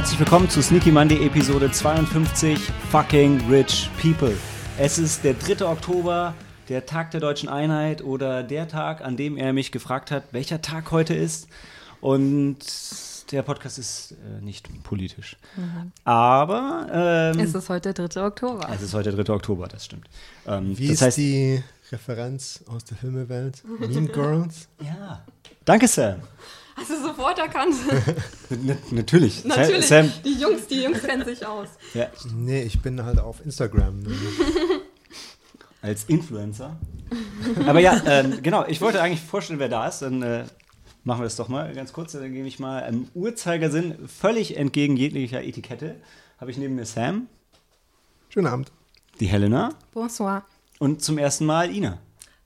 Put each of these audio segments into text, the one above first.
Herzlich willkommen zu Sneaky Monday Episode 52 Fucking Rich People. Es ist der 3. Oktober, der Tag der deutschen Einheit oder der Tag, an dem er mich gefragt hat, welcher Tag heute ist. Und der Podcast ist äh, nicht politisch. Mhm. Aber. Ähm, es ist heute der 3. Oktober. Es ist heute der 3. Oktober, das stimmt. Ähm, Wie das ist heißt, die Referenz aus der Filmewelt? Mean Girls? Ja. Danke, Sam. Hast du sofort erkannt? natürlich. Natürlich. Sam. Die Jungs, die Jungs kennen sich aus. Ja. Nee, ich bin halt auf Instagram. Als Influencer. Aber ja, ähm, genau, ich wollte eigentlich vorstellen, wer da ist. Dann äh, machen wir das doch mal ganz kurz. Dann gebe ich mal im Uhrzeigersinn, völlig entgegen jeglicher Etikette, habe ich neben mir Sam. Schönen Abend. Die Helena. Bonsoir. Und zum ersten Mal Ina.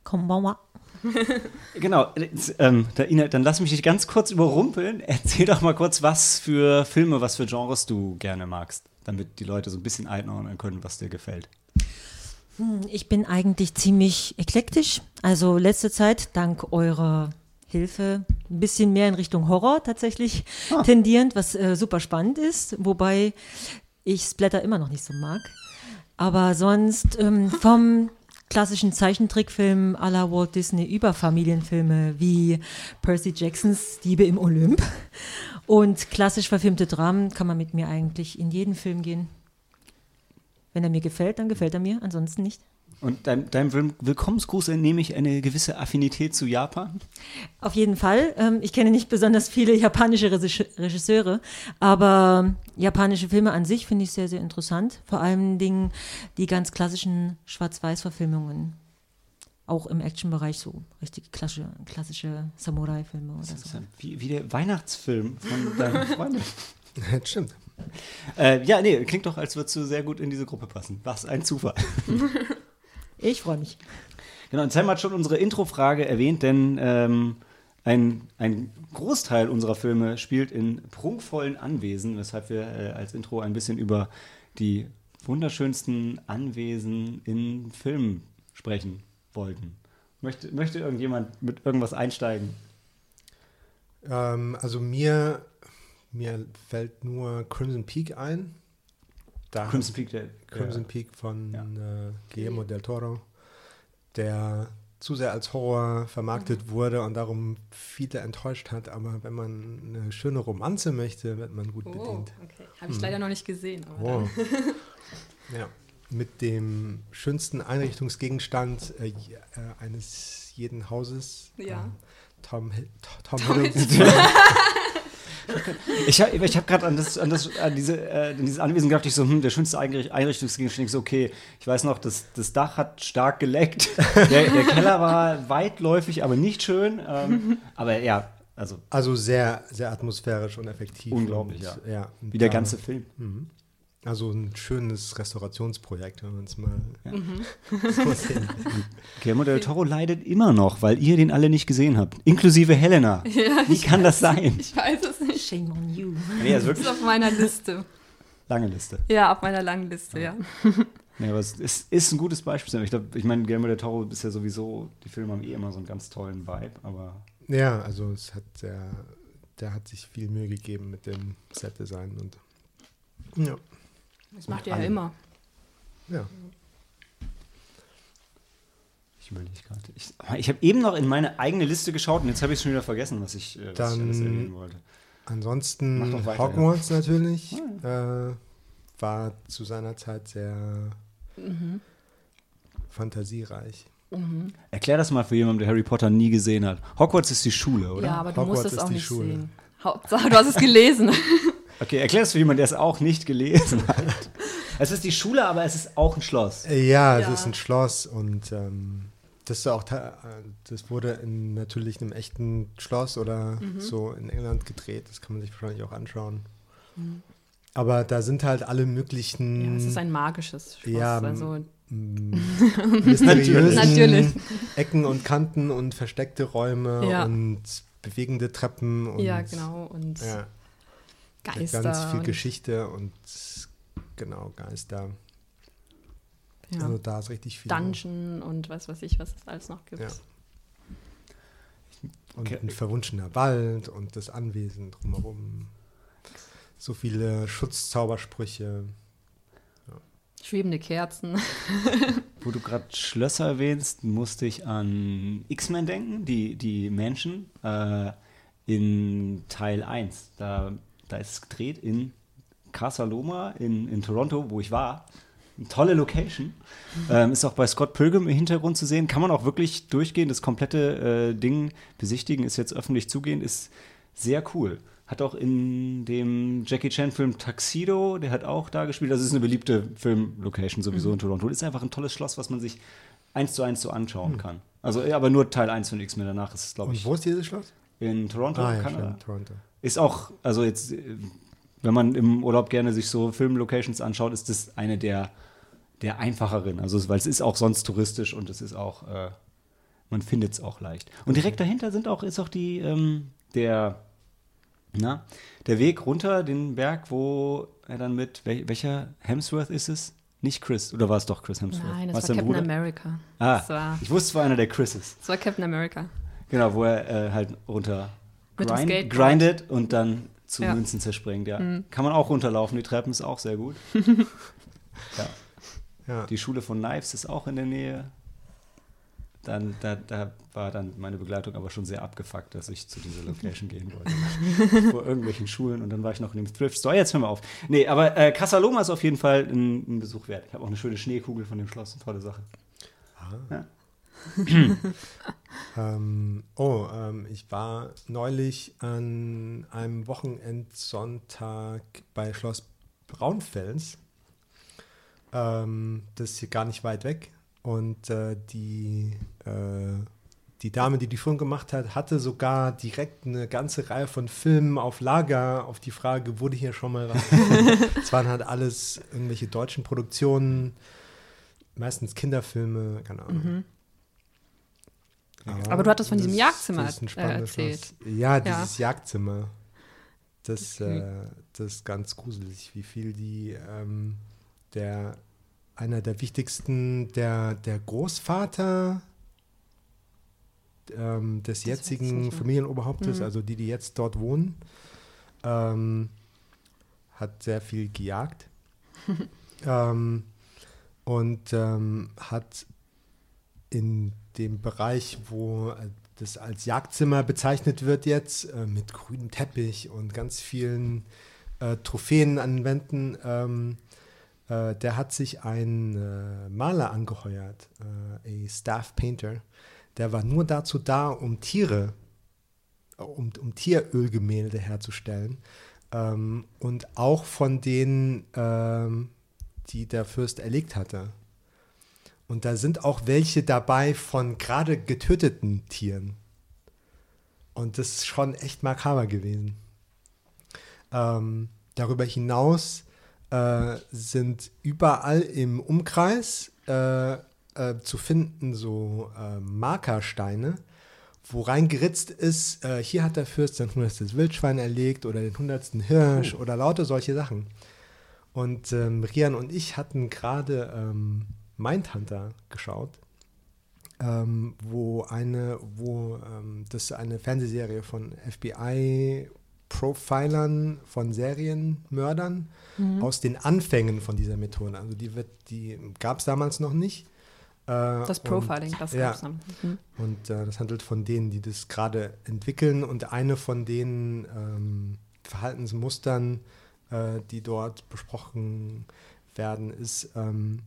Konbanwa. genau, ähm, dann lass mich dich ganz kurz überrumpeln. Erzähl doch mal kurz, was für Filme, was für Genres du gerne magst, damit die Leute so ein bisschen einordnen können, was dir gefällt. Hm, ich bin eigentlich ziemlich eklektisch. Also letzte Zeit, dank eurer Hilfe, ein bisschen mehr in Richtung Horror tatsächlich ah. tendierend, was äh, super spannend ist, wobei ich Splatter immer noch nicht so mag. Aber sonst ähm, vom klassischen Zeichentrickfilmen à la Walt Disney über Familienfilme wie Percy Jacksons Diebe im Olymp und klassisch verfilmte Dramen kann man mit mir eigentlich in jeden Film gehen. Wenn er mir gefällt, dann gefällt er mir, ansonsten nicht. Und deinem, deinem Willkommensgruß entnehme ich eine gewisse Affinität zu Japan? Auf jeden Fall. Ähm, ich kenne nicht besonders viele japanische Regisseure, aber japanische Filme an sich finde ich sehr, sehr interessant. Vor allen Dingen die ganz klassischen Schwarz-Weiß-Verfilmungen. Auch im Actionbereich so richtig klassische, klassische Samurai-Filme oder so. Wie, wie der Weihnachtsfilm von deinen Freunden. das stimmt. Äh, ja, nee, klingt doch, als würdest du sehr gut in diese Gruppe passen. Was ein Zufall. Ich freue mich. Genau, und Sam hat schon unsere Intro-Frage erwähnt, denn ähm, ein, ein Großteil unserer Filme spielt in prunkvollen Anwesen, weshalb wir äh, als Intro ein bisschen über die wunderschönsten Anwesen in Filmen sprechen wollten. Möchte, möchte irgendjemand mit irgendwas einsteigen? Ähm, also mir, mir fällt nur Crimson Peak ein. Da Crimson Peak, der, Crimson der, Peak von ja. äh, Guillermo del Toro, der zu sehr als Horror vermarktet mhm. wurde und darum viele enttäuscht hat. Aber wenn man eine schöne Romanze möchte, wird man gut oh, bedient. Okay. Habe ich hm. leider noch nicht gesehen. Oh. ja. Mit dem schönsten Einrichtungsgegenstand äh, äh, eines jeden Hauses. Ja. Äh, Tom, Tom, Tom Hiddleston. ich habe ich hab gerade an, das, an, das, an, diese, äh, an dieses Anwesen gedacht, ich so, hm, der schönste Einrichtungsgegenstand, ich so, okay, ich weiß noch, das, das Dach hat stark geleckt, der, der Keller war weitläufig, aber nicht schön, ähm, aber ja, also. Also sehr, sehr atmosphärisch und effektiv. Unglaublich, und, ja. ja. Wie der ganze Film. Mhm. Also ein schönes Restaurationsprojekt, wenn man es mal ja. mhm. so sehen Guillermo del Toro leidet immer noch, weil ihr den alle nicht gesehen habt. Inklusive Helena. Ja, Wie kann das sein? Ich weiß es. Shame on you. Nee, das ist auf meiner Liste. Lange Liste. Ja, auf meiner langen Liste, ja. ja. Nee, aber es ist, ist, ein gutes Beispiel. Ich glaube, ich meine, Guillermo del Toro ist ja sowieso, die Filme haben eh immer so einen ganz tollen Vibe, aber. Ja, also es hat sehr, der hat sich viel Mühe gegeben mit dem Set-Design und ja. Das macht ihr ja immer. Ja. Ich überlege gerade. Ich, ich habe eben noch in meine eigene Liste geschaut und jetzt habe ich schon wieder vergessen, was ich, äh, was Dann, ich alles erwähnen wollte. Ansonsten weiter, Hogwarts ja. natürlich. Ah, äh, war zu seiner Zeit sehr mhm. fantasiereich. Mhm. Erklär das mal für jemanden, der Harry Potter nie gesehen hat. Hogwarts ist die Schule, oder? Ja, aber du Hogwarts musst es auch nicht Schule. sehen. Hauptsache, du hast es gelesen. Okay, erklär das für jemanden, der es auch nicht gelesen hat. es ist die Schule, aber es ist auch ein Schloss. Ja, es ja. ist ein Schloss und ähm, das, auch, das wurde in natürlich einem echten Schloss oder mhm. so in England gedreht. Das kann man sich wahrscheinlich auch anschauen. Mhm. Aber da sind halt alle möglichen. Ja, es ist ein magisches Schloss. Ja, also natürlich. Ecken und Kanten und versteckte Räume ja. und bewegende Treppen. Und, ja, genau. Und ja. Geister. Ganz viel Geschichte und genau, Geister. Ja. Also da ist richtig viel. Dungeon und was weiß ich, was es alles noch gibt. Ja. Und okay. ein verwunschener Wald und das Anwesen drumherum. so viele Schutzzaubersprüche. Schwebende Kerzen. Wo du gerade Schlösser erwähnst, musste ich an X-Men denken, die, die Mansion äh, in Teil 1. Da, da ist es gedreht in Casa Loma in, in Toronto, wo ich war. Eine tolle Location. Ähm, ist auch bei Scott Pilgrim im Hintergrund zu sehen. Kann man auch wirklich durchgehen. Das komplette äh, Ding besichtigen, ist jetzt öffentlich zugehend, ist sehr cool. Hat auch in dem Jackie Chan-Film Tuxedo, der hat auch da gespielt. Das ist eine beliebte Filmlocation sowieso in Toronto. Ist einfach ein tolles Schloss, was man sich eins zu eins so anschauen kann. Also, aber nur Teil 1 von X-Men. Danach ist es, glaube Und ich, wo ist dieses Schloss? in Toronto, Ah, ja, Kanada. stimmt, Toronto. Ist auch, also jetzt, äh, wenn man im Urlaub gerne sich so Filmlocations anschaut, ist das eine der, der einfacheren. Also, weil es ist auch sonst touristisch und es ist auch, äh, man findet es auch leicht. Und direkt dahinter sind auch, ist auch die, ähm, der, na, der Weg runter den Berg, wo er dann mit, wel, welcher Hemsworth ist es? Nicht Chris, oder war es doch Chris Hemsworth? Nein, das War's war Captain Bruder? America. Ah, war, ich wusste, es war einer der Chrises. das war Captain America. Genau, wo er äh, halt runter grind, grindet und dann zu Ja. Münzen zerspringt. Ja. Mhm. Kann man auch runterlaufen, die Treppen ist auch sehr gut. ja. Ja. Die Schule von Knives ist auch in der Nähe. Dann, da, da war dann meine Begleitung aber schon sehr abgefuckt, dass ich zu dieser Location gehen wollte. Vor irgendwelchen Schulen und dann war ich noch in dem Thrift Store. Jetzt hören wir auf. Nee, aber äh, Casaloma ist auf jeden Fall ein, ein Besuch wert. Ich habe auch eine schöne Schneekugel von dem Schloss, eine tolle Sache. Ja. Ähm, oh, ähm, ich war neulich an einem Wochenendsonntag bei Schloss Braunfels. Ähm, das ist hier gar nicht weit weg. Und äh, die, äh, die Dame, die die Führung gemacht hat, hatte sogar direkt eine ganze Reihe von Filmen auf Lager auf die Frage, wurde hier schon mal was? Es waren halt alles irgendwelche deutschen Produktionen, meistens Kinderfilme, keine Ahnung. Aber du hattest von diesem das- Jagdzimmer, das äh, erzählt. Schloss. Ja, Ja. dieses Jagdzimmer. Das, Okay. äh, das ist ganz gruselig, wie viel die ähm, der einer der wichtigsten, der, der Großvater ähm, des Das jetzigen. Familienoberhauptes, Mhm. also die, die jetzt dort wohnen, ähm, hat sehr viel gejagt. ähm, und ähm, hat in dem Bereich, wo äh, das als Jagdzimmer bezeichnet wird jetzt, äh, mit grünem Teppich und ganz vielen äh, Trophäen an den Wänden, ähm, äh, der hat sich einen äh, Maler angeheuert, äh, a Staff Painter, der war nur dazu da, um Tiere, äh, um, um Tierölgemälde herzustellen ähm, und auch von denen, ähm, die der Fürst erlegt hatte. Und da sind auch welche dabei von gerade getöteten Tieren. Und das ist schon echt makaber gewesen. Ähm, darüber hinaus äh, sind überall im Umkreis äh, äh, zu finden so äh, Markersteine, wo reingeritzt ist, äh, hier hat der Fürst sein hundertstes Wildschwein erlegt oder den hundertsten Hirsch oder lauter solche Sachen. Und ähm, Rian und ich hatten gerade ähm, Mindhunter geschaut, ähm, wo eine, wo ähm, das eine Fernsehserie von FBI-Profilern von Serienmördern aus den Anfängen von dieser Methode. Also die wird, die gab es damals noch nicht. Äh, Das und- Profiling, das ja. gab's dann. Mhm. und äh, das handelt von denen, die das gerade entwickeln. Und eine von den ähm, Verhaltensmustern, äh, die dort besprochen werden, ist, ähm,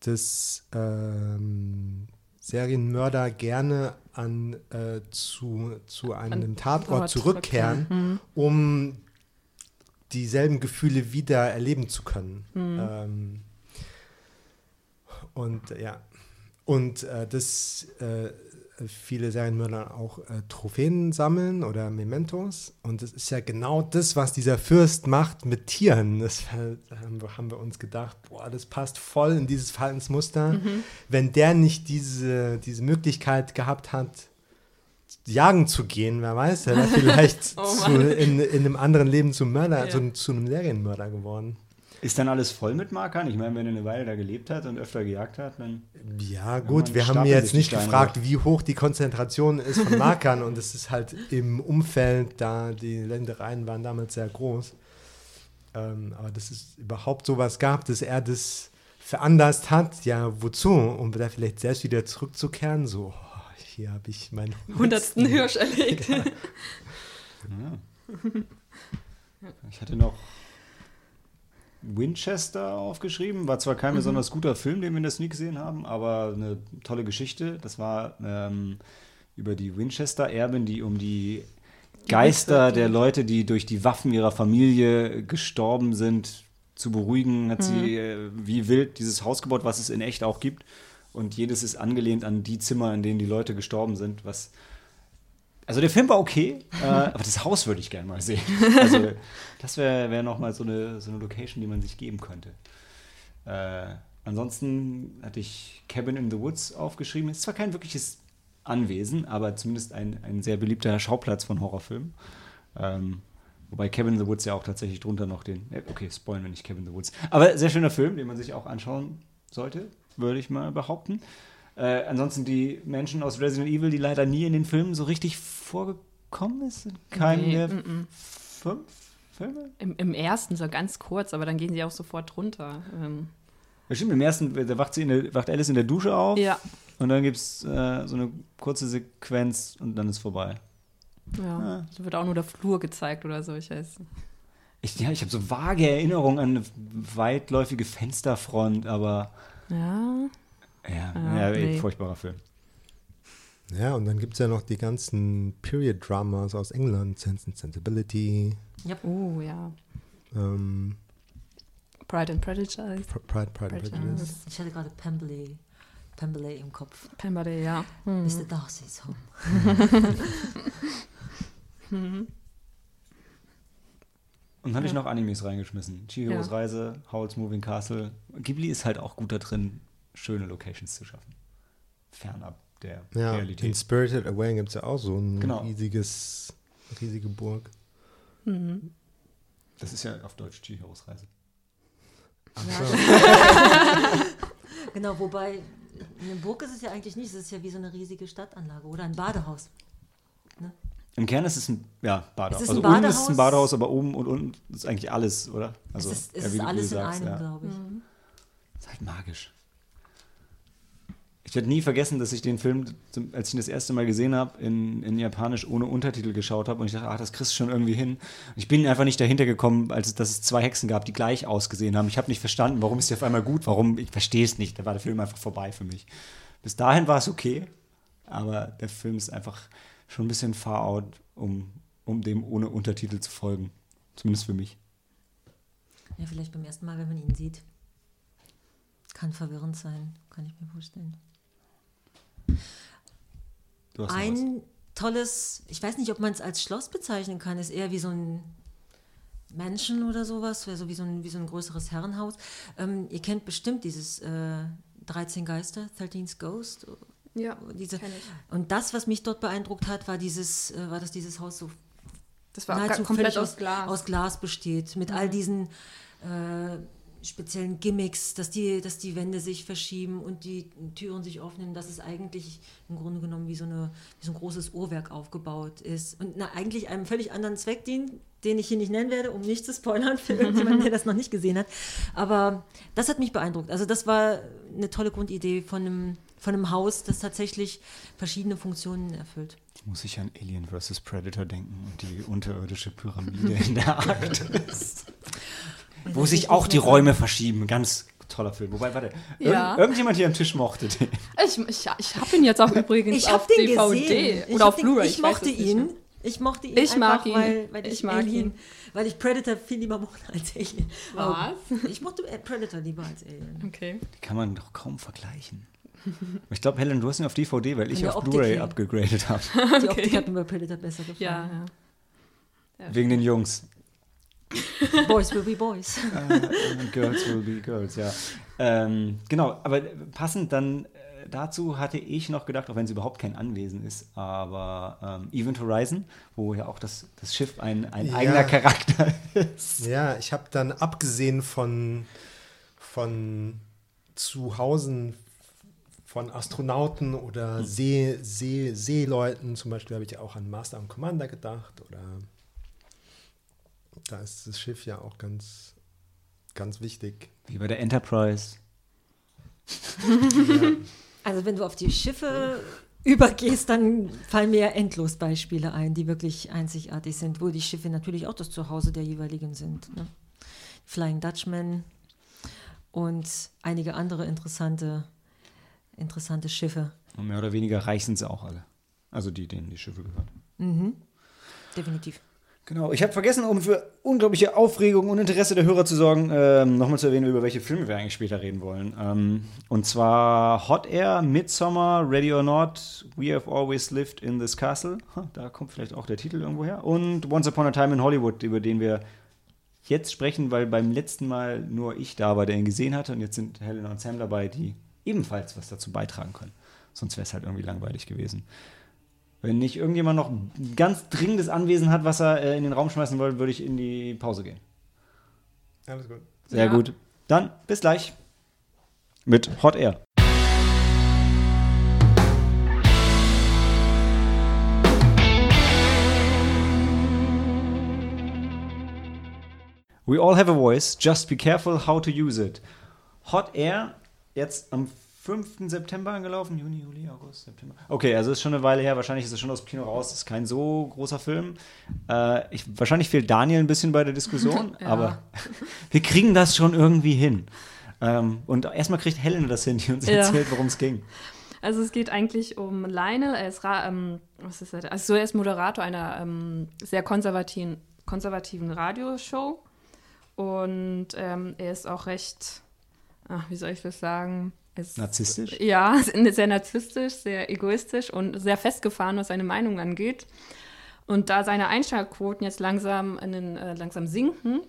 dass ähm, Serienmörder gerne an, äh, zu, zu einem An Tatort Ort zurückkehren, zurückkehren. Mhm. um dieselben Gefühle wieder erleben zu können. Mhm. Ähm, und ja, und äh, dass äh, viele Serienmörder auch äh, Trophäen sammeln oder Mementos. Und das ist ja genau das, was dieser Fürst macht mit Tieren. Das war- haben wir, uns gedacht, boah, das passt voll in dieses Verhaltensmuster. Mhm. Wenn der nicht diese, diese Möglichkeit gehabt hat, jagen zu gehen, wer weiß, wäre vielleicht Oh zu, in, in einem anderen Leben zum Mörder, Ja. zu, zu einem Serienmörder geworden. Ist dann alles voll mit Markern? Ich meine, wenn er eine Weile da gelebt hat und öfter gejagt hat, dann. Ja, gut, wir haben jetzt nicht Steine gefragt, wie hoch die Konzentration ist von Markern und es ist halt im Umfeld, da die Ländereien waren damals sehr groß. Ähm, aber dass es überhaupt sowas gab, dass er das veranlasst hat, ja, wozu? Um da vielleicht selbst wieder zurückzukehren, so, oh, hier habe ich meinen Hundertsten Hirsch erlegt. Ja. Ich hatte noch Winchester aufgeschrieben. War zwar kein besonders guter Film, den wir in der Sneak gesehen haben, aber eine tolle Geschichte. Das war ähm, über die Winchester-Erben, die um die Geister der Leute, die durch die Waffen ihrer Familie gestorben sind, zu beruhigen, hat sie äh, wie wild dieses Haus gebaut, was es in echt auch gibt. Und jedes ist angelehnt an die Zimmer, in denen die Leute gestorben sind, was also der Film war okay, äh, aber das Haus würde ich gerne mal sehen. Also das wäre wär noch mal so eine, so eine Location, die man sich geben könnte. Äh, ansonsten hatte ich Cabin in the Woods aufgeschrieben. Ist zwar kein wirkliches Anwesen, aber zumindest ein, ein sehr beliebter Schauplatz von Horrorfilmen. Ähm, wobei Cabin in the Woods ja auch tatsächlich drunter noch den. äh, Okay, spoilen wir nicht Cabin in the Woods. Aber sehr schöner Film, den man sich auch anschauen sollte, würde ich mal behaupten. Äh, ansonsten die Menschen aus Resident Evil, die leider nie in den Filmen so richtig vorgekommen ist. In keinem Nee, der mm, mm. fünf Filme? Im, Im ersten so ganz kurz, aber dann gehen sie auch sofort runter. Ähm, Ja, stimmt, im ersten, da wacht, sie in der, wacht Alice in der Dusche auf ja, und dann gibt es äh, so eine kurze Sequenz und dann ist vorbei. ja. Ah. So wird auch nur der Flur gezeigt oder so, ich weiß. Ich, ja, ich habe so vage Erinnerungen an eine weitläufige Fensterfront, aber Ja. Ja, Ah, ja, ey, nee. furchtbarer Film. Ja, und dann gibt es ja noch die ganzen Period-Dramas aus England, Sense and Sensibility, Oh, ja. ähm, Pride and Prejudice. Pr- Pride, Pride and Prejudice. Prejudice. Ich hatte gerade Pemberley, Pemberley im Kopf. Pemberley, ja. Hm. Mr. Darcy's Home. Und dann habe ich Ja. noch Animes reingeschmissen. Chihiros Ja. Reise, Howl's Moving Castle. Ghibli ist halt auch gut da drin, schöne Locations zu schaffen. Fernab der Ja, in Realität. Spirited Away gibt es ja auch so ein Genau. riesiges, riesige Burg. Mhm. Das ist ja auf Deutsch Chihiros Reise. Genau, wobei eine Burg ist es ja eigentlich nicht. Es ist ja wie so eine riesige Stadtanlage oder ein Badehaus. Im Kern ist es ein ja, Badehaus. Es ist also ein unten ist es ein Badehaus. Badehaus, aber oben und unten ist eigentlich alles, oder? Also, es ist, es ja, ist wie du- wie alles du in sagst, einem, ja. glaube ich. Ist halt magisch. Ich werde nie vergessen, dass ich den Film, als ich ihn das erste Mal gesehen habe, in, in Japanisch ohne Untertitel geschaut habe und ich dachte, ach, das kriegst du schon irgendwie hin. Und ich bin einfach nicht dahinter gekommen, als dass es zwei Hexen gab, die gleich ausgesehen haben. Ich habe nicht verstanden, warum ist die auf einmal gut, warum, ich verstehe es nicht. Da war der Film einfach vorbei für mich. Bis dahin war es okay, aber der Film ist einfach schon ein bisschen far out, um, um dem ohne Untertitel zu folgen. Zumindest für mich. Ja, vielleicht beim ersten Mal, wenn man ihn sieht. Kann verwirrend sein, kann ich mir vorstellen. Du hast noch was. Ein tolles, ich weiß nicht, ob man es als Schloss bezeichnen kann, ist eher wie so ein Mansion oder sowas, also wie so ein, wie so ein größeres Herrenhaus. Ähm, ihr kennt bestimmt dieses äh, 13 Geister, 13's Ghost. Ja, Diese, kenn ich. und das, was mich dort beeindruckt hat, war dieses, äh, war, dass dieses Haus so Das war nahezu komplett aus Glas. Mhm. aus Glas besteht, mit all diesen äh, speziellen Gimmicks, dass die, dass die Wände sich verschieben und die Türen sich öffnen, dass es eigentlich im Grunde genommen wie so, eine, wie so ein großes Uhrwerk aufgebaut ist und na, eigentlich einem völlig anderen Zweck dient, den ich hier nicht nennen werde, um nicht zu spoilern für irgendjemanden, der das noch nicht gesehen hat. Aber das hat mich beeindruckt. Also das war eine tolle Grundidee von einem, von einem Haus, das tatsächlich verschiedene Funktionen erfüllt. muss ich an Alien vs. Predator denken und die unterirdische Pyramide in der Arktis. Wo sich auch die Räume verschieben. Ganz toller Film. Wobei, warte, Ja. irgendjemand hier am Tisch mochte den. Ich, ich, ich habe ihn jetzt auch übrigens Ich auf den DVD gesehen. Ich oder hab auf Blu-ray. Ich weiß mochte ihn. Ich mochte ihn Ich mag einfach, ihn. Weil, weil ich, Ich mag Alien, ihn. weil ich Predator viel lieber mochte als Alien. Aber Was? Ich mochte äh, Predator lieber als Alien. Okay. Die kann man doch kaum vergleichen. Ich glaube, Helen, du hast ihn auf DVD, weil ich auf Blu-ray abgegradet habe. Die Optik hat mir bei Predator besser gefallen. Ja, ja. Wegen den Jungs. Boys will be boys. Äh, Girls will be girls, ja. Ähm, genau, aber passend dann äh, dazu hatte ich noch gedacht, auch wenn es überhaupt kein Anwesen ist, aber ähm, Event Horizon, wo ja auch das, das Schiff ein, ein Ja. eigener Charakter ist. Ja, ich habe dann abgesehen von, von Zuhausen von Astronauten oder See, See, Seeleuten, zum Beispiel habe ich auch an Master and Commander gedacht oder da ist das Schiff ja auch ganz, ganz wichtig. Wie bei der Enterprise. Also wenn du auf die Schiffe übergehst, dann fallen mir ja endlos Beispiele ein, die wirklich einzigartig sind, wo die Schiffe natürlich auch das Zuhause der jeweiligen sind. Ne? Flying Dutchman und einige andere interessante, interessante Schiffe. Und mehr oder weniger reich sind sie auch alle. Also die, denen die Schiffe gehören. Mhm. Definitiv. Genau, ich habe vergessen, um für unglaubliche Aufregung und Interesse der Hörer zu sorgen, ähm, nochmal zu erwähnen, über welche Filme wir eigentlich später reden wollen. Ähm, und zwar Hot Air, Midsommar, Ready or Not, We Have Always Lived in This Castle. Da kommt vielleicht auch der Titel irgendwo her. Und Once Upon a Time in Hollywood, über den wir jetzt sprechen, weil beim letzten Mal nur ich da war, der ihn gesehen hatte. Und jetzt sind Helena und Sam dabei, die ebenfalls was dazu beitragen können. Sonst wäre es halt irgendwie langweilig gewesen. Wenn nicht irgendjemand noch ein ganz dringendes Anwesen hat, was er äh, in den Raum schmeißen wollte, würde ich in die Pause gehen. Alles gut. Sehr Ja. gut. Dann bis gleich mit Hot Air. We all have a voice, just be careful how to use it. Hot Air, jetzt am 5. September angelaufen. Juni, Juli, August, September. Okay, also ist schon eine Weile her. Wahrscheinlich ist es schon aus dem Kino raus. Ist kein so großer Film. Äh, ich, wahrscheinlich fehlt Daniel ein bisschen bei der Diskussion, Ja. aber wir kriegen das schon irgendwie hin. Ähm, und erstmal kriegt Helena das hin, die uns Ja. erzählt, worum es ging. Also es geht eigentlich um Lionel. Er ist, ähm, was ist er? Also er ist Moderator einer ähm, sehr konservativen, konservativen Radioshow. Und ähm, er ist auch recht, ach, wie soll ich das sagen? Ist, Narzisstisch? Ja, sehr narzisstisch, sehr egoistisch und sehr festgefahren, was seine Meinung angeht. Und da seine Einschaltquoten jetzt langsam, den, äh, langsam sinken,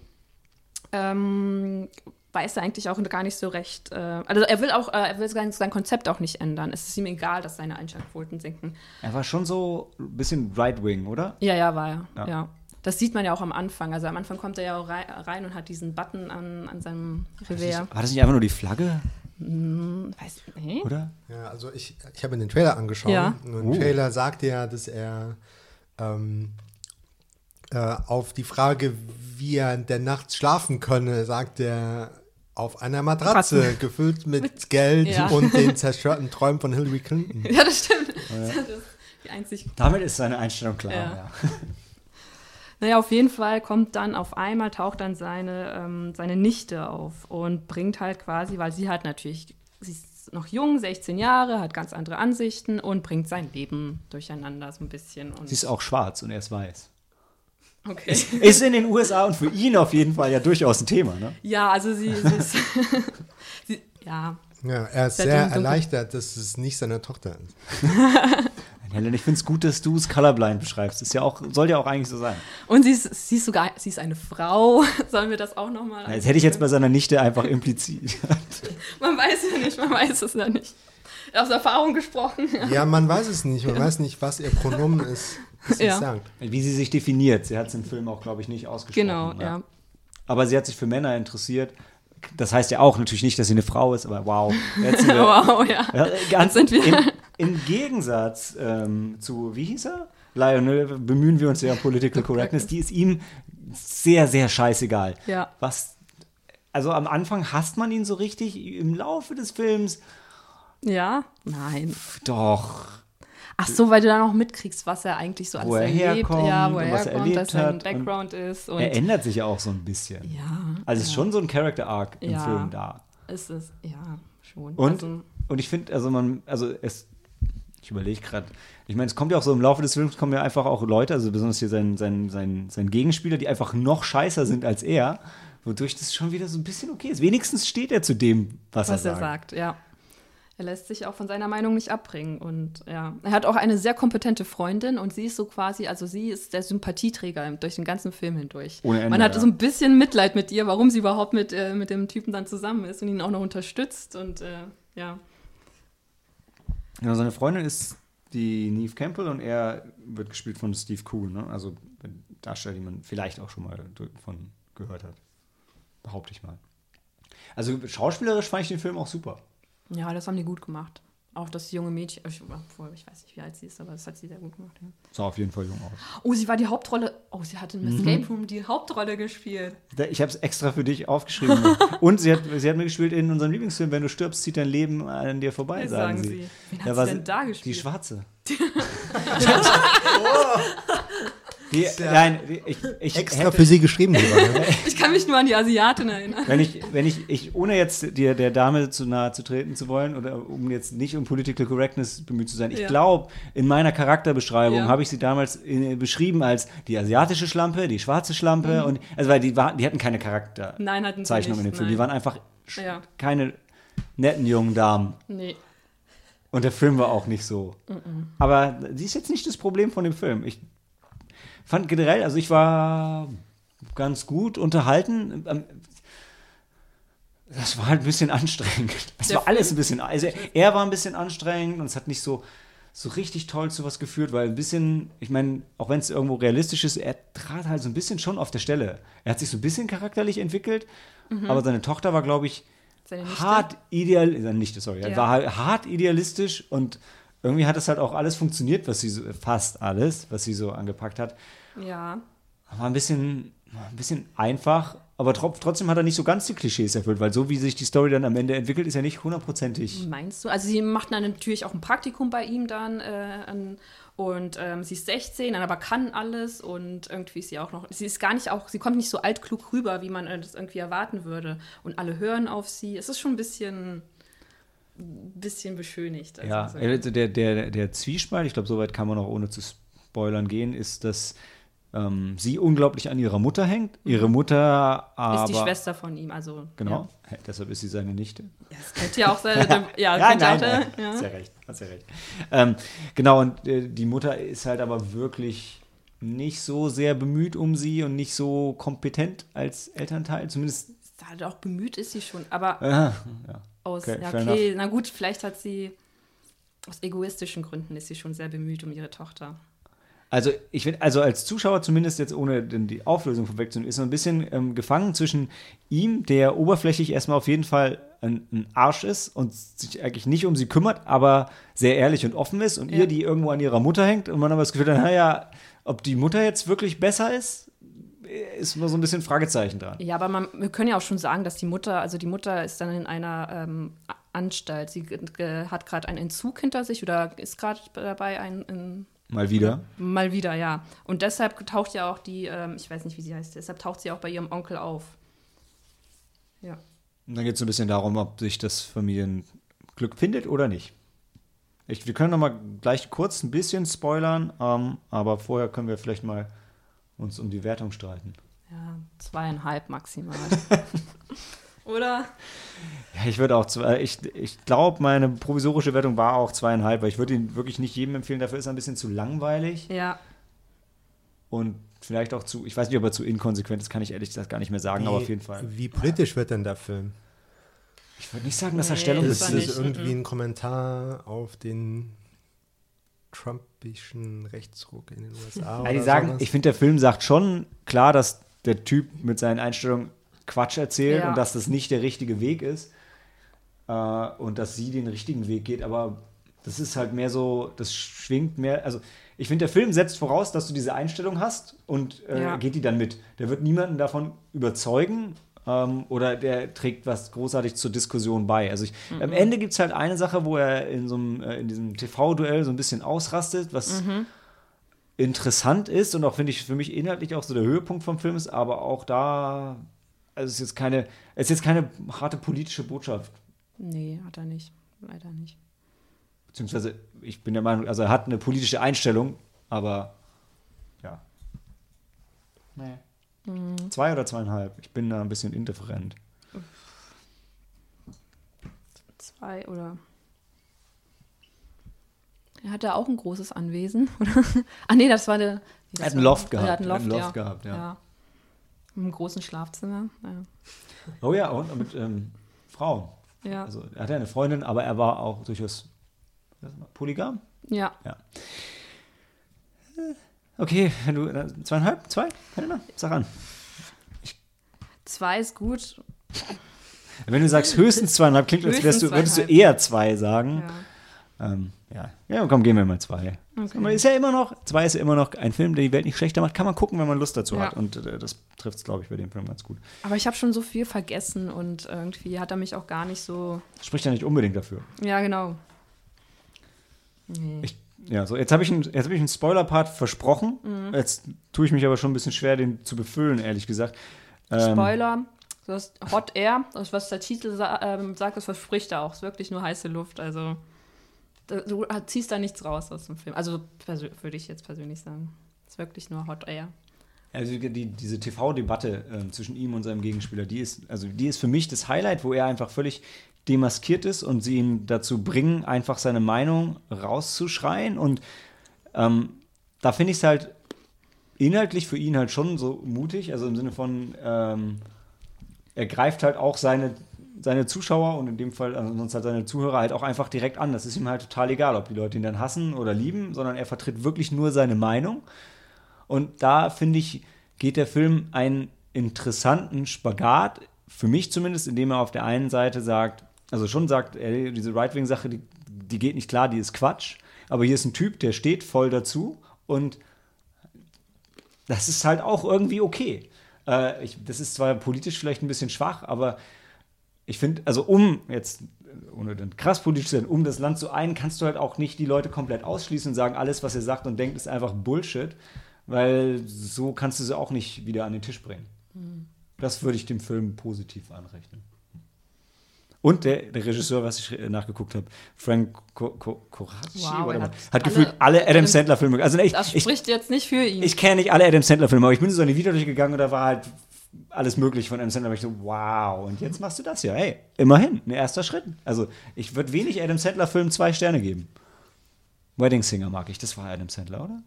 ähm, weiß er eigentlich auch gar nicht so recht. Äh, also er will auch, äh, er will sein, sein Konzept auch nicht ändern. Es ist ihm egal, dass seine Einschaltquoten sinken. Er war schon so ein bisschen Right-Wing, oder? Ja, ja, war er. Ja. Ja. Das sieht man ja auch am Anfang. Also am Anfang kommt er ja auch rei- rein und hat diesen Button an, an seinem Revier. War das nicht einfach nur die Flagge, Hm, weiß, nee? oder? Ja, also ich, ich habe mir den Trailer angeschaut. Ja. Und im Oh. Trailer sagt er, dass er ähm, äh, auf die Frage, wie er der Nachts schlafen könne, sagt er auf einer Matratze, Matratze. gefüllt mit, Geld Ja. und den zerstörten Träumen von Hillary Clinton. Ja, das stimmt. Das ist die einzig Damit ist seine Einstellung klar. Ja. Ja. Naja, auf jeden Fall kommt dann auf einmal, taucht dann seine, ähm, seine Nichte auf und bringt halt quasi, weil sie hat natürlich, sie ist noch jung, 16 Jahre, hat ganz andere Ansichten und bringt sein Leben durcheinander so ein bisschen. Und Sie ist auch schwarz und er ist weiß. okay. Ist in den USA und für ihn auf jeden Fall ja durchaus ein Thema, ne? Ja, also sie, sie ist. sie, ja, Ja, er ist Sehr sehr erleichtert, dass es nicht seine Tochter ist. Helen, ich finde es gut, dass du es colorblind beschreibst. Ist ja auch, soll ja auch eigentlich so sein. und sie ist, sie ist sogar, sie ist eine Frau. Sollen wir das auch nochmal? Ja, Das hätte ich jetzt bei seiner Nichte einfach impliziert. Man weiß ja nicht, man weiß es ja nicht. Aus Erfahrung gesprochen. Ja, man weiß es nicht. Man weiß nicht, was ihr Pronomen ist, Ja. Wie sie sich definiert. Sie hat es im Film auch, glaube ich, nicht ausgesprochen. Genau, ja. Aber sie hat sich für Männer interessiert. Das heißt ja auch natürlich nicht, dass sie eine Frau ist, aber wow. Jetzt sind wir, Wow, ja. ja, ganz sind wir- Im, Im Gegensatz ähm, zu, wie hieß er? Lionel, bemühen wir uns ja um Political Correctness. Die ist ihm sehr, sehr scheißegal. Ja. Was, also am Anfang hasst man ihn so richtig. Im Laufe des Films, Ja? Nein. doch. Ach so, weil du dann auch mitkriegst, was er eigentlich so alles Wo er erlebt. herkommt ja, wo er was er herkommt, erlebt dass sein Background ist. Er ändert sich ja auch so ein bisschen. ja, Also es ist schon so ein Character Arc im Ja. Film da. ist es, ja, schon. Und, Also, und ich finde, also man, also es, ich überlege gerade, ich meine, es kommt ja auch so im Laufe des Films kommen ja einfach auch Leute, also besonders hier sein, sein, sein, sein Gegenspieler, die einfach noch scheißer sind als er, wodurch das schon wieder so ein bisschen okay ist. Wenigstens steht er zu dem, was, was er er sagt. sagt, ja. Er lässt sich auch von seiner Meinung nicht abbringen. Und ja, er hat auch eine sehr kompetente Freundin und sie ist so quasi, also sie ist der Sympathieträger durch den ganzen Film hindurch. Ohne Ende, Man hat ja. so ein bisschen Mitleid mit ihr, warum sie überhaupt mit, äh, mit dem Typen dann zusammen ist und ihn auch noch unterstützt. Und äh, ja. Ja, seine Freundin ist die Neve Campbell und er wird gespielt von Steve Cool, ne? Also Darsteller, den man vielleicht auch schon mal von gehört hat. Behaupte ich mal. Also schauspielerisch fand ich den Film auch super. Ja, das haben die gut gemacht. Auch das junge Mädchen, ich, obwohl, ich weiß nicht, wie alt sie ist, aber das hat sie sehr gut gemacht. Ja. Sah auf jeden Fall jung aus. Oh, sie war die Hauptrolle. Oh, sie hat im Mhm. Escape Room die Hauptrolle gespielt. Ich habe es extra für dich aufgeschrieben. Und sie hat, sie hat mir gespielt in unserem Lieblingsfilm, wenn du stirbst, zieht dein Leben an dir vorbei, sagen, sagen sie. sie. Wen hat Da sie war denn da gespielt? Die Schwarze. die, nein, die- ich, ich Extra hätte, für sie geschrieben sogar. Ne? Ich kann mich nur an die Asiatin erinnern. wenn ich, wenn ich, ich, ohne jetzt dir der Dame zu nahe zu treten zu wollen oder um jetzt nicht um Political Correctness bemüht zu sein, ich Ja. glaube, in meiner Charakterbeschreibung Ja. habe ich sie damals äh, beschrieben als die asiatische Schlampe, die schwarze Mhm. Schlampe und also weil die war, die hatten keine Charakter. Nein, hatten sie Zeichnung in dem Film. nein. Die waren einfach Ja. keine netten jungen Damen. Nee. Und der Film war auch nicht so. Aber sie ist jetzt nicht das Problem von dem Film. Ich fand generell, also ich war ganz gut unterhalten. Ähm, Das war halt ein bisschen anstrengend. Es Der war alles ein bisschen, also er war ein bisschen anstrengend und es hat nicht so, so richtig toll zu was geführt, weil ein bisschen, ich meine, auch wenn es irgendwo realistisch ist, er trat halt so ein bisschen schon auf der Stelle. Er hat sich so ein bisschen charakterlich entwickelt, aber seine Tochter war, glaube ich, Seine Nichte? hart ideal, äh, nicht, sorry, Ja. war halt hart idealistisch und irgendwie hat es halt auch alles funktioniert, was sie so, fast alles, was sie so angepackt hat. Ja. War ein bisschen, ein bisschen einfach, aber tro trotzdem hat er nicht so ganz die Klischees erfüllt, weil so wie sich die Story dann am Ende entwickelt, ist ja nicht hundertprozentig. Meinst du? Also sie macht dann natürlich auch ein Praktikum bei ihm dann äh, an, und ähm, sie ist 16, dann aber kann alles und irgendwie ist sie auch noch, sie ist gar nicht auch, sie kommt nicht so altklug rüber, wie man äh, das irgendwie erwarten würde und alle hören auf sie. Es ist schon ein bisschen, bisschen beschönigt. Also Ja, so. also der, der, der Zwiespalt, ich glaube, soweit kann man auch ohne zu spoilern gehen, ist, dass ähm, sie unglaublich an ihrer Mutter hängt. Ihre Mutter aber. ist die Schwester von ihm, also Genau, deshalb ist sie seine Nichte. Ja, das könnte ja auch sein. ja, Ja, nein, auch, nein, ja. hast ja recht, hast ja recht. Ähm, genau, und äh, die Mutter ist halt aber wirklich nicht so sehr bemüht um sie und nicht so kompetent als Elternteil, zumindest. Halt auch bemüht ist sie schon, aber Äh, ja. aus, Okay, ja, okay, na gut, vielleicht hat sie aus egoistischen Gründen ist sie schon sehr bemüht um ihre Tochter. Also ich finde, also als Zuschauer zumindest jetzt ohne denn die Auflösung vorwegzunehmen, ist so ein bisschen ähm, gefangen zwischen ihm, der oberflächlich erstmal auf jeden Fall ein, ein Arsch ist und sich eigentlich nicht um sie kümmert, aber sehr ehrlich und offen ist und Ja. ihr, die irgendwo an ihrer Mutter hängt und man aber das Gefühl hat, naja, ob die Mutter jetzt wirklich besser ist, ist nur so ein bisschen Fragezeichen dran. Ja, aber man, wir können ja auch schon sagen, dass die Mutter, also die Mutter ist dann in einer ähm, Anstalt. Sie hat gerade einen Entzug hinter sich oder ist gerade dabei, ein, ein, Mal wieder. mal wieder, ja. Und deshalb taucht ja auch die, ähm, ich weiß nicht, wie sie heißt, deshalb taucht sie auch bei ihrem Onkel auf. Ja. Und dann geht es so ein bisschen darum, ob sich das Familienglück findet oder nicht. Ich, wir können noch mal gleich kurz ein bisschen spoilern, ähm, aber vorher können wir vielleicht mal uns um die Wertung streiten. Ja, zweieinhalb maximal. Oder? Ja, ich würde auch, zwei, ich, ich glaube, meine provisorische Wertung war auch zweieinhalb, weil ich würde ihn wirklich nicht jedem empfehlen, dafür ist er ein bisschen zu langweilig Ja. und vielleicht auch zu, ich weiß nicht, ob er zu inkonsequent ist, kann ich ehrlich gesagt gar nicht mehr sagen, aber auf jeden Fall. Wie politisch wird denn der Film? Ich würde nicht sagen, dass er Nee, Stellung das Ist das nicht, irgendwie ein Kommentar auf den trumpischen Rechtsruck in den USA? Ja, die oder sagen, sowas? ich finde, der Film sagt schon klar, dass der Typ mit seinen Einstellungen Quatsch erzählt Ja. und dass das nicht der richtige Weg ist äh, und dass sie den richtigen Weg geht, aber das ist halt mehr so, das schwingt mehr, also ich finde, der Film setzt voraus, dass du diese Einstellung hast und äh, Ja. geht die dann mit. Der wird niemanden davon überzeugen ähm, oder der trägt was großartig zur Diskussion bei. Also ich, Mhm. am Ende gibt es halt eine Sache, wo er in so einem, äh, in diesem TV-Duell so ein bisschen ausrastet, was Mhm. interessant ist und auch finde ich für mich inhaltlich auch so der Höhepunkt vom Film ist, aber auch da, also es ist jetzt keine, es ist jetzt keine harte politische Botschaft. Nee, hat er nicht. Leider nicht. Beziehungsweise, ich bin der Meinung, also er hat eine politische Einstellung, aber ja. Nee. Zwei oder zweieinhalb. Ich bin da ein bisschen indifferent. Zwei oder. Er hatte auch ein großes Anwesen, oder? ah, nee, das war wie Er hat einen war? Loft Er gehabt. hat einen Loft, ja. Loft gehabt, ja. ja. Im großen Schlafzimmer. Oh ja, und mit ähm, Frauen. Ja. Ja. Also er hatte eine Freundin, aber er war auch durchaus polygam. ja. Okay, wenn du äh, zweieinhalb, zwei, Ahnung, sag an. Zwei ist gut. Wenn du sagst höchstens zweieinhalb, klingt, als wärst du, würdest du eher zwei sagen. Ähm, ja. ja, komm, gehen wir mal zwei. Okay. Ist ja immer noch, zwei ist ja immer noch ein Film, der die Welt nicht schlechter macht. Kann man gucken, wenn man Lust dazu ja. hat. Und äh, das trifft es, glaube ich, bei dem Film ganz gut. Aber ich habe schon so viel vergessen und irgendwie hat er mich auch gar nicht so. Spricht ja nicht unbedingt dafür. Ja, genau. Nee. Ich, ja, so, jetzt habe ich, hab ich einen Spoiler-Part versprochen. Mhm. Jetzt tue ich mich aber schon ein bisschen schwer, den zu befüllen, ehrlich gesagt. Ähm, Spoiler, das Hot Air, das, was der Titel sa ähm, sagt, das verspricht er auch. Es ist wirklich nur heiße Luft. Also du ziehst da nichts raus aus dem Film. Also würde ich jetzt persönlich sagen. Es ist wirklich nur Hot Air. Also die, diese TV-Debatte äh, zwischen ihm und seinem Gegenspieler, die ist, also die ist für mich das Highlight, wo er einfach völlig demaskiert ist und sie ihn dazu bringen, einfach seine Meinung rauszuschreien. Und ähm, da finde ich es halt inhaltlich für ihn halt schon so mutig, also im Sinne von, ähm, er greift halt auch seine, seine Zuschauer und in dem Fall, also sonst halt seine Zuhörer halt auch einfach direkt an. Das ist ihm halt total egal, ob die Leute ihn dann hassen oder lieben, sondern er vertritt wirklich nur seine Meinung. Und da finde ich, geht der Film einen interessanten Spagat, für mich zumindest, indem er auf der einen Seite sagt, also schon sagt, ey, diese Right-Wing-Sache, die, die geht nicht klar, die ist Quatsch. Aber hier ist ein Typ, der steht voll dazu und das ist halt auch irgendwie okay. Äh, ich, das ist zwar politisch vielleicht ein bisschen schwach, aber ich finde, also um jetzt, ohne dann krass politisch zu sein, um das Land zu ein, kannst du halt auch nicht die Leute komplett ausschließen und sagen, alles, was er sagt und denkt, ist einfach Bullshit, weil so kannst du sie auch nicht wieder an den Tisch bringen. Mhm. Das würde ich dem Film positiv anrechnen. Und der, der, Regisseur, was ich nachgeguckt habe, Frank Coraci, wow, hat, hat gefühlt alle Adam Sandler-Filme. Also ich, das spricht ich, jetzt nicht für ihn. Ich kenne nicht alle Adam Sandler-Filme, aber ich bin so in die Video durchgegangen und da war halt alles möglich von Adam Sandler. Und ich so, wow, und jetzt machst du das ja. Hey, immerhin, ein erster Schritt. Also ich würde wenig Adam Sandler-Filmen zwei Sterne geben. Wedding Singer mag ich, das war Adam Sandler, oder?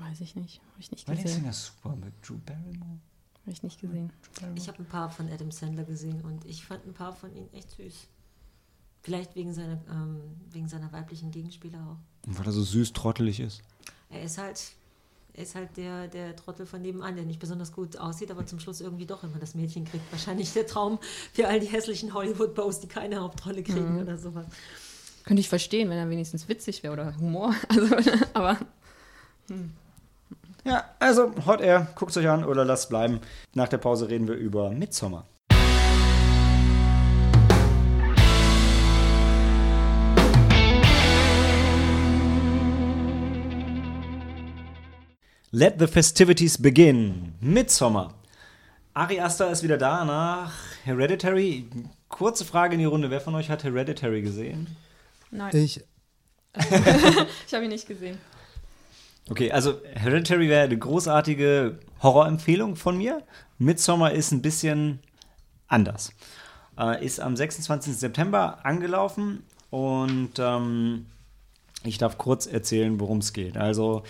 Weiß ich nicht. Habe ich nicht gesehen. Wedding Singer ist super mit Drew Barrymore. Habe ich nicht gesehen. Ich habe ein paar von Adam Sandler gesehen und ich fand ein paar von ihnen echt süß. Vielleicht wegen seiner, ähm, wegen seiner weiblichen Gegenspieler auch. Und weil er so süß trottelig ist. Er ist halt, ist halt der, der Trottel von nebenan, der nicht besonders gut aussieht, aber zum Schluss irgendwie doch immer das Mädchen kriegt. Wahrscheinlich der Traum für all die hässlichen Hollywood-Bows, die keine Hauptrolle kriegen mhm. oder sowas. Könnte ich verstehen, wenn er wenigstens witzig wäre oder Humor. Also, aber. Hm. Ja, also Hot Air, guckt es euch an oder lasst bleiben. Nach der Pause reden wir über Midsommar. Let the festivities begin. Midsommar. Ari Aster ist wieder da nach Hereditary. Kurze Frage in die Runde. Wer von euch hat Hereditary gesehen? Nein. Ich. ich habe ihn nicht gesehen. Okay, also Hereditary wäre eine großartige Horrorempfehlung von mir. Midsommar ist ein bisschen anders. Äh, ist am 26. September angelaufen und ähm, ich darf kurz erzählen, worum es geht. Also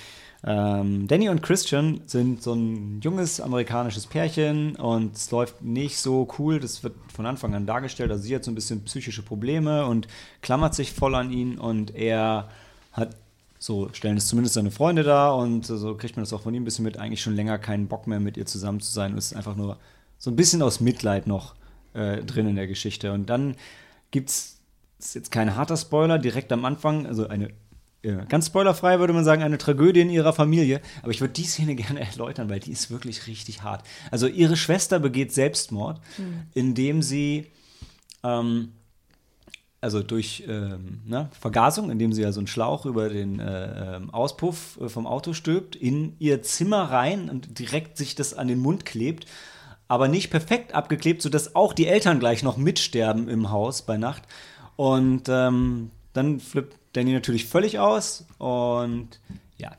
ähm, Danny und Christian sind so ein junges amerikanisches Pärchen und es läuft nicht so cool. Das wird von Anfang an dargestellt. Also sie hat so ein bisschen psychische Probleme und klammert sich voll an ihn und er hat so stellen es zumindest seine Freunde da und so kriegt man das auch von ihm ein bisschen mit, eigentlich schon länger keinen Bock mehr mit ihr zusammen zu sein und ist einfach nur so ein bisschen aus Mitleid noch äh, drin in der Geschichte. Und dann gibt es, jetzt kein harter Spoiler, direkt am Anfang, also eine ja, ganz spoilerfrei würde man sagen, eine Tragödie in ihrer Familie. Aber ich würde die Szene gerne erläutern, weil die ist wirklich richtig hart. Also ihre Schwester begeht Selbstmord, mhm. indem sie ähm, also durch ähm, ne, Vergasung, indem sie ja so einen Schlauch über den äh, ähm, Auspuff äh, vom Auto stülpt, in ihr Zimmer rein und direkt sich das an den Mund klebt, aber nicht perfekt abgeklebt, sodass auch die Eltern gleich noch mitsterben im Haus bei Nacht. Und ähm, dann flippt Danny natürlich völlig aus und ja.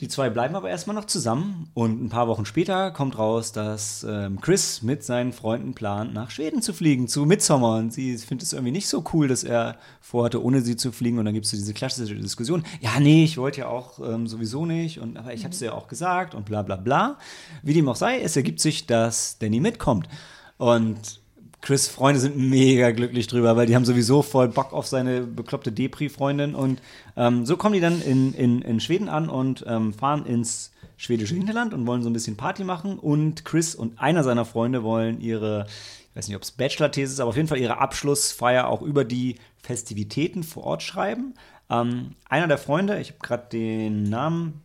Die zwei bleiben aber erstmal noch zusammen und ein paar Wochen später kommt raus, dass ähm, Chris mit seinen Freunden plant, nach Schweden zu fliegen, zu Midsommar. Und sie findet es irgendwie nicht so cool, dass er vorhatte, ohne sie zu fliegen. Und dann gibt es so diese klassische Diskussion: Ja, nee, ich wollte ja auch ähm, sowieso nicht, und, aber ich habe es ja auch gesagt und bla bla bla. Wie dem auch sei, es ergibt sich, dass Danny mitkommt. Und Chris' Freunde sind mega glücklich drüber, weil die haben sowieso voll Bock auf seine bekloppte Depri-Freundin. Und ähm, so kommen die dann in, in, in Schweden an und ähm, fahren ins schwedische Hinterland und wollen so ein bisschen Party machen. Und Chris und einer seiner Freunde wollen ihre ich weiß nicht, ob es Bachelor-These ist, aber auf jeden Fall ihre Abschlussfeier auch über die Festivitäten vor Ort schreiben. Ähm, einer der Freunde, ich habe gerade den Namen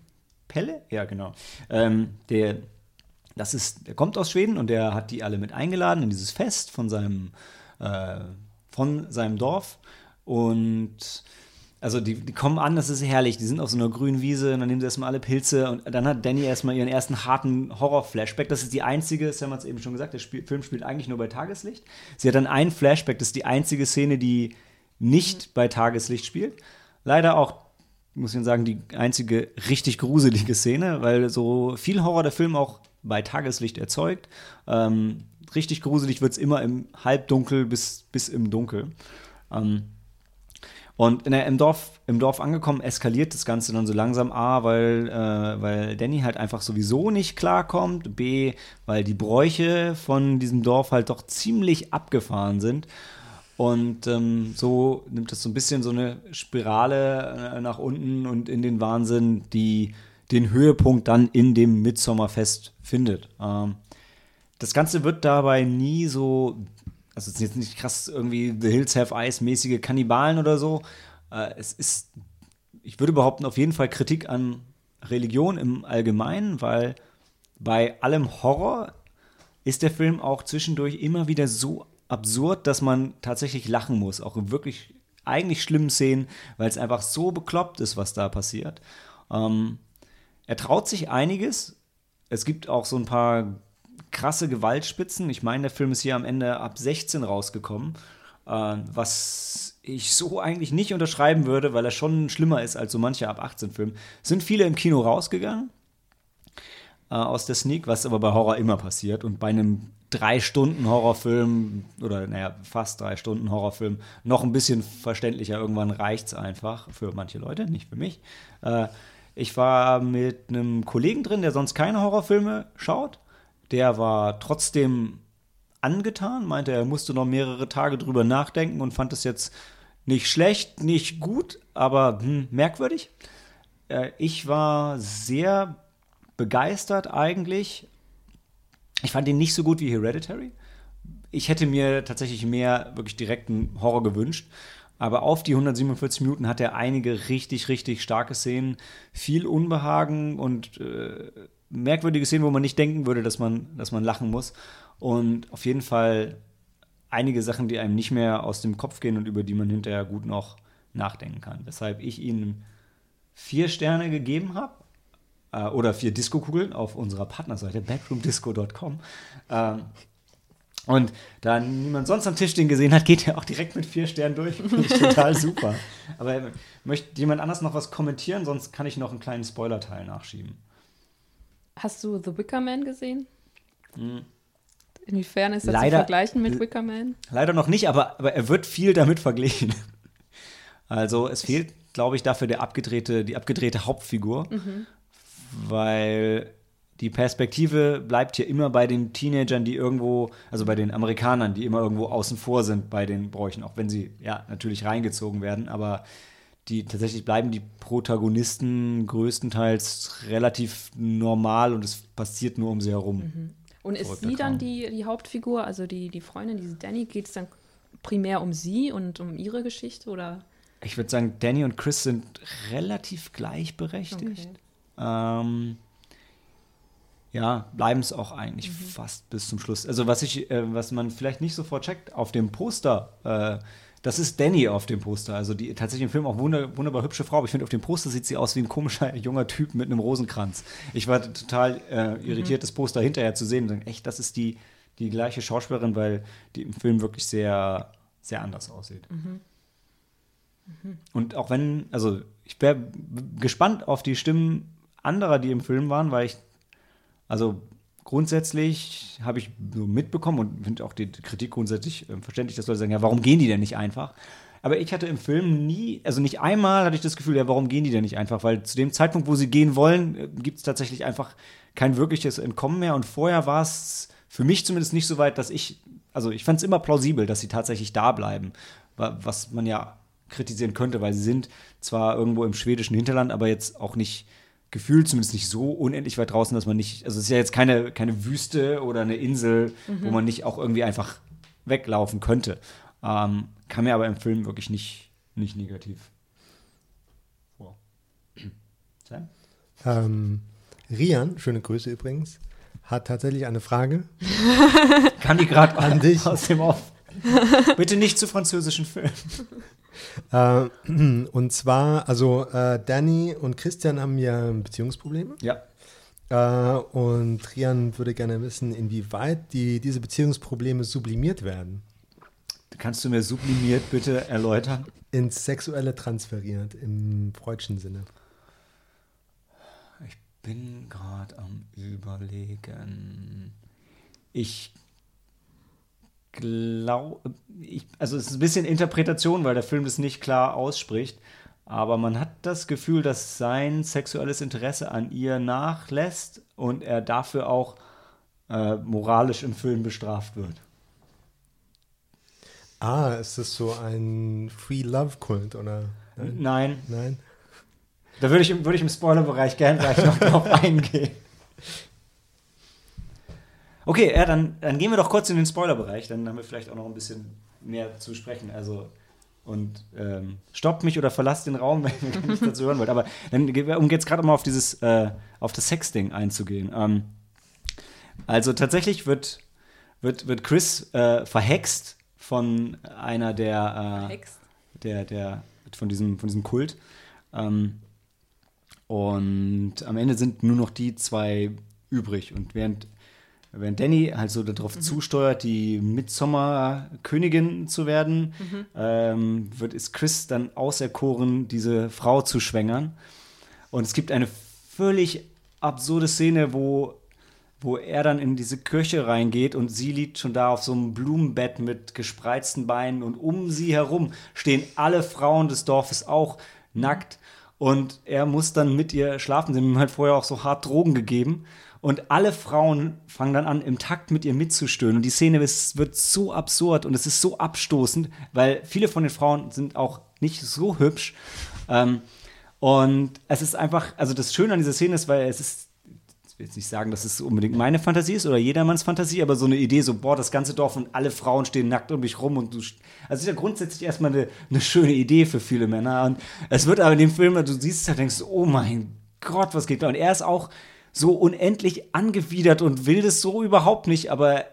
Pelle, ja genau, ähm, der, das ist, der kommt aus Schweden und der hat die alle mit eingeladen in dieses Fest von seinem, äh, von seinem Dorf und also die, die kommen an, das ist herrlich. Die sind auf so einer grünen Wiese und dann nehmen sie erstmal alle Pilze und dann hat Danny erstmal ihren ersten harten Horror-Flashback. Das ist die einzige, Sam hat es eben schon gesagt, der Spiel, Film spielt eigentlich nur bei Tageslicht. Sie hat dann einen Flashback, das ist die einzige Szene, die nicht bei Tageslicht spielt. Leider auch, muss ich sagen, die einzige richtig gruselige Szene, weil so viel Horror der Film auch bei Tageslicht erzeugt. Ähm, richtig gruselig wird es immer im Halbdunkel bis, bis im Dunkel. Ähm, und der, im, Dorf, im Dorf angekommen, eskaliert das Ganze dann so langsam. A, weil, äh, weil Danny halt einfach sowieso nicht klarkommt. B, weil die Bräuche von diesem Dorf halt doch ziemlich abgefahren sind. Und ähm, so nimmt es so ein bisschen so eine Spirale äh, nach unten und in den Wahnsinn, die den Höhepunkt dann in dem Mitsommerfest findet. Ähm, das Ganze wird dabei nie so also es ist jetzt nicht krass irgendwie The Hills Have Eyes mäßige Kannibalen oder so. Äh, es ist, ich würde behaupten, auf jeden Fall Kritik an Religion im Allgemeinen, weil bei allem Horror ist der Film auch zwischendurch immer wieder so absurd, dass man tatsächlich lachen muss. Auch in wirklich eigentlich schlimmen Szenen, weil es einfach so bekloppt ist, was da passiert. Ähm, er traut sich einiges. Es gibt auch so ein paar krasse Gewaltspitzen. Ich meine, der Film ist hier am Ende ab 16 rausgekommen, äh, was ich so eigentlich nicht unterschreiben würde, weil er schon schlimmer ist als so mancher ab 18 Film. Sind viele im Kino rausgegangen äh, aus der Sneak, was aber bei Horror immer passiert und bei einem drei Stunden Horrorfilm oder naja, fast drei Stunden Horrorfilm noch ein bisschen verständlicher. Irgendwann reicht es einfach für manche Leute, nicht für mich. Äh, ich war mit einem Kollegen drin, der sonst keine Horrorfilme schaut. Der war trotzdem angetan, meinte, er musste noch mehrere Tage drüber nachdenken und fand es jetzt nicht schlecht, nicht gut, aber hm, merkwürdig. Äh, ich war sehr begeistert eigentlich. Ich fand ihn nicht so gut wie Hereditary. Ich hätte mir tatsächlich mehr wirklich direkten Horror gewünscht. Aber auf die 147 Minuten hat er einige richtig, richtig starke Szenen, viel Unbehagen und äh, merkwürdige Szenen, wo man nicht denken würde, dass man, dass man lachen muss. Und auf jeden Fall einige Sachen, die einem nicht mehr aus dem Kopf gehen und über die man hinterher gut noch nachdenken kann. Weshalb ich ihm vier Sterne gegeben habe. Äh, oder vier Disco-Kugeln auf unserer Partnerseite, bedroomdisco.com. Ähm, und da niemand sonst am Tisch den gesehen hat, geht er auch direkt mit vier Sternen durch. Finde ich total super. Aber möchte jemand anders noch was kommentieren? Sonst kann ich noch einen kleinen Spoiler-Teil nachschieben. Hast du The Wicker Man gesehen? Hm. Inwiefern ist das leider, zu vergleichen mit Wicker Man? Leider noch nicht, aber, aber er wird viel damit verglichen. Also es fehlt, glaube ich, dafür der abgedrehte, die abgedrehte Hauptfigur, mhm. weil die Perspektive bleibt hier immer bei den Teenagern, die irgendwo, also bei den Amerikanern, die immer irgendwo außen vor sind bei den Bräuchen, auch wenn sie ja natürlich reingezogen werden, aber die tatsächlich bleiben die Protagonisten größtenteils relativ normal und es passiert nur um sie herum. Mhm. Und ist sie dann die, die Hauptfigur, also die, die Freundin, diese Danny, geht es dann primär um sie und um ihre Geschichte oder? Ich würde sagen, Danny und Chris sind relativ gleichberechtigt. Okay. Ähm, ja, bleiben es auch eigentlich mhm. fast bis zum Schluss. Also was ich, äh, was man vielleicht nicht sofort checkt, auf dem Poster äh, das ist Danny auf dem Poster. Also die tatsächlich im Film auch wunder, wunderbar hübsche Frau. Aber ich finde, auf dem Poster sieht sie aus wie ein komischer junger Typ mit einem Rosenkranz. Ich war total äh, irritiert, mhm. das Poster hinterher zu sehen und sagen, echt, das ist die, die gleiche Schauspielerin, weil die im Film wirklich sehr, sehr anders aussieht. Mhm. Mhm. Und auch wenn, also ich wäre gespannt auf die Stimmen anderer, die im Film waren, weil ich, also grundsätzlich habe ich mitbekommen und finde auch die Kritik grundsätzlich äh, verständlich, dass Leute sagen, ja, warum gehen die denn nicht einfach? Aber ich hatte im Film nie, also nicht einmal hatte ich das Gefühl, ja, warum gehen die denn nicht einfach? Weil zu dem Zeitpunkt, wo sie gehen wollen, äh, gibt es tatsächlich einfach kein wirkliches Entkommen mehr. Und vorher war es für mich zumindest nicht so weit, dass ich, also ich fand es immer plausibel, dass sie tatsächlich da bleiben. Was man ja kritisieren könnte, weil sie sind zwar irgendwo im schwedischen Hinterland, aber jetzt auch nicht gefühlt zumindest nicht so unendlich weit draußen, dass man nicht, also es ist ja jetzt keine, keine Wüste oder eine Insel, mhm. wo man nicht auch irgendwie einfach weglaufen könnte. Ähm, kam mir aber im Film wirklich nicht, nicht negativ vor. Sam? Ähm, Rian, schöne Grüße übrigens, hat tatsächlich eine Frage. Kam die gerade An dich. aus dem Off. Bitte nicht zu französischen Filmen. Äh, und zwar, also äh, Danny und Christian haben ja Beziehungsprobleme. Ja. Äh, und Rian würde gerne wissen, inwieweit die, diese Beziehungsprobleme sublimiert werden, Kannst du mir sublimiert bitte erläutern? ins Sexuelle transferiert, im freudschen Sinne. Ich bin gerade am Überlegen. Ich glaube, ich, also es ist ein bisschen Interpretation, weil der Film das nicht klar ausspricht. Aber man hat das Gefühl, dass sein sexuelles Interesse an ihr nachlässt und er dafür auch äh, moralisch im Film bestraft wird. Ah, ist das so ein Free Love Kult oder? Nein? Nein, Nein? da würde ich, im- würde ich im Spoilerbereich gerne gleich noch drauf eingehen. Okay, ja, dann, dann gehen wir doch kurz in den Spoilerbereich, dann haben wir vielleicht auch noch ein bisschen mehr zu sprechen. Also, und ähm, stoppt mich oder verlasst den Raum, wenn ihr nichts dazu hören wollt. Aber dann, um jetzt gerade mal auf dieses, äh, auf das Sex-Ding einzugehen. Ähm, also tatsächlich wird, wird, wird Chris äh, verhext von einer der, äh, der, der, von diesem, von diesem Kult. Ähm, und am Ende sind nur noch die zwei übrig. Und während, während Danny halt so darauf zusteuert, die Midsommar-Königin zu werden, ähm, wird ist Chris dann auserkoren, diese Frau zu schwängern. Und es gibt eine völlig absurde Szene, wo, wo er dann in diese Kirche reingeht und sie liegt schon da auf so einem Blumenbett mit gespreizten Beinen und um sie herum stehen alle Frauen des Dorfes auch nackt und er muss dann mit ihr schlafen. Sie haben ihm halt vorher auch so hart Drogen gegeben. Und alle Frauen fangen dann an, im Takt mit ihr mitzustöhnen. Und die Szene ist, wird so absurd und es ist so abstoßend, weil viele von den Frauen sind auch nicht so hübsch. Ähm, und es ist einfach, also das Schöne an dieser Szene ist, weil es ist, ich will jetzt nicht sagen, dass es unbedingt meine Fantasie ist oder jedermanns Fantasie, aber so eine Idee, so, boah, das ganze Dorf und alle Frauen stehen nackt um mich rum und du. Also ist ja grundsätzlich erstmal eine, eine schöne Idee für viele Männer. Und es wird aber in dem Film, du siehst es, da denkst oh mein Gott, was geht da? Und er ist auch so unendlich angewidert und will das so überhaupt nicht, aber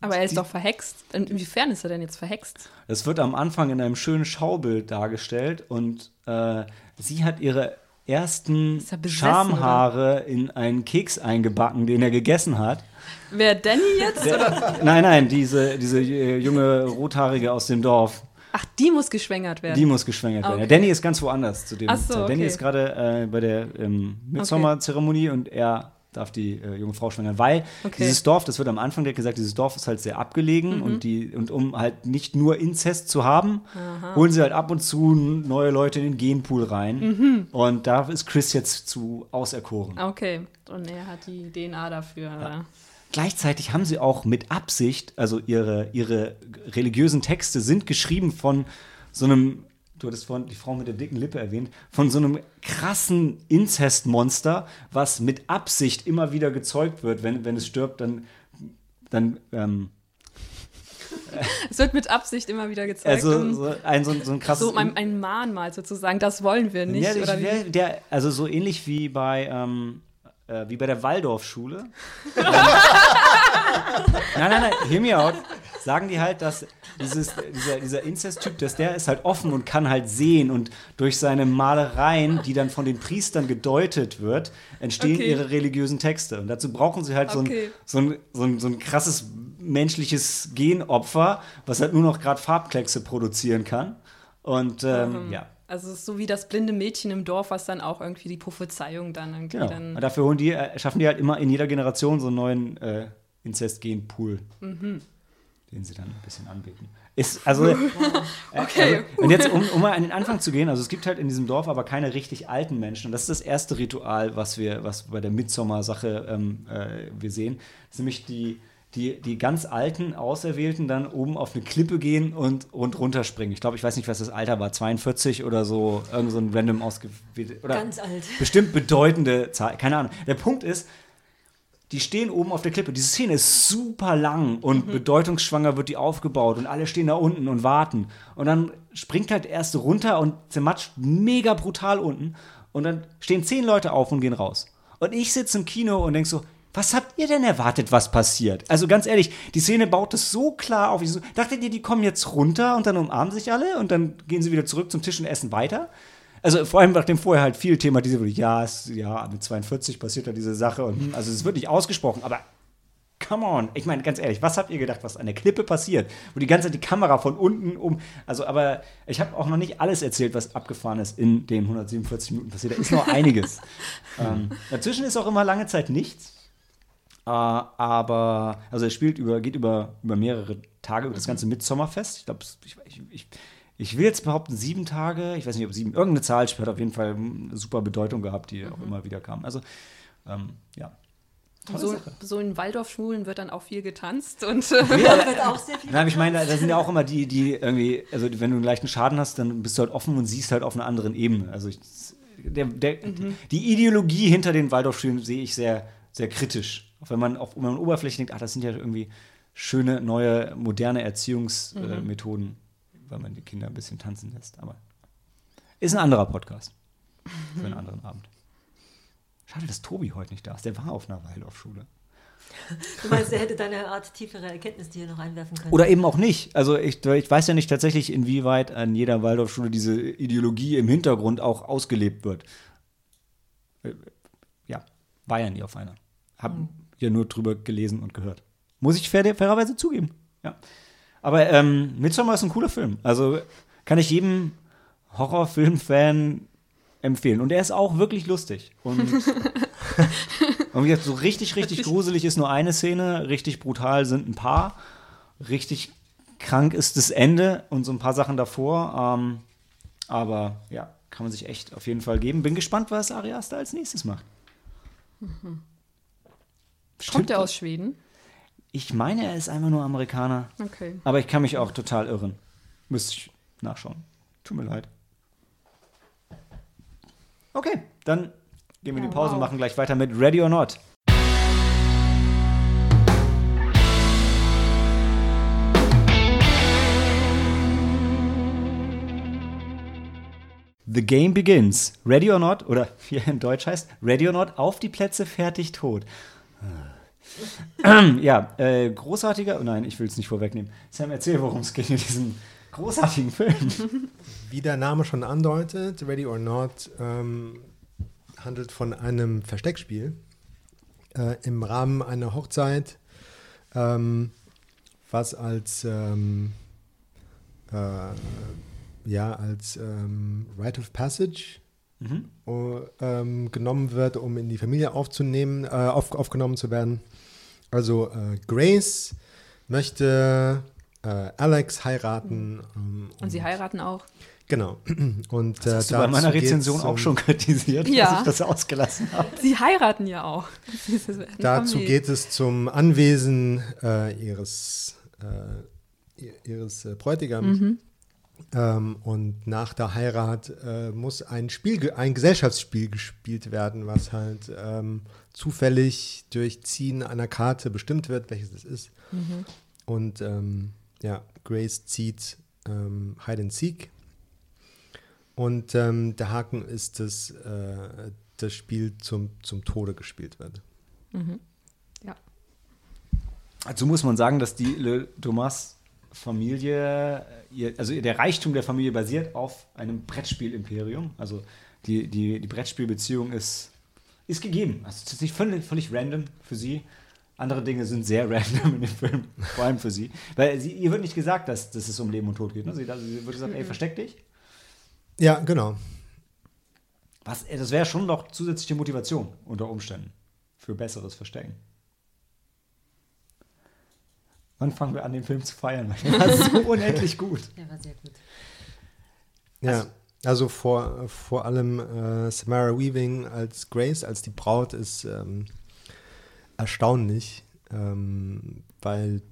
Aber er ist doch verhext. Inwiefern ist er denn jetzt verhext? Es wird am Anfang in einem schönen Schaubild dargestellt und äh, sie hat ihre ersten er Schamhaare in einen Keks eingebacken, den er gegessen hat. Wer Danny jetzt? Oder? Nein, nein, diese, diese äh, junge Rothaarige aus dem Dorf, Ach, die muss geschwängert werden. die muss geschwängert werden. Okay. Danny ist ganz woanders zu dem Ach so, Zeit. Danny okay. ist gerade äh, bei der ähm, Mitsommerzeremonie und er darf die äh, junge Frau schwängern, weil Okay. dieses Dorf, das wird am Anfang direkt gesagt, dieses Dorf ist halt sehr abgelegen Mhm. und die und um halt nicht nur Inzest zu haben, holen sie halt ab und zu neue Leute in den Genpool rein Mhm. und da ist Chris jetzt zu auserkoren. Okay. Und er hat die DNA dafür. oder? Gleichzeitig haben sie auch mit Absicht, also ihre, ihre religiösen Texte sind geschrieben von so einem, du hattest vorhin die Frau mit der dicken Lippe erwähnt, von so einem krassen Inzestmonster, was mit Absicht immer wieder gezeugt wird. Wenn, wenn es stirbt, dann, dann ähm, Es wird mit Absicht immer wieder gezeigt. also so ein, so, so ein krasses. so ein, ein Mahnmal sozusagen. Das wollen wir nicht. ja, ich, der, also so ähnlich wie bei, ähm, äh, wie bei der Waldorfschule. nein, nein, nein, hear me out. Sagen die halt, dass dieses, dieser, dieser Inzest-Typ, dass der ist halt offen und kann halt sehen und durch seine Malereien, die dann von den Priestern gedeutet wird, entstehen Okay. ihre religiösen Texte. Und dazu brauchen sie halt Okay. so, ein, so, ein, so, ein, so ein krasses menschliches Genopfer, was halt nur noch gerade Farbkleckse produzieren kann. Und ähm, ja. Also es ist so wie das blinde Mädchen im Dorf, was dann auch irgendwie die Prophezeiung dann irgendwie Genau. dann. Und dafür holen die, äh, schaffen die halt immer in jeder Generation so einen neuen äh, Inzest-Gen-Pool, Mhm. den sie dann ein bisschen anbieten. Ist, also, äh, Okay. also, und jetzt, um, um mal an den Anfang zu gehen, also es gibt halt in diesem Dorf aber keine richtig alten Menschen. Und das ist das erste Ritual, was wir, was bei der Midsommar-Sache ähm, äh, wir sehen. Das ist nämlich die, die, die ganz alten Auserwählten dann oben auf eine Klippe gehen und, und runterspringen. Ich glaube, ich weiß nicht, was das Alter war, 42 oder so, irgend so ein random ausgewählte. Oder Ganz alt. bestimmt bedeutende Zahl, keine Ahnung. Der Punkt ist, die stehen oben auf der Klippe. Diese Szene ist super lang und Mhm. bedeutungsschwanger wird die aufgebaut und alle stehen da unten und warten. Und dann springt halt der erste runter und zermatscht mega brutal unten. Und dann stehen zehn Leute auf und gehen raus. Und ich sitze im Kino und denk so, was habt ihr denn erwartet, was passiert? Also ganz ehrlich, die Szene baut es so klar auf. Dachtet ihr, die kommen jetzt runter und dann umarmen sich alle und dann gehen sie wieder zurück zum Tisch und essen weiter? Also vor allem, nachdem vorher halt viel thematisiert wurde, ja, es, ja, mit 42 passiert da diese Sache und hm, also es wird nicht ausgesprochen, aber come on, ich meine ganz ehrlich, was habt ihr gedacht, was an der Klippe passiert, wo die ganze Zeit die Kamera von unten um, also aber ich habe auch noch nicht alles erzählt, was abgefahren ist in den 147 Minuten passiert, da ist noch einiges. ähm, dazwischen ist auch immer lange Zeit nichts, aber also es spielt über, geht über, über mehrere Tage, über das ganze Mitsommerfest. Ich glaube, ich, ich, ich, ich will jetzt behaupten, sieben Tage, ich weiß nicht, ob sieben, irgendeine Zahl hat auf jeden Fall eine super Bedeutung gehabt, die auch immer wieder kam. Also, ähm, ja. So, so in Waldorfschulen wird dann auch viel getanzt und äh, wird auch sehr viel. Nein, ich meine, da, sind ja auch immer die, die irgendwie, also wenn du einen leichten Schaden hast, dann bist du halt offen und siehst halt auf einer anderen Ebene. Also ich, der, der, die Ideologie hinter den Waldorfschulen sehe ich sehr, sehr kritisch. Auch wenn man auf wenn man Oberfläche denkt, ach, das sind ja irgendwie schöne, neue, moderne Erziehungsmethoden, äh, Methoden, weil man die Kinder ein bisschen tanzen lässt. Aber ist ein anderer Podcast für einen anderen Abend. Schade, dass Tobi heute nicht da ist. Der war auf einer Waldorfschule. Du meinst, er hätte deine Art tiefere Erkenntnis hier noch einwerfen können? Oder eben auch nicht. Also ich, ich weiß ja nicht tatsächlich, inwieweit an jeder Waldorfschule diese Ideologie im Hintergrund auch ausgelebt wird. Äh, Ja, war ja nie auf einer. Hab ja nur drüber gelesen und gehört. Muss ich fair, fairerweise zugeben. Ja. Aber ähm, Midsommar ist ein cooler Film. Also kann ich jedem Horrorfilm-Fan empfehlen. Und er ist auch wirklich lustig. Und, und wie gesagt, so richtig, richtig gruselig ist nur eine Szene, richtig brutal sind ein paar, richtig krank ist das Ende und so ein paar Sachen davor. Ähm, aber ja, kann man sich echt auf jeden Fall geben. Bin gespannt, was Ari Aster als nächstes macht. Kommt er aus Schweden? Ich meine, er ist einfach nur Amerikaner. Okay. Aber ich kann mich auch total irren. Müsste ich nachschauen. Tut mir leid. Okay, dann gehen wir in die Pause und wow. machen gleich weiter mit Ready or Not. The Game Begins. Ready or Not, oder wie er in Deutsch heißt, Ready or Not, auf die Plätze, fertig, tot. Ja, äh, großartiger, oh nein, ich will es nicht vorwegnehmen. Sam, erzähl, worum es geht in diesem großartigen Film. Wie der Name schon andeutet, Ready or Not ähm, handelt von einem Versteckspiel äh, im Rahmen einer Hochzeit, ähm, was als ähm, äh, ja als ähm, Rite of Passage äh, ähm, genommen wird, um in die Familie aufzunehmen, äh, auf, aufgenommen zu werden. Also äh, Grace möchte äh, Alex heiraten. ähm, Und sie heiraten auch. Genau. Und äh, Hast du bei meiner Rezension auch um- schon kritisiert, Ja. dass ich das ausgelassen habe. Sie heiraten ja auch. Das Dazu geht es zum Anwesen äh, ihres, äh, ihres äh, Bräutigams. Mhm. Ähm, und nach der Heirat äh, muss ein Spiel, ein Gesellschaftsspiel gespielt werden, was halt ähm, zufällig durch Ziehen einer Karte bestimmt wird, welches es ist. Mhm. Und ähm, ja, Grace zieht ähm, Hide and Seek. Und ähm, der Haken ist, dass äh, das Spiel zum, zum Tode gespielt wird. Ja. Dazu muss man sagen, dass die Le Thomas Familie, ihr, also der Reichtum der Familie basiert auf einem Brettspiel-Imperium. Also die, die, die Brettspielbeziehung ist, ist gegeben. Also es ist nicht völlig, völlig random für sie. Andere Dinge sind sehr random in dem Film, vor allem für sie. Weil sie, ihr wird nicht gesagt, dass, dass es um Leben und Tod geht. Ne? Sie, also sie wird gesagt, ey, versteck dich. Ja, genau. Was, äh, das wäre schon noch zusätzliche Motivation unter Umständen für besseres Verstecken. Wann fangen wir an, den Film zu feiern? Weil Der war so unendlich gut. Der war sehr gut. Ja, also vor, vor allem äh, Samara Weaving als Grace, als die Braut, ist ähm, erstaunlich, ähm, weil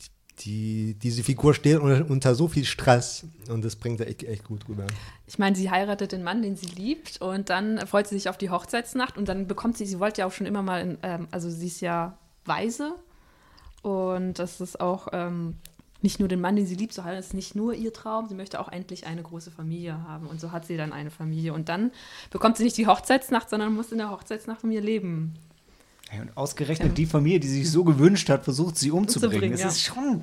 die, die, diese Figur steht unter, unter, so viel Stress und das bringt er echt, echt gut rüber. Ich meine, sie heiratet den Mann, den sie liebt und dann freut sie sich auf die Hochzeitsnacht und dann bekommt sie, sie wollte ja auch schon immer mal, in, ähm, also sie ist ja weise und das ist auch ähm, nicht nur den Mann, den sie liebt, so ist nicht nur ihr Traum, sie möchte auch endlich eine große Familie haben und so hat sie dann eine Familie und dann bekommt sie nicht die Hochzeitsnacht, sondern muss in der Hochzeitsnacht um ihr Leben und ausgerechnet ja. die Familie, die sich so gewünscht hat, versucht sie umzubringen. Es ja. ist schon.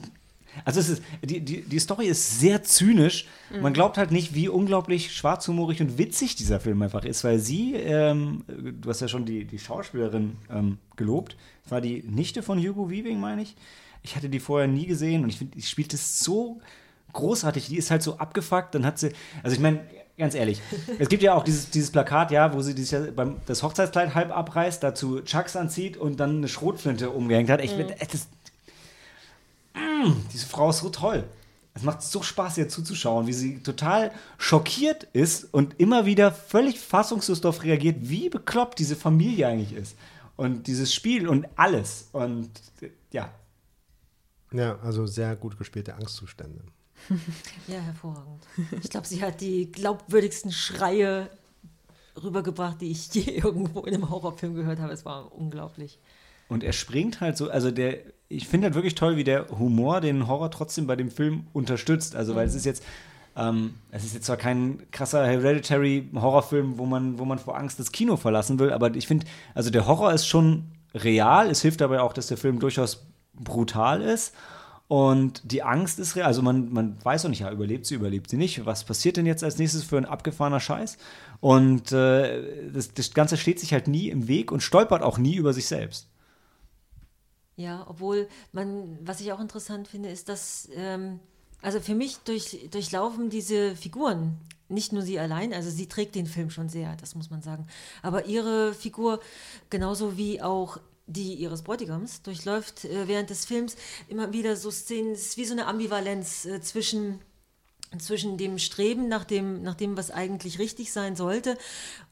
Also es ist, die, die, die Story ist sehr zynisch. Mhm. Man glaubt halt nicht, wie unglaublich schwarzhumorig und witzig dieser Film einfach ist, weil sie, ähm, du hast ja schon die, die Schauspielerin ähm, gelobt, das war die Nichte von Hugo Weaving, meine ich. Ich hatte die vorher nie gesehen und ich finde, die spielt es so großartig. Die ist halt so abgefuckt. Dann hat sie, also ich meine, ganz ehrlich, es gibt ja auch dieses, dieses Plakat, ja, wo sie dieses, beim, das Hochzeitskleid halb abreißt, dazu Chucks anzieht und dann eine Schrotflinte umgehängt hat. Ich mhm. das, mm, diese Frau ist so toll. Es macht so Spaß, ihr zuzuschauen, wie sie total schockiert ist und immer wieder völlig fassungslos darauf reagiert, wie bekloppt diese Familie eigentlich ist. Und dieses Spiel und alles. Und ja. Ja, also sehr gut gespielte Angstzustände. Ja, hervorragend. Ich glaube, sie hat die glaubwürdigsten Schreie rübergebracht, die ich je irgendwo in einem Horrorfilm gehört habe. Es war unglaublich. Und er springt halt so, also der, ich finde halt wirklich toll, wie der Humor den Horror trotzdem bei dem Film unterstützt. Also, weil mhm. es ist jetzt, ähm, es ist jetzt zwar kein krasser Hereditary Horrorfilm, wo man, wo man vor Angst das Kino verlassen will, aber ich finde, also der Horror ist schon real. Es hilft dabei auch, dass der Film durchaus brutal ist. Und die Angst ist real. Also man, man weiß auch nicht, ja, überlebt sie, überlebt sie nicht. Was passiert denn jetzt als nächstes für ein abgefahrener Scheiß? Und äh, das, das Ganze steht sich halt nie im Weg und stolpert auch nie über sich selbst. Ja, obwohl man, was ich auch interessant finde, ist, dass, ähm, also für mich durch, durchlaufen diese Figuren, nicht nur sie allein, also sie trägt den Film schon sehr, das muss man sagen, aber ihre Figur, genauso wie auch die ihres Bräutigams durchläuft äh, während des Films immer wieder so Szenen, es ist wie so eine Ambivalenz äh, zwischen zwischen dem Streben nach dem, nach dem, was eigentlich richtig sein sollte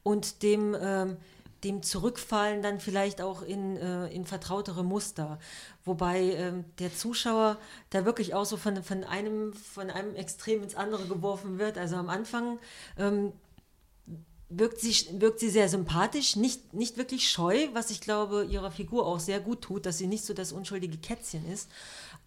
und dem, ähm, dem Zurückfallen dann vielleicht auch in, äh, in vertrautere Muster. Wobei ähm, der Zuschauer da wirklich auch so von, von, einem, von einem Extrem ins andere geworfen wird. Also am Anfang ähm, wirkt sie, wirkt sie sehr sympathisch, nicht, nicht wirklich scheu, was ich glaube ihrer Figur auch sehr gut tut, dass sie nicht so das unschuldige Kätzchen ist.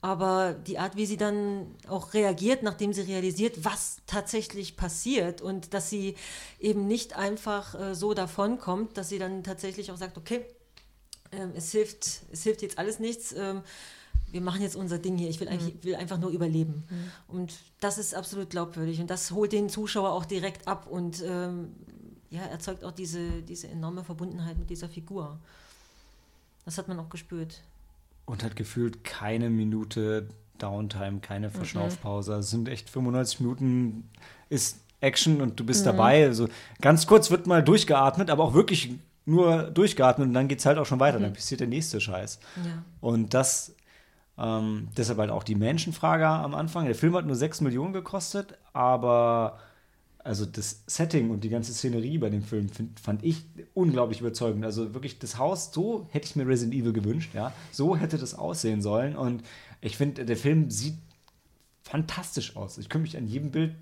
Aber die Art, wie sie dann auch reagiert, nachdem sie realisiert, was tatsächlich passiert und dass sie eben nicht einfach äh, so davonkommt, dass sie dann tatsächlich auch sagt, okay, äh, es, hilft, es hilft jetzt alles nichts. Äh, wir machen jetzt unser Ding hier, ich will, mhm. will einfach nur überleben. Mhm. Und das ist absolut glaubwürdig und das holt den Zuschauer auch direkt ab und ähm, ja, erzeugt auch diese, diese enorme Verbundenheit mit dieser Figur. Das hat man auch gespürt. Und hat gefühlt keine Minute Downtime, keine mhm. Verschnaufpause. Es sind echt 95 Minuten ist Action und du bist mhm. dabei. Also ganz kurz wird mal durchgeatmet, aber auch wirklich nur durchgeatmet und dann geht es halt auch schon weiter. Mhm. Dann passiert der nächste Scheiß. Ja. Und das, ähm, deshalb halt auch die Menschenfrage am Anfang. Der Film hat nur 6 Millionen gekostet, aber also das Setting und die ganze Szenerie bei dem Film find, fand ich unglaublich überzeugend. Also wirklich das Haus, so hätte ich mir Resident Evil gewünscht, ja. So hätte das aussehen sollen. Und ich finde, der Film sieht fantastisch aus. Ich könnte mich an jedem Bild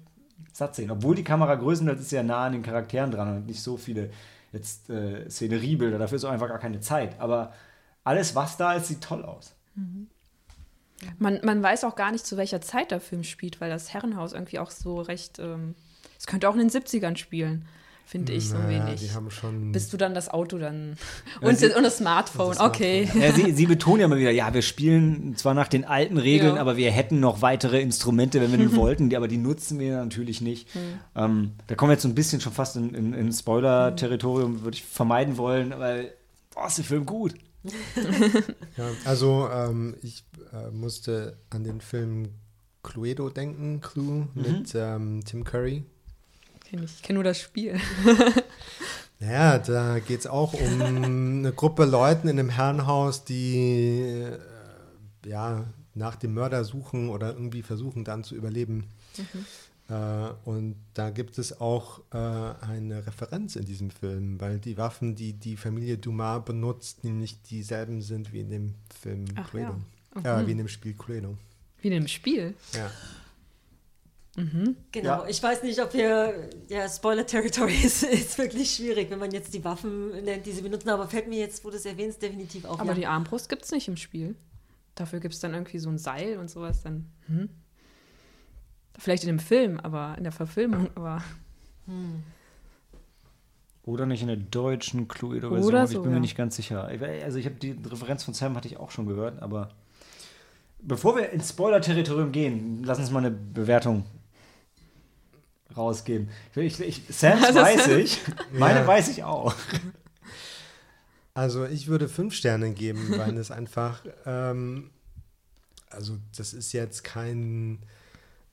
satt sehen. Obwohl die Kamera größtenteils ist ja nah an den Charakteren dran und nicht so viele jetzt äh, Szeneriebilder. Dafür ist auch einfach gar keine Zeit. Aber alles, was da ist, sieht toll aus. Mhm. Man, man weiß auch gar nicht, zu welcher Zeit der Film spielt, weil das Herrenhaus irgendwie auch so recht. Ähm es könnte auch in den 70ern spielen finde ich so naja, wenig. Die haben schon Bist du dann das Auto dann und, ja, und das Smartphone, das okay. Ja, sie, sie, betonen ja immer wieder, ja, wir spielen zwar nach den alten Regeln, ja. aber wir hätten noch weitere Instrumente, wenn wir den wollten, aber die nutzen wir natürlich nicht. Mhm. Ähm, da kommen wir jetzt so ein bisschen schon fast in, in, in Spoiler-Territorium, würde ich vermeiden wollen, weil, boah, ist der Film gut. ja, also ähm, ich äh, musste an den Film Cluedo denken, Clue, mhm. mit ähm, Tim Curry Kenn ich. ich kenne nur das Spiel. naja, da geht es auch um eine Gruppe Leuten in einem Herrenhaus, die äh, ja nach dem Mörder suchen oder irgendwie versuchen dann zu überleben. Mhm. Äh, und da gibt es auch äh, eine Referenz in diesem Film, weil die Waffen, die die Familie Dumas benutzt, nämlich dieselben sind wie in dem Film Ach, Cluedo. Ja. Mhm. wie in dem Spiel Cluedo. Wie in einem Spiel. Ja. Genau, Ja. ich weiß nicht, ob wir, ja, Spoiler-Territory ist, ist wirklich schwierig, wenn man jetzt die Waffen nennt, die sie benutzen, aber fällt mir jetzt, wo du es erwähnst, definitiv auf. Aber ja. die Armbrust gibt es nicht im Spiel. Dafür gibt es dann irgendwie so ein Seil und sowas dann. Hm? Vielleicht in dem Film, aber in der Verfilmung, aber. Oder nicht in der deutschen Cluedo-Version. Oder ich so, bin mir nicht ganz sicher. Also ich habe die Referenz von Sam hatte ich auch schon gehört, aber bevor wir ins Spoiler-Territorium gehen, lass uns mal eine Bewertung rausgeben. Ich, ich, Sams Also weiß ich, meine Ja. weiß ich auch. Also ich würde fünf Sterne geben, weil es einfach, ähm, also das ist jetzt kein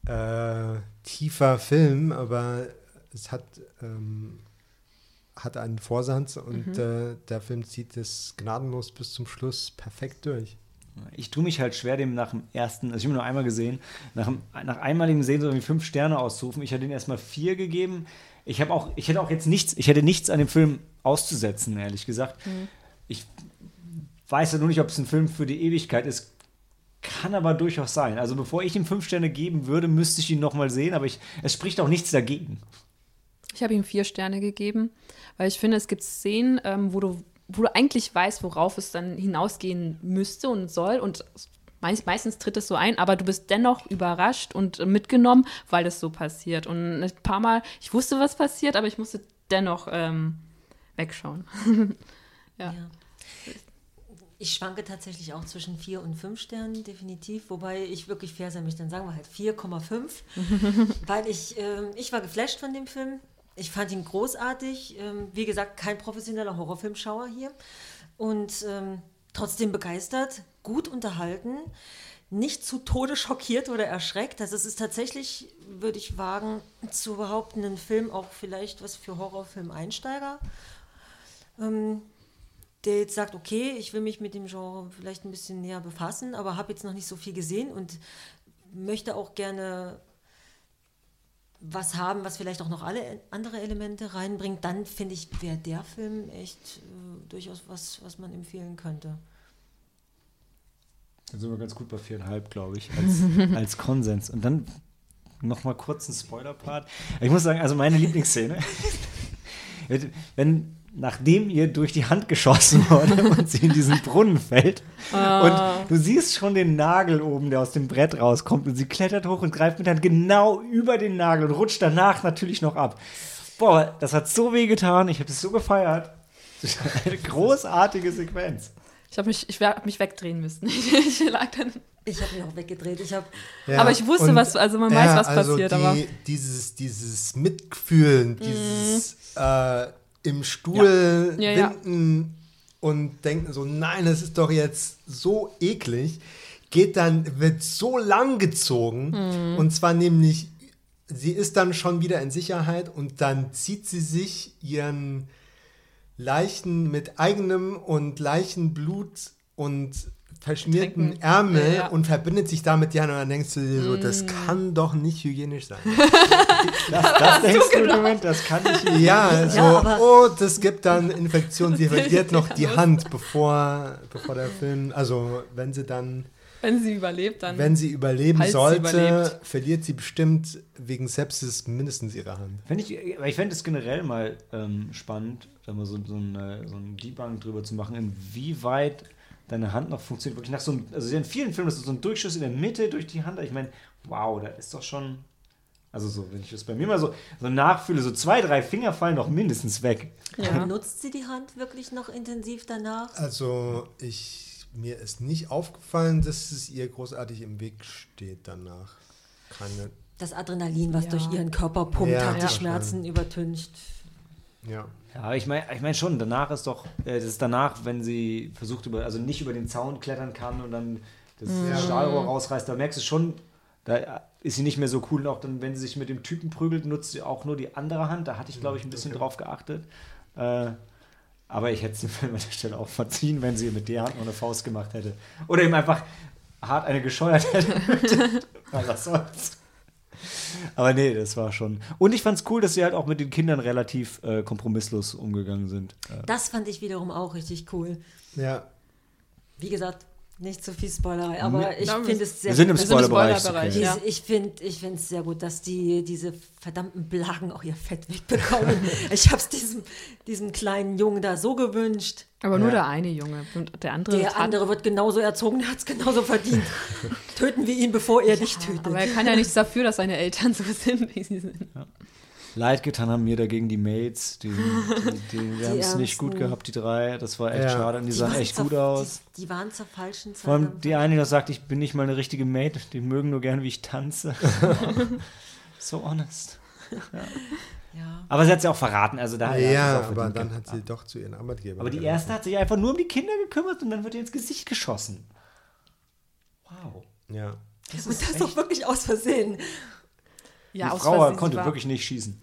äh, tiefer Film, aber es hat, ähm, hat einen Vorsatz und äh, der Film zieht es gnadenlos bis zum Schluss perfekt durch. Ich tue mich halt schwer, dem nach dem ersten, also ich habe ihn nur einmal gesehen, nach, dem, nach einmaligem Sehen so irgendwie fünf Sterne auszurufen. Ich hätte ihm erstmal vier gegeben. Ich habe auch, ich hätte auch jetzt nichts, ich hätte nichts an dem Film auszusetzen, ehrlich gesagt. Ich weiß ja nur nicht, ob es ein Film für die Ewigkeit ist. Kann aber durchaus sein. Also bevor ich ihm fünf Sterne geben würde, müsste ich ihn nochmal sehen, aber ich, es spricht auch nichts dagegen. Ich habe ihm vier Sterne gegeben, weil ich finde, es gibt Szenen, ähm, wo, du, wo du eigentlich weißt, worauf es dann hinausgehen müsste und soll. Und meist, meistens tritt es so ein, aber du bist dennoch überrascht und äh, mitgenommen, weil das so passiert. Und ein paar Mal, ich wusste, was passiert, aber ich musste dennoch ähm, wegschauen. ja. Ja. Ich schwanke tatsächlich auch zwischen 4 und 5 Sternen, definitiv. Wobei ich wirklich fair sein möchte, dann sagen wir halt 4,5. weil ich, ähm, ich war geflasht von dem Film. Ich fand ihn großartig. Ähm, wie gesagt, kein professioneller Horrorfilmschauer hier. Und ähm, trotzdem begeistert, gut unterhalten, nicht zu Tode schockiert oder erschreckt. Also es ist tatsächlich, würde ich wagen, zu behaupten, ein Film auch vielleicht was für Horrorfilm-Einsteiger der jetzt sagt, okay, ich will mich mit dem Genre vielleicht ein bisschen näher befassen, aber habe jetzt noch nicht so viel gesehen und möchte auch gerne was haben, was vielleicht auch noch alle andere Elemente reinbringt, dann finde ich, wäre der Film echt äh, durchaus was, was man empfehlen könnte. Dann sind wir ganz gut bei viereinhalb, glaube ich, als, als Konsens. Und dann noch mal kurz ein Spoiler-Part. Ich muss sagen, also meine Lieblingsszene, wenn nachdem ihr durch die Hand geschossen wurde und sie in diesen Brunnen fällt und du siehst schon den Nagel oben, der aus dem Brett rauskommt und sie klettert hoch und greift mit der Hand genau über den Nagel und rutscht danach natürlich noch ab. Boah, das hat so weh getan, ich habe das so gefeiert. Das ist eine großartige Sequenz. Ich habe mich, ich hab mich wegdrehen müssen. ich lag dann. Ich habe mich auch weggedreht. Ich habe Ja, Aber ich wusste, und- was- also man weiß, was also passiert, die, aber- Dieses, dieses Mitfühlen, dieses äh, im Stuhl Ja, ja. winden und denken so, nein, das ist doch jetzt so eklig, geht dann, wird so lang gezogen Mhm. und zwar nämlich, sie ist dann schon wieder in Sicherheit und dann zieht sie sich ihren Leichen mit eigenem und Leichenblut und verschmierten Tränken. Ärmel Ja, ja. und verbindet sich damit die Hand und dann denkst du dir so, Mm. das kann doch nicht hygienisch sein. Das, das denkst du, Moment, das kann ich ja, so, aber- oh, das gibt dann Infektion, sie verliert noch die Hand, bevor, bevor der Film, also wenn sie dann, Wenn sie überlebt, dann. wenn sie überleben Falls sie sollte, überlebt. verliert sie bestimmt wegen Sepsis mindestens ihre Hand. Fänd ich ich fände es generell mal ähm, spannend, da mal so, so, eine, so ein Debunk drüber zu machen, inwieweit deine Hand noch funktioniert. Wirklich nach so einem, also in vielen Filmen ist so ein Durchschuss in der Mitte durch die Hand. Ich meine, wow, da ist doch schon. Also so, wenn ich das bei mir mal so, so nachfühle, so zwei, drei Finger fallen doch mindestens weg. ja. Benutzt sie die Hand wirklich noch intensiv danach? Also ich, mir ist nicht aufgefallen, dass es ihr großartig im Weg steht danach. Keine, Das Adrenalin, was Ja. durch ihren Körper pumpt, Ja, hat die ja. Schmerzen übertüncht. ja. Ja, ich meine ich mein schon, danach ist doch, äh, das ist danach, wenn sie versucht über, also nicht über den Zaun klettern kann und dann das Ja. Stahlrohr rausreißt, da merkst du schon, da ist sie nicht mehr so cool. Und auch dann, wenn sie sich mit dem Typen prügelt, nutzt sie auch nur die andere Hand. Da hatte ich, glaube ich, ein bisschen Okay. drauf geachtet. Äh, aber ich hätte es dem Film an der Stelle auch verziehen, wenn sie mit der Hand noch eine Faust gemacht hätte. Oder ihm einfach hart eine gescheuert hätte. Was soll's. Aber nee, das war schon. Und ich fand's cool, dass sie halt auch mit den Kindern relativ äh, kompromisslos umgegangen sind. Das fand ich wiederum auch richtig cool. Ja, Wie gesagt, Nicht zu viel Spoilerei, aber ich Ja, finde es sehr Wir sind im gut, Wir sind im Spoilerbereich. Spoilerbereich, okay. ja. Ich finde ich es sehr gut, dass die diese verdammten Blagen auch ihr Fett wegbekommen. ich habe es diesem, diesem kleinen Jungen da so gewünscht. Aber nur Ja. der eine Junge. Und der andere. Der andere wird genauso erzogen, der hat es genauso verdient. Töten wir ihn, bevor er dich tötet. Aber er kann ja nichts dafür, dass seine Eltern so sind, wie sie sind. Leid getan haben mir dagegen die Mates. Die, die, die, wir haben es nicht gut gehabt, die drei. Das war echt Ja. schade. Und die, sahen echt zur- gut aus. Die, die waren zur falschen Zeit. Vor allem die eine, die sagt, ich bin nicht mal eine richtige Mate. Die mögen nur gern, wie ich tanze. so honest. Ja. Aber sie hat sie auch verraten. Also da hat sie Ja, es aber dann gehabt. hat sie doch zu ihren Arbeitgebern. Aber die gelaufen. erste hat sich einfach nur um die Kinder gekümmert und dann wird ihr ins Gesicht geschossen. Wow. Ja. Das Und das doch wirklich aus Versehen. Ja, die Frau Versehen, konnte wirklich nicht schießen.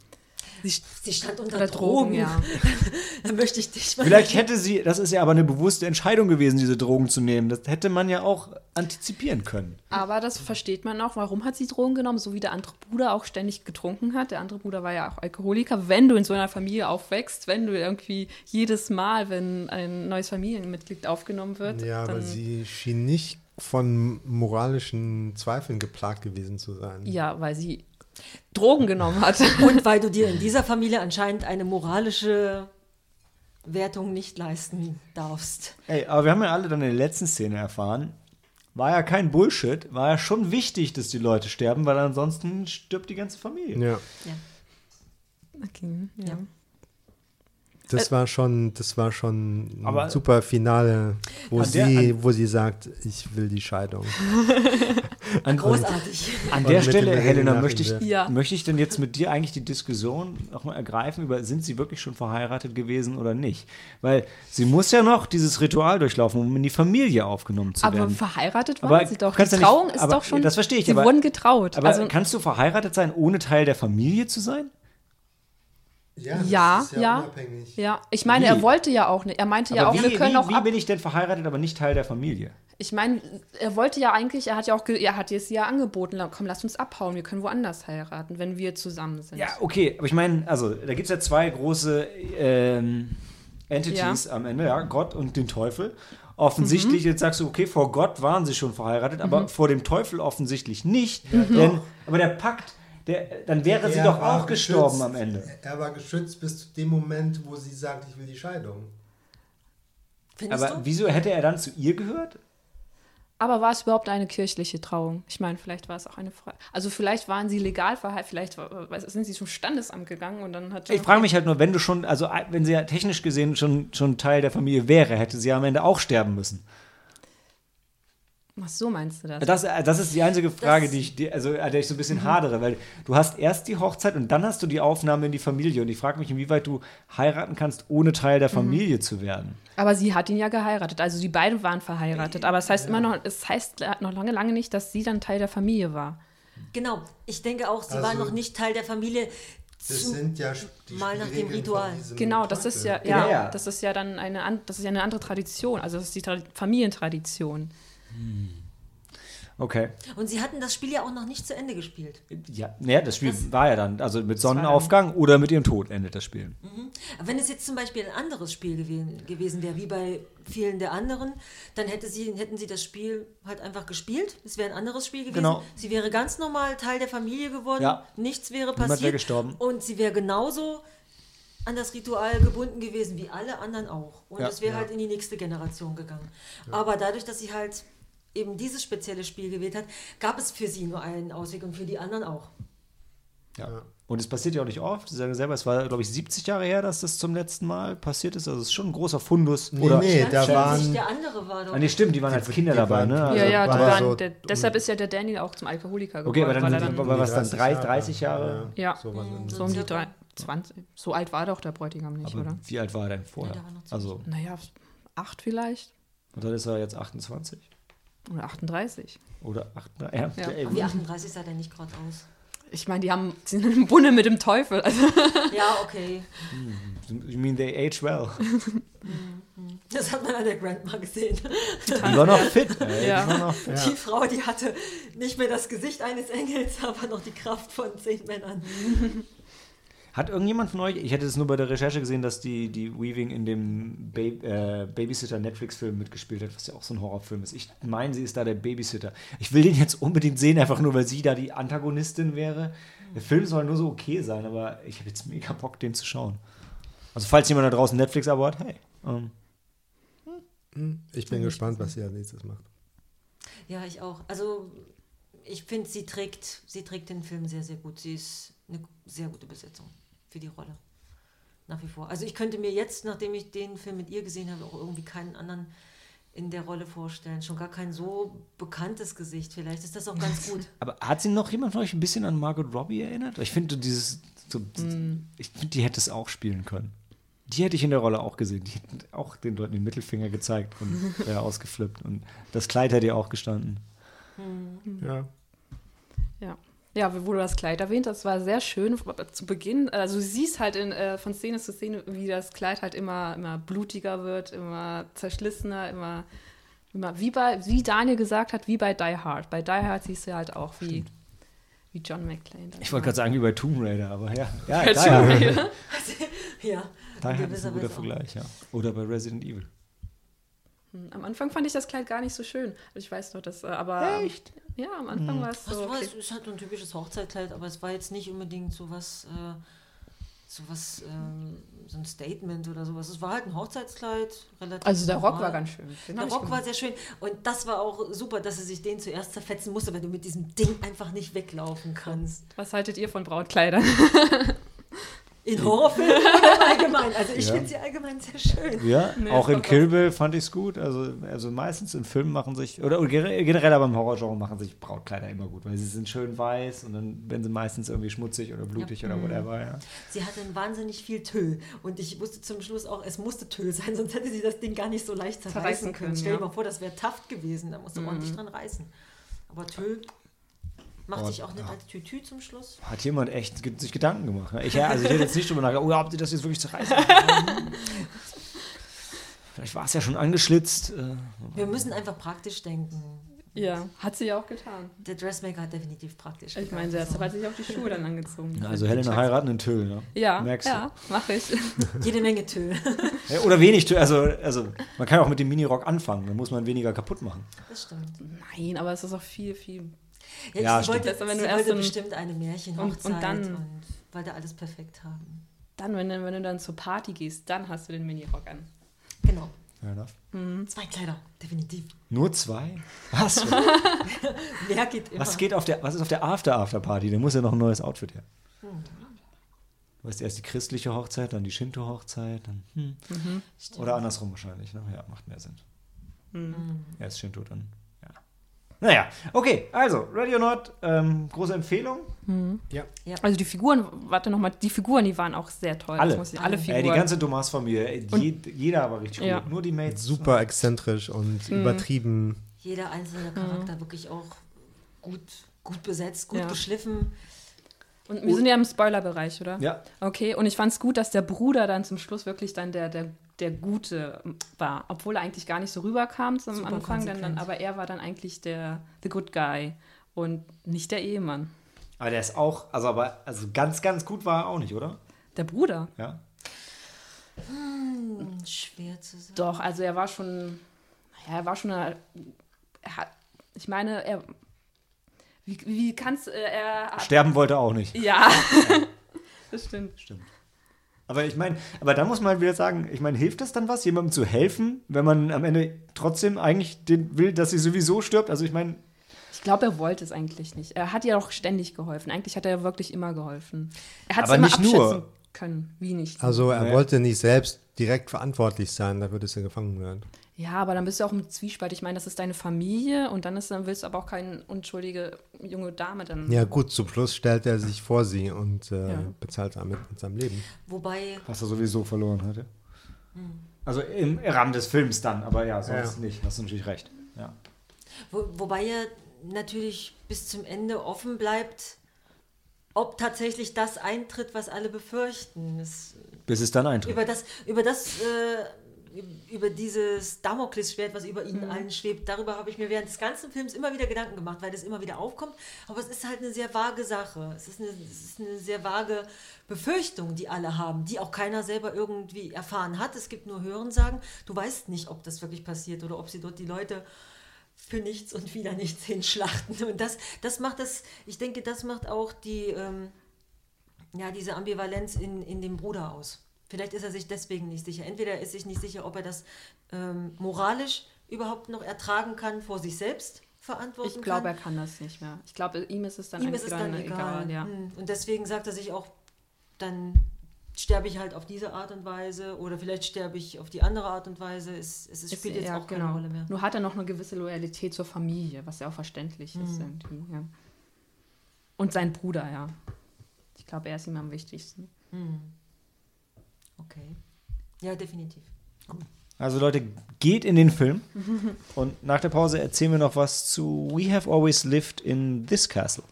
Sie stand unter, Unter Drogen. Drogen, ja. Dann möchte ich dich mal. Vielleicht hätte sie, das ist ja aber eine bewusste Entscheidung gewesen, diese Drogen zu nehmen. Das hätte man ja auch antizipieren können. Aber das versteht man auch. Warum hat sie Drogen genommen? So wie der andere Bruder auch ständig getrunken hat. Der andere Bruder war ja auch Alkoholiker. Wenn du in so einer Familie aufwächst, wenn du irgendwie jedes Mal, wenn ein neues Familienmitglied aufgenommen wird, Ja, aber sie schien nicht von moralischen Zweifeln geplagt gewesen zu sein. ja, weil sie Drogen genommen hat. Und weil du dir in dieser Familie anscheinend eine moralische Wertung nicht leisten darfst. Ey, aber wir haben ja alle dann in der letzten Szene erfahren, war ja kein Bullshit, war ja schon wichtig, dass die Leute sterben, weil ansonsten stirbt die ganze Familie. Ja. Ja. Okay, ja. Ja. Das war schon, das war schon ein Aber- super Finale, wo An der- sie, wo sie sagt, ich will die Scheidung. An, Großartig. an Und der mit Stelle, Helena, möchte ich. Ja. möchte ich denn jetzt mit dir eigentlich die Diskussion nochmal ergreifen über, sind sie wirklich schon verheiratet gewesen oder nicht? Weil sie muss ja noch dieses Ritual durchlaufen, um in die Familie aufgenommen zu Aber werden. verheiratet waren Aber sie doch. Die du nicht- Trauung ist aber- doch schon. das verstehe ich, Sie aber- wurden getraut. Aber also, kannst du verheiratet sein, ohne Teil der Familie zu sein? Ja, ja. ja, ich meine, Wie? er wollte ja auch nicht. Er meinte ja Aber auch, wie, wir können wie, auch wie ab. bin ich denn verheiratet, aber nicht Teil der Familie? Ich meine, er wollte ja eigentlich, er hat ja auch, er hat jetzt ja angeboten, komm, lass uns abhauen, wir können woanders heiraten, wenn wir zusammen sind. Ja, okay, aber ich meine, also da gibt es ja zwei große ähm, Entities am Ende, ja, Gott und den Teufel. Offensichtlich, jetzt sagst du, okay, vor Gott waren sie schon verheiratet, aber vor dem Teufel offensichtlich nicht. Denn, aber der Pakt, der, dann wäre sie doch auch gestorben am Ende. Er war geschützt bis zu dem Moment, wo sie sagt, ich will die Scheidung. Findest Aber du? wieso hätte er dann zu ihr gehört? Aber war es überhaupt eine kirchliche Trauung? Ich meine, vielleicht war es auch eine Frage. Also vielleicht waren sie legal verheiratet, vielleicht war- sind sie zum Standesamt gegangen und dann hat Ich frage mich halt nur, wenn du schon, also wenn sie ja technisch gesehen schon, schon Teil der Familie wäre, hätte sie ja am Ende auch sterben müssen. Ach so meinst du das? Das, äh, das ist die einzige Frage, Das- die ich, die, also, an der ich so ein bisschen hadere, weil du hast erst die Hochzeit und dann hast du die Aufnahme in die Familie. Und ich frage mich, inwieweit du heiraten kannst, ohne Teil der Familie zu werden. Aber sie hat ihn ja geheiratet, also die beiden waren verheiratet. Aber es heißt immer noch, es heißt noch lange, lange nicht, dass sie dann Teil der Familie war. Genau, ich denke auch, sie Also- war noch nicht Teil der Familie. Das sind ja die Mal nach dem Ritual. Genau, das ist ja, ja, Ja, ja. das ist ja dann eine, das ist ja eine andere Tradition. Also das ist die Tra Familientradition. Okay. Und sie hatten das Spiel ja auch noch nicht zu Ende gespielt. Ja, naja, das Spiel Das- war ja dann, also mit Sonnenaufgang oder mit ihrem Tod endet das Spiel. Aber Wenn es jetzt zum Beispiel ein anderes Spiel gewesen, gewesen wäre, wie bei vielen der anderen, dann hätte sie, hätten sie das Spiel halt einfach gespielt. Es wäre ein anderes Spiel gewesen. Genau. Sie wäre ganz normal Teil der Familie geworden. Ja. Nichts wäre Niemand passiert. wäre gestorben. Und sie wäre genauso an das Ritual gebunden gewesen wie alle anderen auch. Und Ja. es wäre halt in die nächste Generation gegangen. Aber dadurch, dass sie halt eben dieses spezielle Spiel gewählt hat, gab es für sie nur einen Ausweg und für die anderen auch. Ja. Und es passiert ja auch nicht oft. Sie sagen selber, es war, glaube ich, 70 Jahre her, dass das zum letzten Mal passiert ist. Also es ist schon ein großer Fundus. Nee, Oder, nee, da 43, waren der andere war doch. Ah, nee, stimmt, die waren als Kinder dabei, ne? Ja, Also, ja, ja, aber waren, so- der, deshalb ist ja der Daniel auch zum Alkoholiker geworden. Okay, aber dann er die- dann aber was dann, 30 30, 30 Jahre? Ja. in- so um die drei, 20. So alt war doch der Bräutigam nicht, Aber oder? wie alt war er denn vorher? Ja, der war noch ziemlich also, Naja, acht vielleicht. und dann ist er jetzt 28 Oder 38. oder 38. Ja, Ja. Wie 38 sah der nicht gerade aus. Ich meine, die haben sie sind im Bunde mit dem Teufel. Also, Ja, okay. You mean they age well? Das hat man an der Grandma gesehen. Die war noch fit, ey. Ja. Die war noch fit. Die Frau, die hatte nicht mehr das Gesicht eines Engels, aber noch die Kraft von zehn Männern. Hat irgendjemand von euch, ich hätte es nur bei der Recherche gesehen, dass die, die Weaving in dem ba äh, Babysitter Netflix-Film mitgespielt hat, was ja auch so ein Horrorfilm ist. Ich meine, sie ist da der Babysitter. Ich will den jetzt unbedingt sehen, einfach nur, weil sie da die Antagonistin wäre. Der Film soll nur so okay sein, aber ich habe jetzt mega Bock, den zu schauen. Also, falls jemand da draußen Netflix-Abo hat, hey. Ähm, Ich bin gespannt, was sie als nächstes macht. Ja, ich auch. Also ich finde, sie trägt, sie trägt den Film sehr, sehr gut. Sie ist eine sehr gute Besetzung für die Rolle. Nach wie vor. Also ich könnte mir jetzt, nachdem ich den Film mit ihr gesehen habe, auch irgendwie keinen anderen in der Rolle vorstellen. Schon gar kein so bekanntes Gesicht. Vielleicht ist das auch ganz gut. aber hat sie noch jemand von euch ein bisschen an Margot Robbie erinnert? Ich finde dieses, so, ich finde, die hätte es auch spielen können. Die hätte ich in der Rolle auch gesehen. Die hätten auch den Leuten den Mittelfinger gezeigt und wäre ausgeflippt. Und das Kleid hätte ihr auch gestanden. Ja. Ja. Ja, wo du das Kleid erwähnt hast, war sehr schön zu Beginn. Also du siehst halt in, äh, von Szene zu Szene, wie das Kleid halt immer, immer blutiger wird, immer zerschlissener, immer, immer wie, bei, wie Daniel gesagt hat, wie bei Die Hard. Bei Die Hard siehst du halt auch, wie, wie John McClane. Ich wollte gerade sagen, wie bei Tomb Raider, aber ja. Ja, Bei Tomb ja. Raider. ja. Da in ist ein gewisser guter. Vergleich, ja. Oder bei Resident Evil. Hm, Am Anfang fand ich das Kleid gar nicht so schön. Ich weiß noch, dass, äh, aber. Echt? Ja, am Anfang war es so. war, Okay. es ist halt so ein typisches Hochzeitkleid, aber es war jetzt nicht unbedingt so was, äh, so was, ähm, so ein Statement oder sowas. Es war halt ein Hochzeitskleid, relativ. Also der Rock normal. war ganz schön. Den Der Rock war sehr schön. Und das war auch super, dass sie sich den zuerst zerfetzen musste, weil du mit diesem Ding einfach nicht weglaufen kannst. Was haltet ihr von Brautkleidern? In Horrorfilmen oder Allgemeinen? Also ich Ja. finde sie allgemein sehr schön. Ja, Nee, auch in Kill Bill fand ich es gut. Also, also meistens in Filmen machen sich, oder, generell aber im Horrorgenre machen sich Brautkleider immer gut, weil sie sind schön weiß und dann werden sie meistens irgendwie schmutzig oder blutig oder whatever. Ja. Sie hatte wahnsinnig viel Tüll. Und ich wusste zum Schluss auch, es musste Tüll sein, sonst hätte sie das Ding gar nicht so leicht zerreißen Zerreißen können. können, Stell dir ja. mal vor, das wäre Taft gewesen. Da musst du ordentlich dran reißen. Aber Tüll macht sich auch nicht als Tütü zum Schluss. Hat jemand echt ge- sich Gedanken gemacht. ne? Ich, ja, also ich hätte jetzt nicht drüber nachgedacht, oh, habt ihr das jetzt wirklich zerreißen? Vielleicht war es ja schon angeschlitzt. Äh, Wir müssen einfach praktisch denken. Ja, hat sie ja auch getan. Der Dressmaker hat definitiv praktisch. Ich meine, deshalb hat sich auch die Schuhe dann angezogen. also Helena heiraten in Tüll, ne? Ja, Merkst ja, mache ich. Jede Menge Tüll. Ja, oder wenig Tüll. Also, also man kann auch mit dem Minirock anfangen, dann muss man weniger kaputt machen. Das stimmt. Nein, aber es ist auch viel, viel. Ja, Ja, sie stimmt. wollte, Besser, wenn sie du erst wollte bestimmt eine Märchenhochzeit Und- und dann- und wollte alles perfekt haben. Dann, wenn, du- wenn du dann zur Party gehst, dann hast du den Minirock an. Genau. Fair enough. Zwei Kleider, definitiv. Nur zwei? Was? Wer geht immer? Was geht auf der, was ist auf der After-After-Party? Da muss ja noch ein neues Outfit her. Du weißt erst die christliche Hochzeit, dann die Shinto-Hochzeit, dann hm. Stimmt. oder andersrum wahrscheinlich. Ne? Ja, macht mehr Sinn. Mhm. Erst Shinto, dann. Naja, okay, also Ready or Not, ähm, große Empfehlung. Ja. Also die Figuren, warte nochmal, die Figuren, die waren auch sehr toll. Alle. Das muss ich, alle. Figuren. Äh, die ganze Thomas-Familie, je, jeder war richtig Ja. cool. Nur die Mates. Super exzentrisch und Mhm. übertrieben. Jeder einzelne Charakter wirklich auch gut, gut besetzt, gut Ja. geschliffen. Und wir sind ja im Spoilerbereich, oder? Ja, Okay, und ich fand es gut, dass der Bruder dann zum Schluss wirklich dann der, der, der Gute war, obwohl er eigentlich gar nicht so rüberkam zum Super Anfang, dann, dann, aber er war dann eigentlich der the good guy und nicht der Ehemann. aber der ist auch, also aber also ganz, ganz gut war er auch nicht, oder? Der Bruder. Ja. Hm, schwer zu sagen. Doch, also er war schon, naja, er war schon, eine, er hat, ich meine, er, wie, wie kannst, äh, er, Sterben wollte er auch nicht. ja, das stimmt. Stimmt. Aber ich meine, aber da muss man wieder sagen, ich meine, hilft das dann was, jemandem zu helfen, wenn man am Ende trotzdem eigentlich den will, dass sie sowieso stirbt? Also ich meine, Ich glaube, er wollte es eigentlich nicht. Er hat ja auch ständig geholfen. Eigentlich hat er ja wirklich immer geholfen. Er hat es immer nicht nur. können. Wie nicht? Also er Ja. wollte nicht selbst direkt verantwortlich sein, dafür, dass er gefangen wird. Ja, aber dann bist du auch im Zwiespalt. Ich meine, das ist deine Familie und dann, ist, dann willst du aber auch keine unschuldige junge Dame dann. Ja gut, zum Schluss stellt er sich vor sie und äh, Ja. bezahlt damit mit seinem Leben. Wobei, was er sowieso verloren hatte. Also im Rahmen des Films dann, aber ja, sonst Ja. nicht. Hast du natürlich recht. Ja. wo, wobei er natürlich bis zum Ende offen bleibt, ob tatsächlich das eintritt, was alle befürchten. Das, Bis es dann eintritt. über das, über das äh, über dieses Damoklesschwert, was über ihnen allen schwebt, darüber habe ich mir während des ganzen Films immer wieder Gedanken gemacht, weil das immer wieder aufkommt. Aber es ist halt eine sehr vage Sache. Es ist eine, es ist eine sehr vage Befürchtung, die alle haben, die auch keiner selber irgendwie erfahren hat. Es gibt nur Hörensagen. Du weißt nicht, ob das wirklich passiert oder ob sie dort die Leute für nichts und wieder nichts hinschlachten. Und das, das macht das, ich denke, das macht auch die, ähm, ja, diese Ambivalenz in, in dem Bruder aus. Vielleicht ist er sich deswegen nicht sicher. Entweder ist er sich nicht sicher, ob er das ähm, moralisch überhaupt noch ertragen kann, vor sich selbst verantworten Ich glaube, kann. er kann das nicht mehr. Ich glaube, ihm ist es dann Ihm ist es dann egal. egal. ja. Hm. Und deswegen sagt er sich auch, dann sterbe ich halt auf diese Art und Weise oder vielleicht sterbe ich auf die andere Art und Weise. Es, es Ist- spielt jetzt ja, auch keine genau. Rolle mehr. Nur hat er noch eine gewisse Loyalität zur Familie, was ja auch verständlich ist Mhm. irgendwie. Ja. Und sein Bruder, ja. Ich glaube, er ist ihm am wichtigsten. Hm. Okay. Ja, definitiv. Also Leute, geht in den Film und nach der Pause erzählen wir noch was zu We Have Always Lived in This Castle.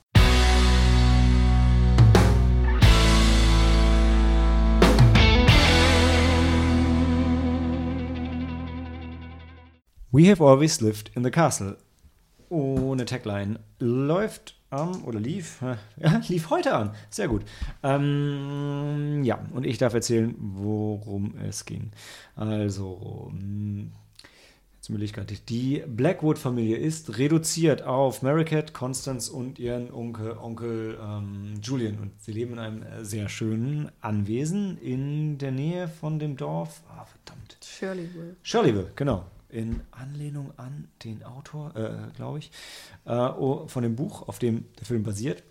We have always lived in the castle. Ohne Tagline. Läuft am, oder lief, äh, lief heute an. Sehr gut. Ähm, ja, und ich darf erzählen, worum es ging. Also, mh, jetzt überlege ich gerade, die Blackwood-Familie ist reduziert auf Maricat, Constance und ihren Onkel, Onkel ähm, Julian. Und sie leben in einem äh, sehr schönen Anwesen in der Nähe von dem Dorf. Ah, verdammt. Shirley will. Shirleyville, genau. In Anlehnung an den Autor, äh, glaube ich, äh, oh, von dem Buch, auf dem der Film basiert.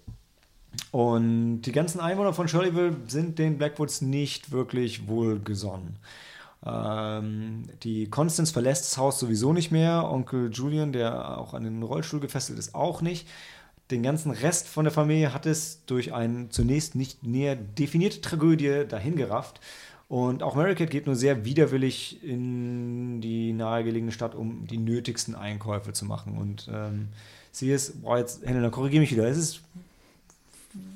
Und die ganzen Einwohner von Shirleyville sind den Blackwoods nicht wirklich wohlgesonnen. Ähm, die Constance verlässt das Haus sowieso nicht mehr. Onkel Julian, der auch an den Rollstuhl gefesselt ist, auch nicht. Den ganzen Rest von der Familie hat es durch eine zunächst nicht näher definierte Tragödie dahingerafft. Und auch Maricat geht nur sehr widerwillig in die nahegelegene Stadt, um die nötigsten Einkäufe zu machen. Und ähm, sie ist, boah, jetzt, Helena, korrigiere mich wieder, es ist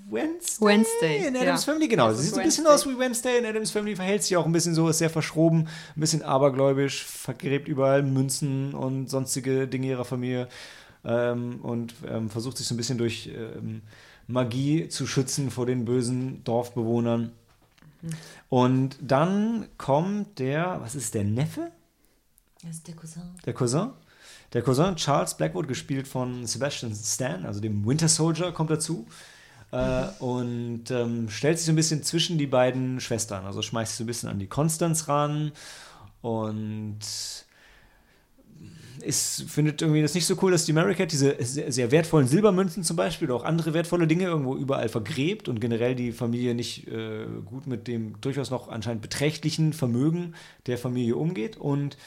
Wednesday, Wednesday, in Adams ja. Family, genau. Sie ist sieht so ein bisschen Wednesday. aus wie Wednesday in Adams Family, verhält sich auch ein bisschen so, ist sehr verschroben, ein bisschen abergläubisch, vergräbt überall Münzen und sonstige Dinge ihrer Familie ähm, und ähm, versucht sich so ein bisschen durch ähm, Magie zu schützen vor den bösen Dorfbewohnern. Und dann kommt der, was ist der Neffe? Das ist der Cousin. Der Cousin. Der Cousin Charles Blackwood, gespielt von Sebastian Stan, also dem Winter Soldier, kommt dazu. Äh, und ähm, stellt sich so ein bisschen zwischen die beiden Schwestern. Also schmeißt sich so ein bisschen an die Constance ran und ist, findet irgendwie das nicht so cool, dass die Maricat diese sehr, sehr wertvollen Silbermünzen zum Beispiel oder auch andere wertvolle Dinge irgendwo überall vergräbt und generell die Familie nicht äh, gut mit dem durchaus noch anscheinend beträchtlichen Vermögen der Familie umgeht und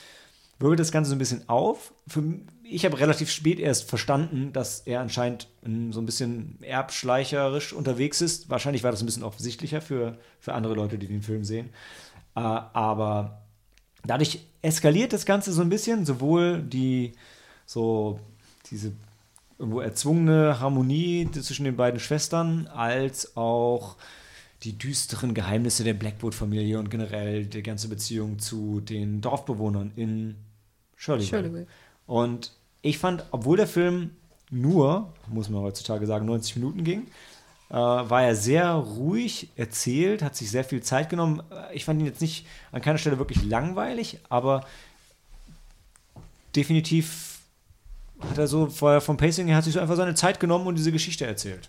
wirbelt das Ganze so ein bisschen auf. Für, ich habe relativ spät erst verstanden, dass er anscheinend ähm, so ein bisschen erbschleicherisch unterwegs ist. Wahrscheinlich war das ein bisschen offensichtlicher für, für andere Leute, die den Film sehen. Äh, aber dadurch eskaliert das Ganze so ein bisschen, sowohl die so diese irgendwo erzwungene Harmonie zwischen den beiden Schwestern, als auch die düsteren Geheimnisse der Blackwood-Familie und generell die ganze Beziehung zu den Dorfbewohnern in Shirleyville. Shirleyville. Und ich fand, obwohl der Film nur, muss man heutzutage sagen, 90 Minuten ging, äh, war er sehr ruhig erzählt, hat sich sehr viel Zeit genommen. Ich fand ihn jetzt nicht an keiner Stelle wirklich langweilig, aber definitiv hat er so vorher vom Pacing her hat sich so einfach seine Zeit genommen und diese Geschichte erzählt.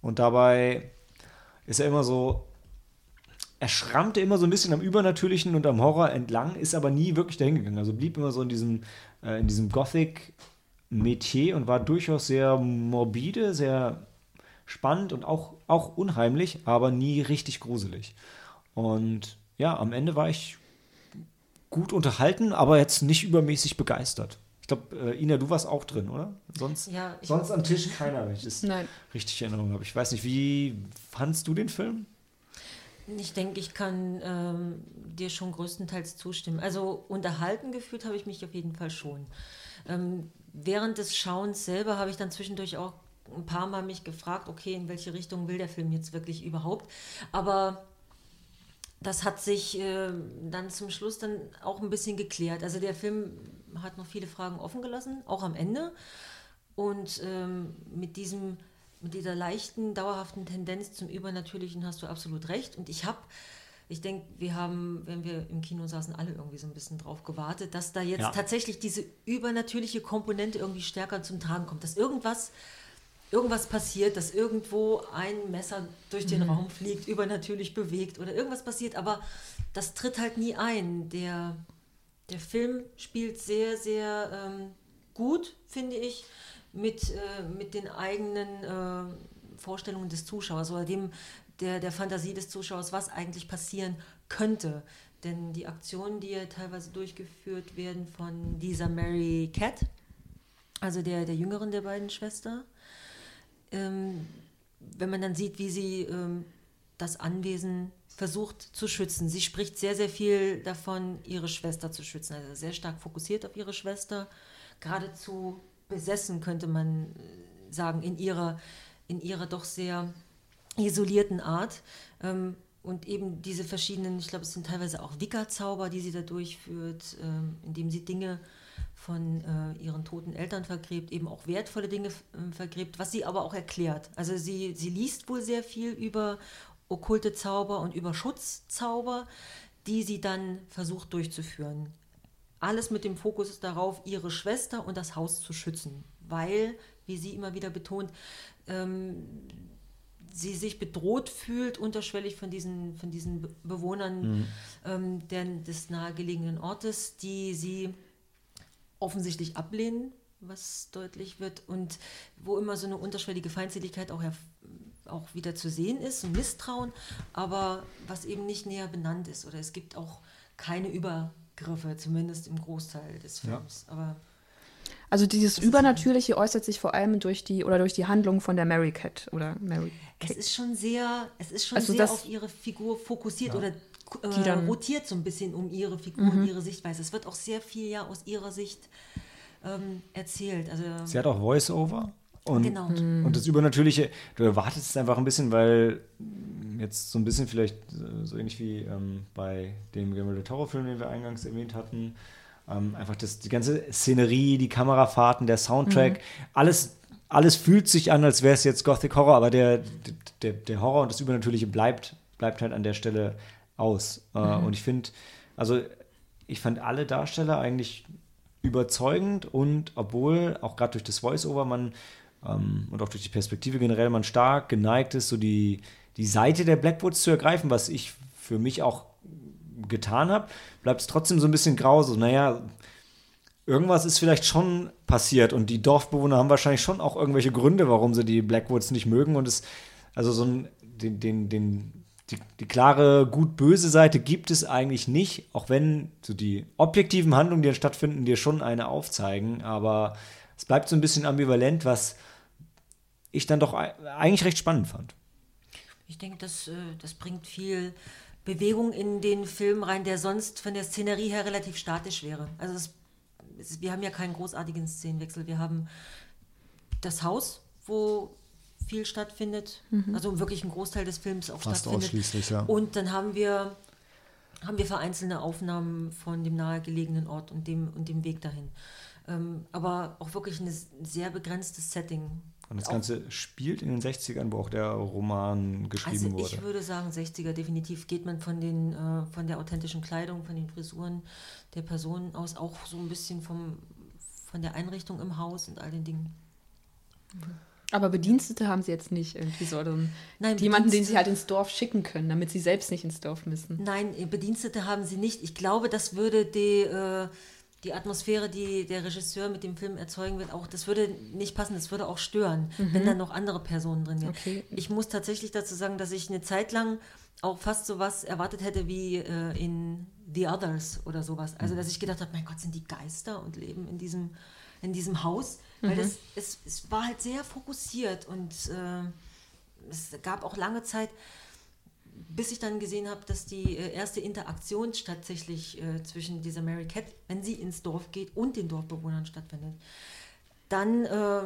Und dabei ist er immer so, er schrammte immer so ein bisschen am Übernatürlichen und am Horror entlang, ist aber nie wirklich dahin gegangen. Also blieb immer so in diesem, äh, in diesem Gothic-Metier und war durchaus sehr morbide, sehr spannend und auch, auch unheimlich, aber nie richtig gruselig. Und ja, am Ende war ich gut unterhalten, aber jetzt nicht übermäßig begeistert. Ich glaube, äh, Ina, du warst auch drin, oder? Sonst, Ja, ich- sonst am Tisch keiner, wenn ich das Nein. richtig in Erinnerung habe. Ich weiß nicht, wie fandst du den Film? Ich denke, ich kann ähm, dir schon größtenteils zustimmen. Also unterhalten gefühlt habe ich mich auf jeden Fall schon. Ähm, während des Schauens selber habe ich dann zwischendurch auch ein paar Mal mich gefragt, okay, in welche Richtung will der Film jetzt wirklich überhaupt? Aber das hat sich äh, dann zum Schluss dann auch ein bisschen geklärt. Also der Film hat noch viele Fragen offen gelassen, auch am Ende. Und ähm, mit diesem, mit dieser leichten, dauerhaften Tendenz zum Übernatürlichen hast du absolut recht. Und ich habe, ich denke, wir haben, wenn wir im Kino saßen, alle irgendwie so ein bisschen drauf gewartet, dass da jetzt Ja. tatsächlich diese übernatürliche Komponente irgendwie stärker zum Tragen kommt, dass irgendwas irgendwas passiert, dass irgendwo ein Messer durch den Raum fliegt, übernatürlich bewegt oder irgendwas passiert, aber das tritt halt nie ein. Der, der Film spielt sehr, sehr ähm, gut, finde ich, mit, äh, mit den eigenen äh, Vorstellungen des Zuschauers oder dem, der, der Fantasie des Zuschauers, was eigentlich passieren könnte. Denn die Aktionen, die ja teilweise durchgeführt werden von dieser Mary Cat, also der, der jüngeren der beiden Schwestern, ähm, wenn man dann sieht, wie sie ähm, das Anwesen versucht zu schützen. Sie spricht sehr, sehr viel davon, ihre Schwester zu schützen. Also sehr stark fokussiert auf ihre Schwester, geradezu besessen, könnte man äh, sagen, in ihrer, in ihrer doch sehr isolierten Art. Ähm, und eben diese verschiedenen, ich glaube, es sind teilweise auch Wicca-Zauber, die sie da durchführt, ähm, indem sie Dinge von äh, ihren toten Eltern vergräbt, eben auch wertvolle Dinge äh, vergräbt, was sie aber auch erklärt. Also sie, sie liest wohl sehr viel über okkulte Zauber und über Schutzzauber, die sie dann versucht durchzuführen. Alles mit dem Fokus darauf, ihre Schwester und das Haus zu schützen, weil, wie sie immer wieder betont, ähm, sie sich bedroht fühlt, unterschwellig von diesen, von diesen Be- Bewohnern ähm, der, des nahegelegenen Ortes, die sie offensichtlich ablehnen, was deutlich wird, und wo immer so eine unterschwellige Feindseligkeit auch, auch wieder zu sehen ist, ein Misstrauen, aber was eben nicht näher benannt ist. Oder es gibt auch keine Übergriffe, zumindest im Großteil des Ja. Films. Aber Also dieses Übernatürliche äußert sich vor allem durch die oder durch die Handlung von der Mary Cat oder Mary es ist schon sehr, es ist schon Also sehr das- auf ihre Figur fokussiert oder Die äh, dann- rotiert so ein bisschen um ihre Figur und ihre Sichtweise. Es wird auch sehr viel ja aus ihrer Sicht ähm, erzählt. Also Sie hat auch Voice-Over. Und, Genau. und das Übernatürliche, du erwartest es einfach ein bisschen, weil jetzt so ein bisschen vielleicht äh, so ähnlich wie ähm, bei dem Guillermo del Toro-Film, den wir eingangs erwähnt hatten, ähm, einfach das, die ganze Szenerie, die Kamerafahrten, der Soundtrack, alles, alles fühlt sich an, als wäre es jetzt Gothic Horror, aber der, der, der Horror und das Übernatürliche bleibt, bleibt halt an der Stelle aus. Äh, Und ich finde, also ich fand alle Darsteller eigentlich überzeugend und obwohl auch gerade durch das Voice-Over man ähm, und auch durch die Perspektive generell man stark geneigt ist, so die, die Seite der Blackwoods zu ergreifen, was ich für mich auch getan habe, bleibt es trotzdem so ein bisschen grau. So, naja, irgendwas ist vielleicht schon passiert und die Dorfbewohner haben wahrscheinlich schon auch irgendwelche Gründe, warum sie die Blackwoods nicht mögen und es, also so ein, den, den, den, die, die klare gut-böse Seite gibt es eigentlich nicht, auch wenn so die objektiven Handlungen, die dann stattfinden, dir schon eine aufzeigen, aber es bleibt so ein bisschen ambivalent, was ich dann doch ei- eigentlich recht spannend fand. Ich denke, das, äh, das bringt viel Bewegung in den Film rein, der sonst von der Szenerie her relativ statisch wäre. Also es, es, wir haben ja keinen großartigen Szenenwechsel. Wir haben das Haus, wo viel stattfindet, also wirklich ein Großteil des Films auch Fast stattfindet. ausschließlich, ja. Und dann haben wir, haben wir vereinzelte Aufnahmen von dem nahegelegenen Ort und dem, und dem Weg dahin. Ähm, aber auch wirklich ein sehr begrenztes Setting. Und das Auch- Ganze spielt in den 60ern, wo auch der Roman geschrieben also ich wurde. würde sagen, 60er definitiv geht man von, den, äh, von der authentischen Kleidung, von den Frisuren der Personen aus, auch so ein bisschen vom, von der Einrichtung im Haus und all den Dingen. Aber Bedienstete haben sie jetzt nicht irgendwie so einen, Nein, jemanden, den sie halt ins Dorf schicken können, damit sie selbst nicht ins Dorf müssen. Nein, Bedienstete haben sie nicht. Ich glaube, das würde die, äh, die Atmosphäre, die der Regisseur mit dem Film erzeugen wird, auch, das würde nicht passen, das würde auch stören, wenn dann noch andere Personen drin wären. Okay. Ich muss tatsächlich dazu sagen, dass ich eine Zeit lang auch fast sowas erwartet hätte wie äh, in The Others oder sowas. Also, dass ich gedacht habe, mein Gott, sind die Geister und leben in diesem, in diesem Haus. Weil das, es, es war halt sehr fokussiert und äh, es gab auch lange Zeit, bis ich dann gesehen habe, dass die äh, erste Interaktion tatsächlich äh, zwischen dieser Mary Cat, wenn sie ins Dorf geht, und den Dorfbewohnern stattfindet. Dann äh,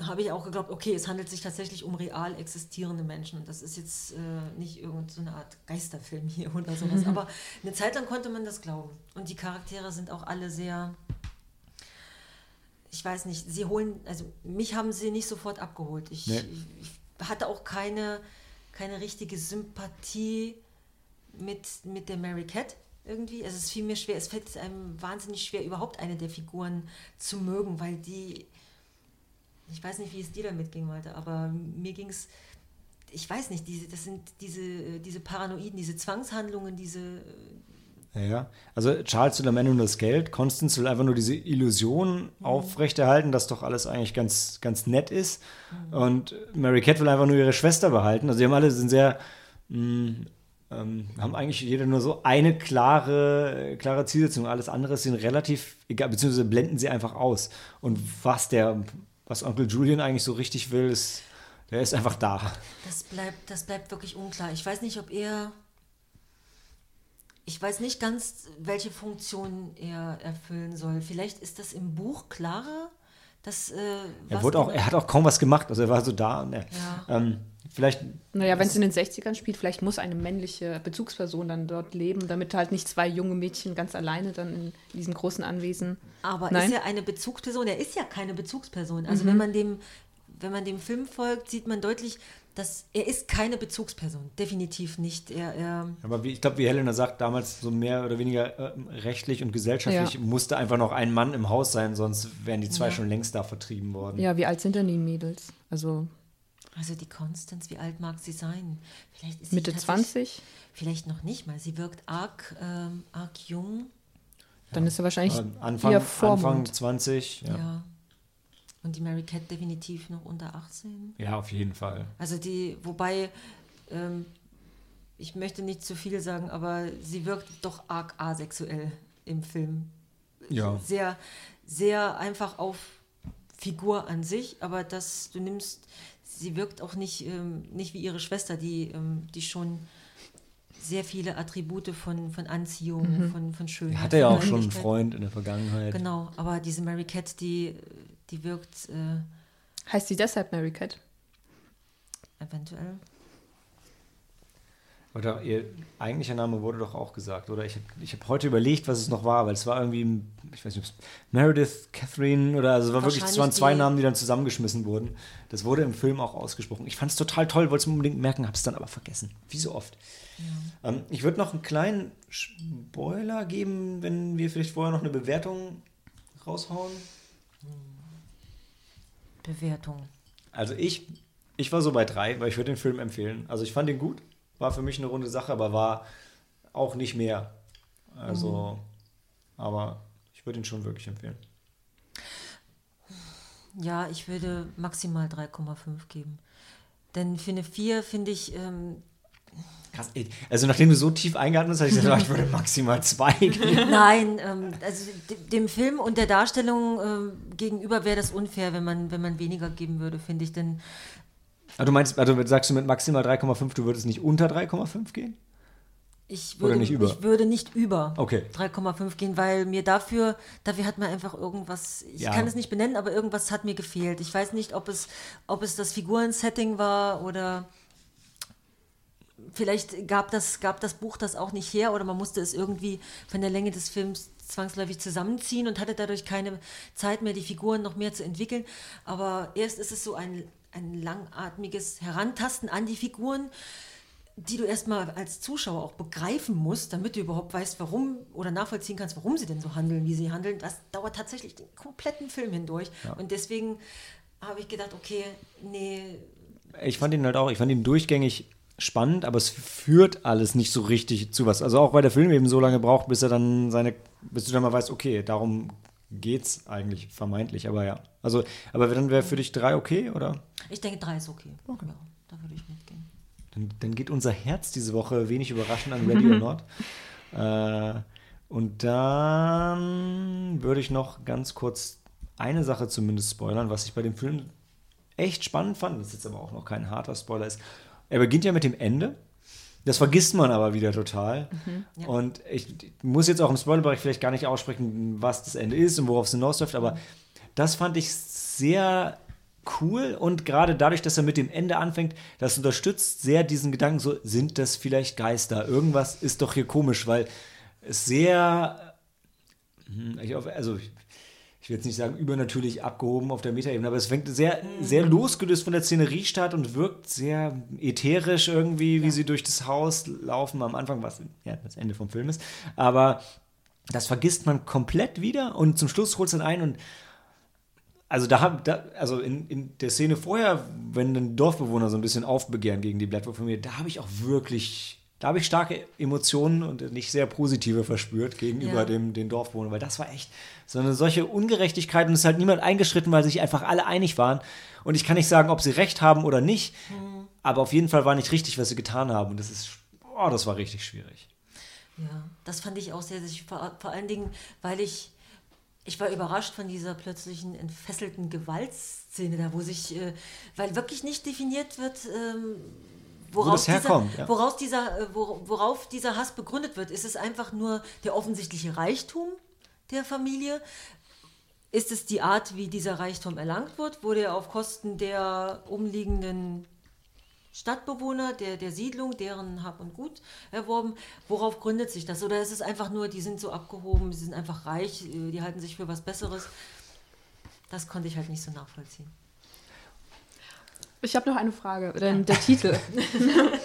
habe ich auch geglaubt, okay, es handelt sich tatsächlich um real existierende Menschen. Das ist jetzt äh, nicht irgendeine so Art Geisterfilm hier oder sowas. Aber eine Zeit lang konnte man das glauben. Und die Charaktere sind auch alle sehr, ich weiß nicht, sie holen, also mich haben sie nicht sofort abgeholt. Ich, nee. ich hatte auch keine, keine richtige Sympathie mit, mit der Mary Cat irgendwie. Also es fiel mir schwer, es fällt einem wahnsinnig schwer, überhaupt eine der Figuren zu mögen, weil die ich weiß nicht, wie es dir damit ging, Walter, aber mir ging es, ich weiß nicht, diese, das sind diese, diese Paranoiden, diese Zwangshandlungen, diese. Ja. Also Charles will am Ende nur das Geld, Constance will einfach nur diese Illusion mhm. aufrechterhalten, dass doch alles eigentlich ganz, ganz nett ist. Mhm. Und Mary Cat will einfach nur ihre Schwester behalten. Also die haben alle sind sehr. Mh, mm, ähm, haben eigentlich jeder nur so eine klare, klare Zielsetzung. Alles andere ihnen relativ egal, beziehungsweise blenden sie einfach aus. Und was der was Onkel Julian eigentlich so richtig will, ist, der ist einfach da. Das bleibt, das bleibt wirklich unklar. Ich weiß nicht, ob er. Ich weiß nicht ganz, welche Funktion er erfüllen soll. Vielleicht ist das im Buch klarer. Dass, äh, er, wurde auch, er hat auch kaum was gemacht, also er war so da. Er, ja. ähm, Vielleicht. Naja, wenn es in den 60ern spielt, vielleicht muss eine männliche Bezugsperson dann dort leben, damit halt nicht zwei junge Mädchen ganz alleine dann in diesem großen Anwesen. Aber Nein? ist er eine Bezugsperson? Er ist ja keine Bezugsperson. Also mhm. wenn man dem, wenn man dem Film folgt, sieht man deutlich, dass er ist keine Bezugsperson. Definitiv nicht. Er, er Aber wie, ich glaube, wie Helena sagt, damals so mehr oder weniger äh, rechtlich und gesellschaftlich ja. musste einfach noch ein Mann im Haus sein, sonst wären die zwei ja. schon längst da vertrieben worden. Ja, wie alt sind denn die Mädels? Also also die Konstanz, wie alt mag sie sein? Vielleicht ist Mitte 20? Vielleicht noch nicht mal. Sie wirkt arg, ähm, arg jung. Dann ist sie wahrscheinlich Anfang, Anfang 20. Ja. ja. Und die Mary Cat definitiv noch unter 18. Ja, auf jeden Fall. Also die, wobei, ähm, ich möchte nicht zu viel sagen, aber sie wirkt doch arg asexuell im Film. Ja. Sehr, sehr einfach auf Figur an sich, aber dass du nimmst sie wirkt auch nicht, ähm, nicht wie ihre Schwester, die, ähm, die schon sehr viele Attribute von, von Anziehung, mhm. von, von Schönheit. Er hatte ja auch schon einen Freund in der Vergangenheit. Genau, aber diese Mary Cat, die, die wirkt. Äh, heißt sie deshalb Mary Cat? Eventuell. Oder ihr eigentlicher Name wurde doch auch gesagt, oder? Ich habe ich hab heute überlegt, was es noch war, weil es war irgendwie, ich weiß nicht, Meredith, Catherine oder also es war wirklich, es waren zwei Namen, die dann zusammengeschmissen wurden. Das wurde im Film auch ausgesprochen. Ich fand es total toll, wollte es mir unbedingt merken, habe es dann aber vergessen. Wie so oft. Ja. Ähm, ich würde noch einen kleinen Spoiler geben, wenn wir vielleicht vorher noch eine Bewertung raushauen. Bewertung. Also ich, ich war so bei drei, weil ich würde den Film empfehlen. Also ich fand ihn gut war für mich eine runde Sache, aber war auch nicht mehr. Also, mhm. aber ich würde ihn schon wirklich empfehlen. Ja, ich würde maximal 3,5 geben. Denn für eine 4 finde ich. Ähm, Krass, also nachdem du so tief eingehalten hast, habe ich gesagt, ich würde maximal 2 geben. Nein, ähm, also dem Film und der Darstellung äh, gegenüber wäre das unfair, wenn man, wenn man weniger geben würde, finde ich. Denn Ah, du meinst, also sagst du mit maximal 3,5, du würdest nicht unter 3,5 gehen? Ich würde, nicht über? ich würde nicht über okay. 3,5 gehen, weil mir dafür, dafür hat mir einfach irgendwas, ich ja. kann es nicht benennen, aber irgendwas hat mir gefehlt. Ich weiß nicht, ob es, ob es das Figurensetting war oder vielleicht gab das, gab das Buch das auch nicht her oder man musste es irgendwie von der Länge des Films zwangsläufig zusammenziehen und hatte dadurch keine Zeit mehr, die Figuren noch mehr zu entwickeln. Aber erst ist es so ein ein langatmiges Herantasten an die Figuren, die du erstmal als Zuschauer auch begreifen musst, damit du überhaupt weißt, warum oder nachvollziehen kannst, warum sie denn so handeln, wie sie handeln. Das dauert tatsächlich den kompletten Film hindurch. Ja. Und deswegen habe ich gedacht, okay, nee. Ich fand ihn halt auch, ich fand ihn durchgängig spannend, aber es führt alles nicht so richtig zu was. Also auch weil der Film eben so lange braucht, bis er dann seine, bis du dann mal weißt, okay, darum geht's eigentlich vermeintlich, aber ja. Also, aber dann wäre für dich drei okay, oder? Ich denke, drei ist okay. okay. Ja, da würde ich mitgehen. Dann, dann, geht unser Herz diese Woche wenig überraschend an Ready or Not. äh, und dann würde ich noch ganz kurz eine Sache zumindest spoilern, was ich bei dem Film echt spannend fand, das ist jetzt aber auch noch kein harter Spoiler ist. Er beginnt ja mit dem Ende das vergisst man aber wieder total. Mhm, ja. Und ich muss jetzt auch im Spoilerbereich vielleicht gar nicht aussprechen, was das Ende ist und worauf es hinausläuft, aber das fand ich sehr cool und gerade dadurch, dass er mit dem Ende anfängt, das unterstützt sehr diesen Gedanken, so sind das vielleicht Geister. Irgendwas ist doch hier komisch, weil es sehr, hm, also ich, ich will jetzt nicht sagen übernatürlich abgehoben auf der Metaebene, aber es fängt sehr, sehr losgelöst von der Szenerie statt und wirkt sehr ätherisch irgendwie, wie sie durch das Haus laufen. Am Anfang, was ja das Ende vom Film ist, aber das vergisst man komplett wieder und zum Schluss holt es dann ein und also da da, also in, in der Szene vorher, wenn ein Dorfbewohner so ein bisschen aufbegehren gegen die Blattwurf-Familie, da habe ich auch wirklich, da habe ich starke Emotionen und nicht sehr positive verspürt gegenüber Ja. dem den Dorfbewohnern, weil das war echt so eine solche Ungerechtigkeit und es ist halt niemand eingeschritten, weil sich einfach alle einig waren. Und ich kann nicht sagen, ob sie recht haben oder nicht, aber auf jeden Fall war nicht richtig, was sie getan haben. Und das ist, oh, das war richtig schwierig. Ja, das fand ich auch sehr, sehr vor, vor allen Dingen, weil ich, ich war überrascht von dieser plötzlichen entfesselten Gewaltszene da, wo sich, äh, weil wirklich nicht definiert wird, ähm, woraus, das herkommt, dieser, ja. woraus dieser, äh, wor- worauf dieser Hass begründet wird. Ist es einfach nur der offensichtliche Reichtum der Familie? Ist es die Art, wie dieser Reichtum erlangt wird? Wurde er auf Kosten der umliegenden Stadtbewohner der, der Siedlung, deren Hab und Gut erworben. Worauf gründet sich das? Oder ist es einfach nur, die sind so abgehoben, sie sind einfach reich, äh, die halten sich für was Besseres? Das konnte ich halt nicht so nachvollziehen. Ich habe noch eine Frage. Denn der Titel.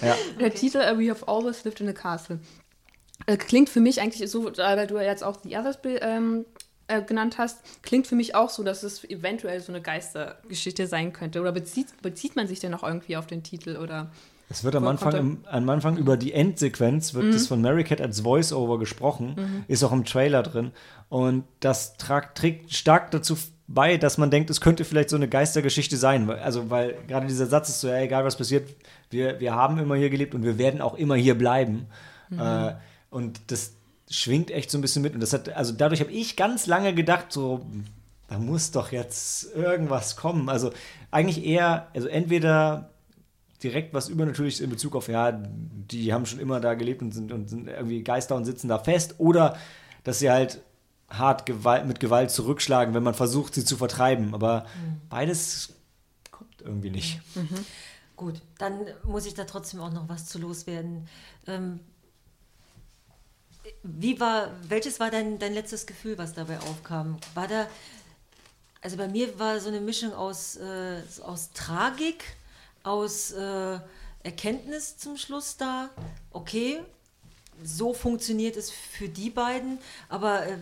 Ja. Der Titel äh, We Have Always Lived in a Castle. Äh, klingt für mich eigentlich so, äh, weil du jetzt auch The Others ähm, äh, genannt hast, klingt für mich auch so, dass es eventuell so eine Geistergeschichte sein könnte. Oder bezieht, bezieht man sich denn noch irgendwie auf den Titel? Oder Es wird am Anfang, im, am Anfang über die Endsequenz wird das von Mary Cat als Voice-Over gesprochen, ist auch im Trailer drin. Und das tragt, trägt stark dazu bei, dass man denkt, es könnte vielleicht so eine Geistergeschichte sein. Also, weil gerade dieser Satz ist so, ja, egal was passiert, wir, wir haben immer hier gelebt und wir werden auch immer hier bleiben. Äh, und das schwingt echt so ein bisschen mit. Und das hat, also dadurch habe ich ganz lange gedacht, so, da muss doch jetzt irgendwas kommen. Also eigentlich eher, also entweder direkt was Übernatürliches in Bezug auf, ja, die haben schon immer da gelebt und sind, und sind irgendwie Geister und sitzen da fest. Oder dass sie halt hart Gewalt, mit Gewalt zurückschlagen, wenn man versucht, sie zu vertreiben. Aber beides kommt irgendwie nicht. Gut, dann muss ich da trotzdem auch noch was zu loswerden. Ähm, wie war, welches war dein, dein letztes Gefühl, was dabei aufkam? War da, also bei mir war so eine Mischung aus, äh, aus Tragik, aus äh, Erkenntnis zum Schluss da. Okay, so funktioniert es für die beiden, aber äh,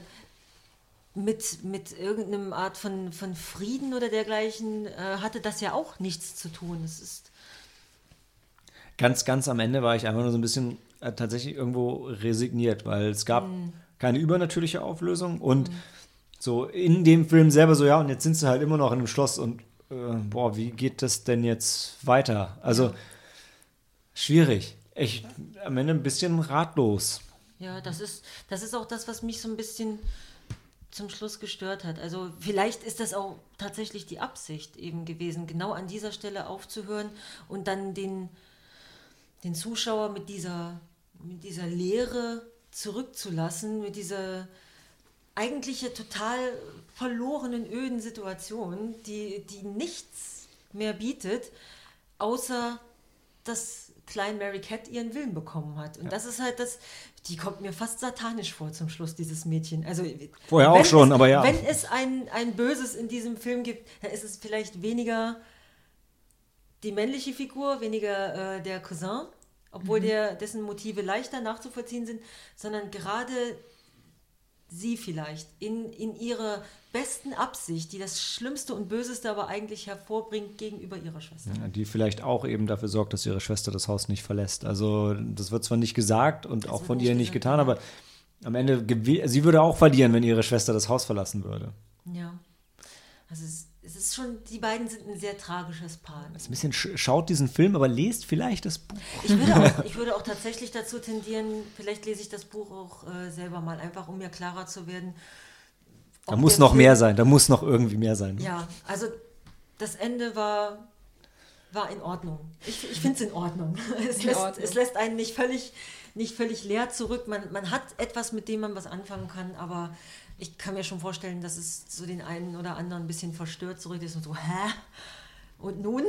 mit, mit irgendeinem Art von, von Frieden oder dergleichen äh, hatte das ja auch nichts zu tun. Es ist Ganz, ganz am Ende war ich einfach nur so ein bisschen äh, tatsächlich irgendwo resigniert, weil es gab keine übernatürliche Auflösung und so in dem Film selber so, ja, und jetzt sind sie halt immer noch in einem Schloss und äh, boah, wie geht das denn jetzt weiter? Also schwierig. Ich am Ende ein bisschen ratlos. Ja, das ist, das ist auch das, was mich so ein bisschen zum Schluss gestört hat. Also vielleicht ist das auch tatsächlich die Absicht eben gewesen, genau an dieser Stelle aufzuhören und dann den, den Zuschauer mit dieser, mit dieser Leere zurückzulassen, mit dieser eigentlich total verlorenen, öden Situation, die, die nichts mehr bietet, außer dass Klein Mary Cat ihren Willen bekommen hat. Und das ist halt das, die kommt mir fast satanisch vor zum Schluss, dieses Mädchen. Also Vorher auch schon, es, aber ja. Wenn es ein, ein Böses in diesem Film gibt, dann ist es vielleicht weniger die männliche Figur, weniger äh, der Cousin, obwohl Mhm. der, dessen Motive leichter nachzuvollziehen sind, sondern gerade sie vielleicht in, in ihrer besten Absicht, die das Schlimmste und Böseste aber eigentlich hervorbringt gegenüber ihrer Schwester. Ja, Die vielleicht auch eben dafür sorgt, dass ihre Schwester das Haus nicht verlässt. Also das wird zwar nicht gesagt und auch wird von nicht ihr nicht getan, aber am Ende, sie würde auch verlieren, wenn ihre Schwester das Haus verlassen würde. Ja. Also es, es ist schon, die beiden sind ein sehr tragisches Paar. Ist ein bisschen sch schaut diesen Film, aber lest vielleicht das Buch. Ich würde, auch, ich würde auch tatsächlich dazu tendieren, vielleicht lese ich das Buch auch äh, selber mal, einfach um mir klarer zu werden. Da muss noch Film- mehr sein, da muss noch irgendwie mehr sein. Ja, also das Ende war, war in Ordnung. Ich, ich finde es in Ordnung. Es In lässt, Ordnung. es lässt einen nicht völlig, nicht völlig leer zurück. Man, man hat etwas, mit dem man was anfangen kann, aber ich kann mir schon vorstellen, dass es so den einen oder anderen ein bisschen verstört zurück ist und so, hä? Und nun?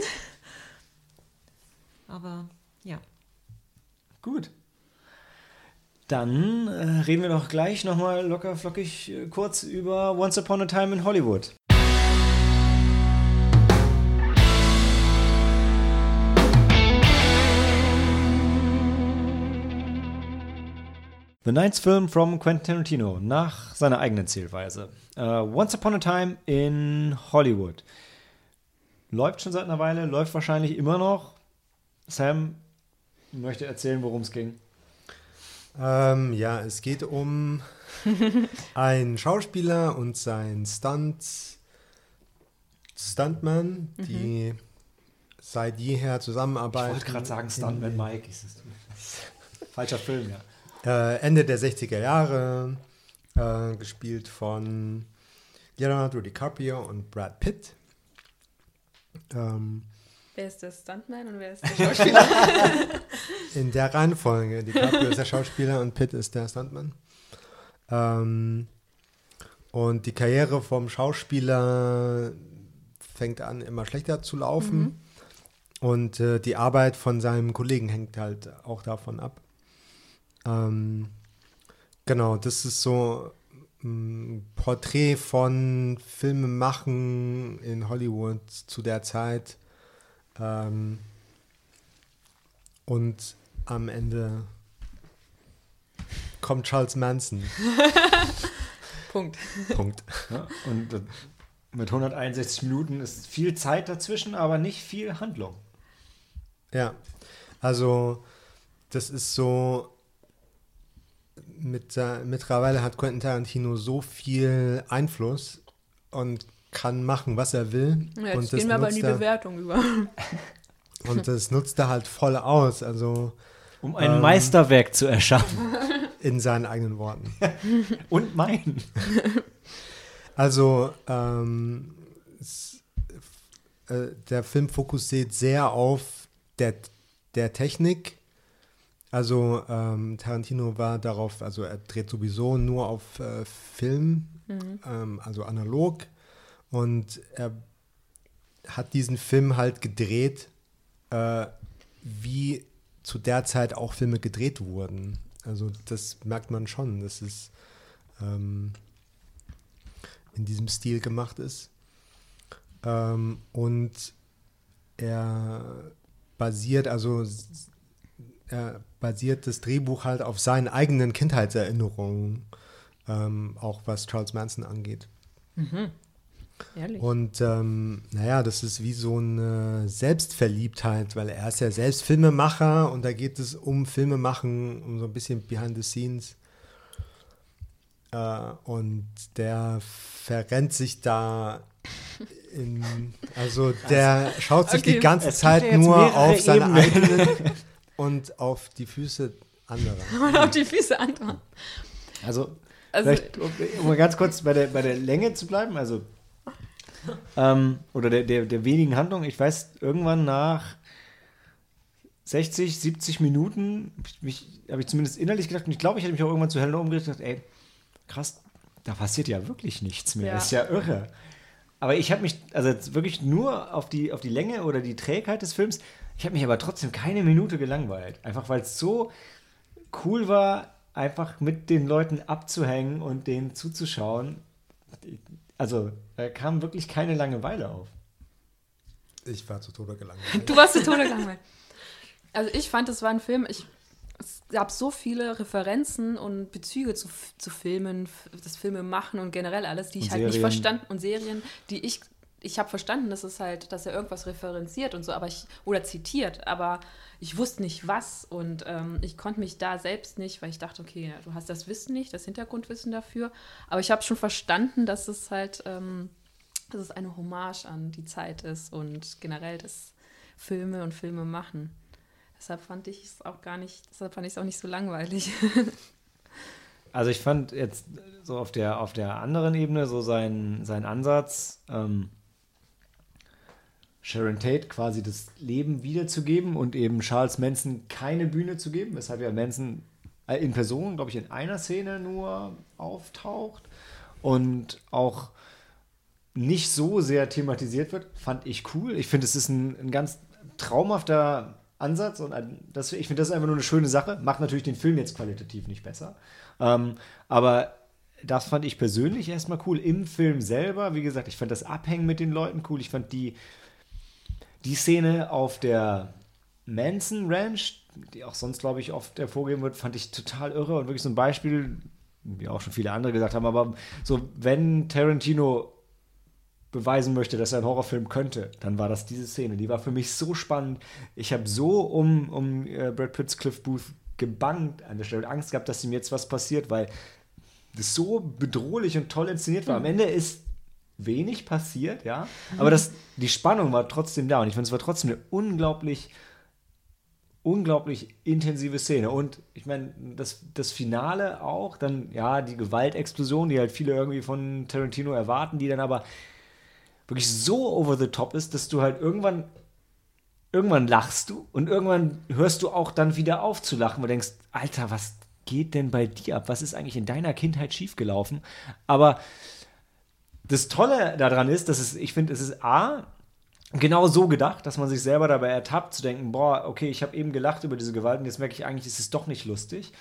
Aber ja. Gut. Dann äh, reden wir doch gleich nochmal locker flockig äh, kurz über Once Upon a Time in Hollywood. The Ninth Film from Quentin Tarantino nach seiner eigenen Zählweise. Uh, Once Upon a Time in Hollywood. Läuft schon seit einer Weile, läuft wahrscheinlich immer noch. Sam möchte erzählen, worum es ging. Ähm, ja, es geht um einen Schauspieler und sein Stunt, Stuntman, die seit jeher zusammenarbeiten. Ich wollte gerade sagen Stuntman Mike. Falscher Film, ja. Äh, Ende der 60er Jahre, äh, gespielt von Leonardo DiCaprio und Brad Pitt. Ähm, Wer ist der Stuntman und wer ist der Schauspieler? in der Reihenfolge. DiCaprio ist der Schauspieler und Pitt ist der Stuntman. Ähm, und die Karriere vom Schauspieler fängt an, immer schlechter zu laufen. Und äh, die Arbeit von seinem Kollegen hängt halt auch davon ab. Ähm, genau, das ist so ein Porträt von Filmemachen in Hollywood zu der Zeit. Ähm, und am Ende kommt Charles Manson. Punkt. Punkt. Ja, und äh, mit 161 Minuten ist viel Zeit dazwischen, aber nicht viel Handlung. Ja, also das ist so, mit, der- mittlerweile hat Quentin Tarantino so viel Einfluss und kann machen, was er will. Ja, jetzt und das gehen wir aber in die nutzt er- Bewertung über. Und das nutzt er halt voll aus, also Um ein Ähm. Meisterwerk zu erschaffen. in seinen eigenen Worten. Und meinen. Also ähm, es, äh, der Film fokussiert sehr auf der, der Technik. Also ähm, Tarantino war darauf, also er dreht sowieso nur auf äh, Film, ähm, also analog. Und er hat diesen Film halt gedreht, äh, wie zu der Zeit auch Filme gedreht wurden. Also das merkt man schon, dass es ähm, in diesem Stil gemacht ist. Ähm, und er basiert, also er basiert das Drehbuch halt auf seinen eigenen Kindheitserinnerungen, ähm, auch was Charles Manson angeht. Ehrlich. Und ähm, naja, das ist wie so eine Selbstverliebtheit, weil er ist ja selbst Filmemacher und da geht es um Filmemachen, um so ein bisschen behind the scenes. Äh, und der verrennt sich da in, also der schaut sich Okay. die ganze Zeit nur auf seine Ebenen. eigenen und auf die Füße anderer. Und auf die Füße antworten. Also, Also, vielleicht, um, um mal ganz kurz bei der, bei der Länge zu bleiben, also ähm, oder der, der, der wenigen Handlung, ich weiß, irgendwann nach 60, 70 Minuten habe ich, mich- hab ich zumindest innerlich gedacht, und ich glaube, ich hätte mich auch irgendwann zu Helena umgedreht und gedacht, ey, krass, da passiert ja wirklich nichts mehr. Ja. Ist ja irre. Aber ich habe mich, also jetzt wirklich nur auf die, auf die Länge oder die Trägheit des Films, ich habe mich aber trotzdem keine Minute gelangweilt. Einfach weil es so cool war, einfach mit den Leuten abzuhängen und denen zuzuschauen. Also, da kam wirklich keine Langeweile auf. Ich war zu Tode gelangweilt. du warst zu Tode gelangweilt. Also ich fand, es war ein Film, ich, es gab so viele Referenzen und Bezüge zu, zu Filmen, das Filme machen und generell alles, die ich Und halt nicht Serien. verstanden und Serien, die ich ich habe verstanden, dass es halt, dass er irgendwas referenziert und so, aber ich oder zitiert, aber ich wusste nicht was und ähm, ich konnte mich da selbst nicht, weil ich dachte, okay, du hast das Wissen nicht, das Hintergrundwissen dafür, aber ich habe schon verstanden, dass es halt, ähm, dass es eine Hommage an die Zeit ist und generell das Filme und Filme machen. Deshalb fand ich es auch gar nicht, deshalb fand ich es auch nicht so langweilig. Also ich fand jetzt so auf der, auf der anderen Ebene so sein, sein Ansatz, ähm, Sharon Tate quasi das Leben wiederzugeben und eben Charles Manson keine Bühne zu geben, weshalb ja Manson äh, in Person, glaube ich, in einer Szene nur auftaucht und auch nicht so sehr thematisiert wird, fand ich cool. Ich finde, es ist ein, ein ganz traumhafter Ansatz und ein, das, ich finde, das ist einfach nur eine schöne Sache. Macht natürlich den Film jetzt qualitativ nicht besser. Ähm, aber das fand ich persönlich erstmal cool. Im Film selber, wie gesagt, ich fand das Abhängen mit den Leuten cool. Ich fand die, die Szene auf der Manson Ranch, die auch sonst, glaube ich, oft hervorgehen wird, fand ich total irre und wirklich so ein Beispiel, wie auch schon viele andere gesagt haben, aber so, wenn Tarantino beweisen möchte, dass er einen Horrorfilm könnte, dann war das diese Szene. Die war für mich so spannend. Ich habe so um, um äh, Brad Pitts Cliff Booth gebangt an der Stelle, Angst gehabt, dass ihm jetzt was passiert, weil das so bedrohlich und toll inszeniert war. Am Ende ist wenig passiert, ja, aber das, die Spannung war trotzdem da und ich finde, es war trotzdem eine unglaublich unglaublich intensive Szene. Und ich meine, das, das Finale auch, dann ja, die Gewaltexplosion, die halt viele irgendwie von Tarantino erwarten, die dann aber wirklich so over the top ist, dass du halt irgendwann irgendwann lachst du und irgendwann hörst du auch dann wieder auf zu lachen und denkst, Alter, was geht denn bei dir ab? Was ist eigentlich in deiner Kindheit schiefgelaufen? Aber das Tolle daran ist, dass es, ich finde, es ist A, genau so gedacht, dass man sich selber dabei ertappt, zu denken, boah, okay, ich habe eben gelacht über diese Gewalt und jetzt merke ich eigentlich, ist es doch nicht lustig.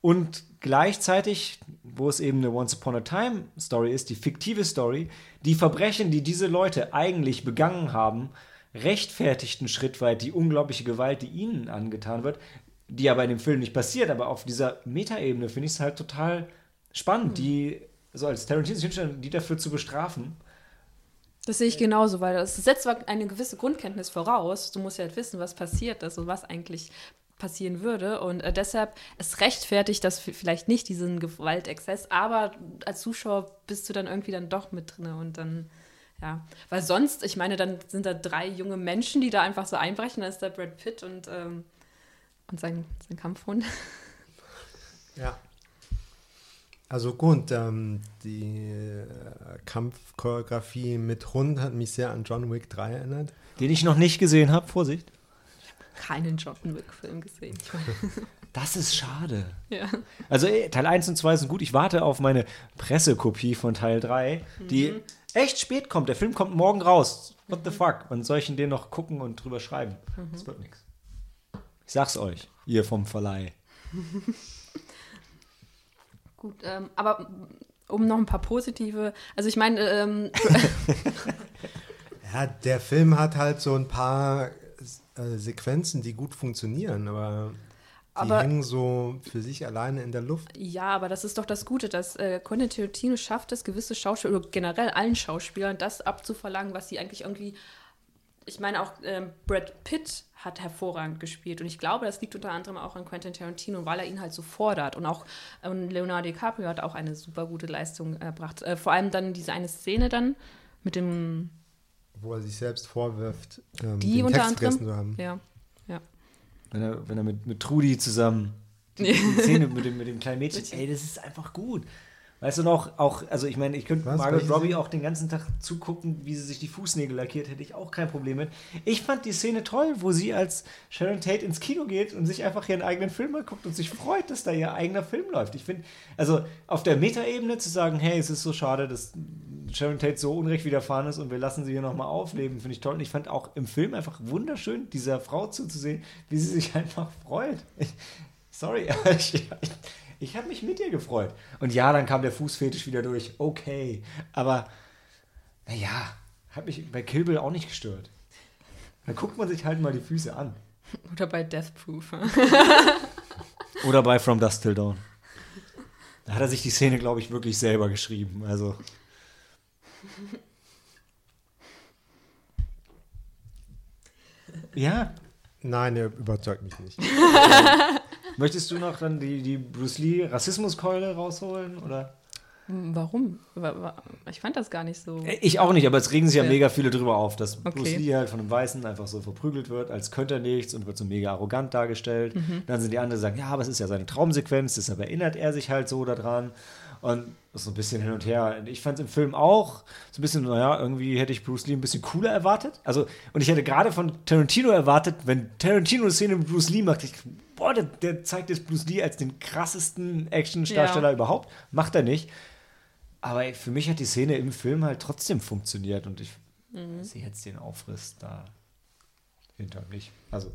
Und gleichzeitig, wo es eben eine Once Upon a Time Story ist, die fiktive Story, die Verbrechen, die diese Leute eigentlich begangen haben, rechtfertigten Schritt weit die unglaubliche Gewalt, die ihnen angetan wird, die aber in dem Film nicht passiert, aber auf dieser Metaebene finde ich es halt total spannend, mhm. die so als Tarantino die dafür zu bestrafen. Das sehe ich genauso, weil das setzt zwar eine gewisse Grundkenntnis voraus. Du musst ja halt wissen, was passiert ist und was eigentlich passieren würde. Und äh, deshalb, es rechtfertigt das vielleicht nicht, diesen Gewaltexzess, aber als Zuschauer bist du dann irgendwie dann doch mit drin und dann, ja. Weil sonst, ich meine, dann sind da drei junge Menschen, die da einfach so einbrechen, da ist da Brad Pitt und, ähm, und sein, sein Kampfhund. Ja. Also gut, ähm, die äh, Kampfchoreografie mit Hund hat mich sehr an John Wick 3 erinnert. Den ich noch nicht gesehen habe, Vorsicht keinen John Wick-Film gesehen. Das ist schade. Ja. Also eh, Teil 1 und 2 sind gut. Ich warte auf meine Pressekopie von Teil 3, die mhm. echt spät kommt. Der Film kommt morgen raus. What the fuck? Und soll ich ihn den noch gucken und drüber schreiben? Mhm. Das wird nichts. Ich sag's euch, ihr vom Verleih. Gut, ähm, aber um noch ein paar positive, also ich meine, ähm, ja, der Film hat halt so ein paar äh, Sequenzen, die gut funktionieren, aber die aber, hängen so für sich alleine in der Luft. Ja, aber das ist doch das Gute, dass äh, Quentin Tarantino schafft es, gewisse Schauspieler oder generell allen Schauspielern das abzuverlangen, was sie eigentlich irgendwie. Ich meine, auch ähm, Brad Pitt hat hervorragend gespielt und ich glaube, das liegt unter anderem auch an Quentin Tarantino, weil er ihn halt so fordert. Und auch ähm, Leonardo DiCaprio hat auch eine super gute Leistung erbracht. Äh, vor allem dann diese eine Szene dann mit dem wo er sich selbst vorwirft, ähm, die den unter Text anderem, zu haben. Ja, ja. Wenn er, wenn er mit, mit Trudi zusammen die, die Szene mit dem, mit dem kleinen Mädchen, ey, das ist einfach gut. Weißt du noch, auch, also ich meine, ich könnte Margaret Robbie auch den ganzen Tag zugucken, wie sie sich die Fußnägel lackiert, hätte ich auch kein Problem mit. Ich fand die Szene toll, wo sie als Sharon Tate ins Kino geht und sich einfach ihren eigenen Film anguckt und sich freut, dass da ihr eigener Film läuft. Ich finde, also auf der Metaebene zu sagen, hey, es ist so schade, dass Sharon Tate so unrecht widerfahren ist und wir lassen sie hier nochmal aufleben, finde ich toll. Und ich fand auch im Film einfach wunderschön, dieser Frau zuzusehen, wie sie sich einfach freut. Ich, sorry, ich, ich ich habe mich mit dir gefreut. Und ja, dann kam der Fußfetisch wieder durch. Okay. Aber, naja, hat mich bei Kill Bill auch nicht gestört. Da guckt man sich halt mal die Füße an. Oder bei Death Proof. Oder bei From Dust Till Dawn. Da hat er sich die Szene, glaube ich, wirklich selber geschrieben. Also. Ja. Nein, er überzeugt mich nicht. Möchtest du noch dann die, die Bruce Lee Rassismuskeule rausholen? Oder? Hm, warum? Ich fand das gar nicht so. Äh, ich auch nicht, aber es regen sich ja mega viele drüber auf, dass okay. Bruce Lee halt von einem Weißen einfach so verprügelt wird, als könnte er nichts und wird so mega arrogant dargestellt. Mhm. Dann sind die anderen, die sagen, ja, aber es ist ja seine Traumsequenz, deshalb erinnert er sich halt so daran. Und so ein bisschen hin und her. Ich fand es im Film auch so ein bisschen, naja, irgendwie hätte ich Bruce Lee ein bisschen cooler erwartet. Also, und ich hätte gerade von Tarantino erwartet, wenn Tarantino eine Szene mit Bruce Lee macht, ich, boah, der, der zeigt jetzt Bruce Lee als den krassesten Actiondarsteller ja. überhaupt. Macht er nicht. Aber für mich hat die Szene im Film halt trotzdem funktioniert und ich sehe jetzt den Aufriss da hinter nicht. Also,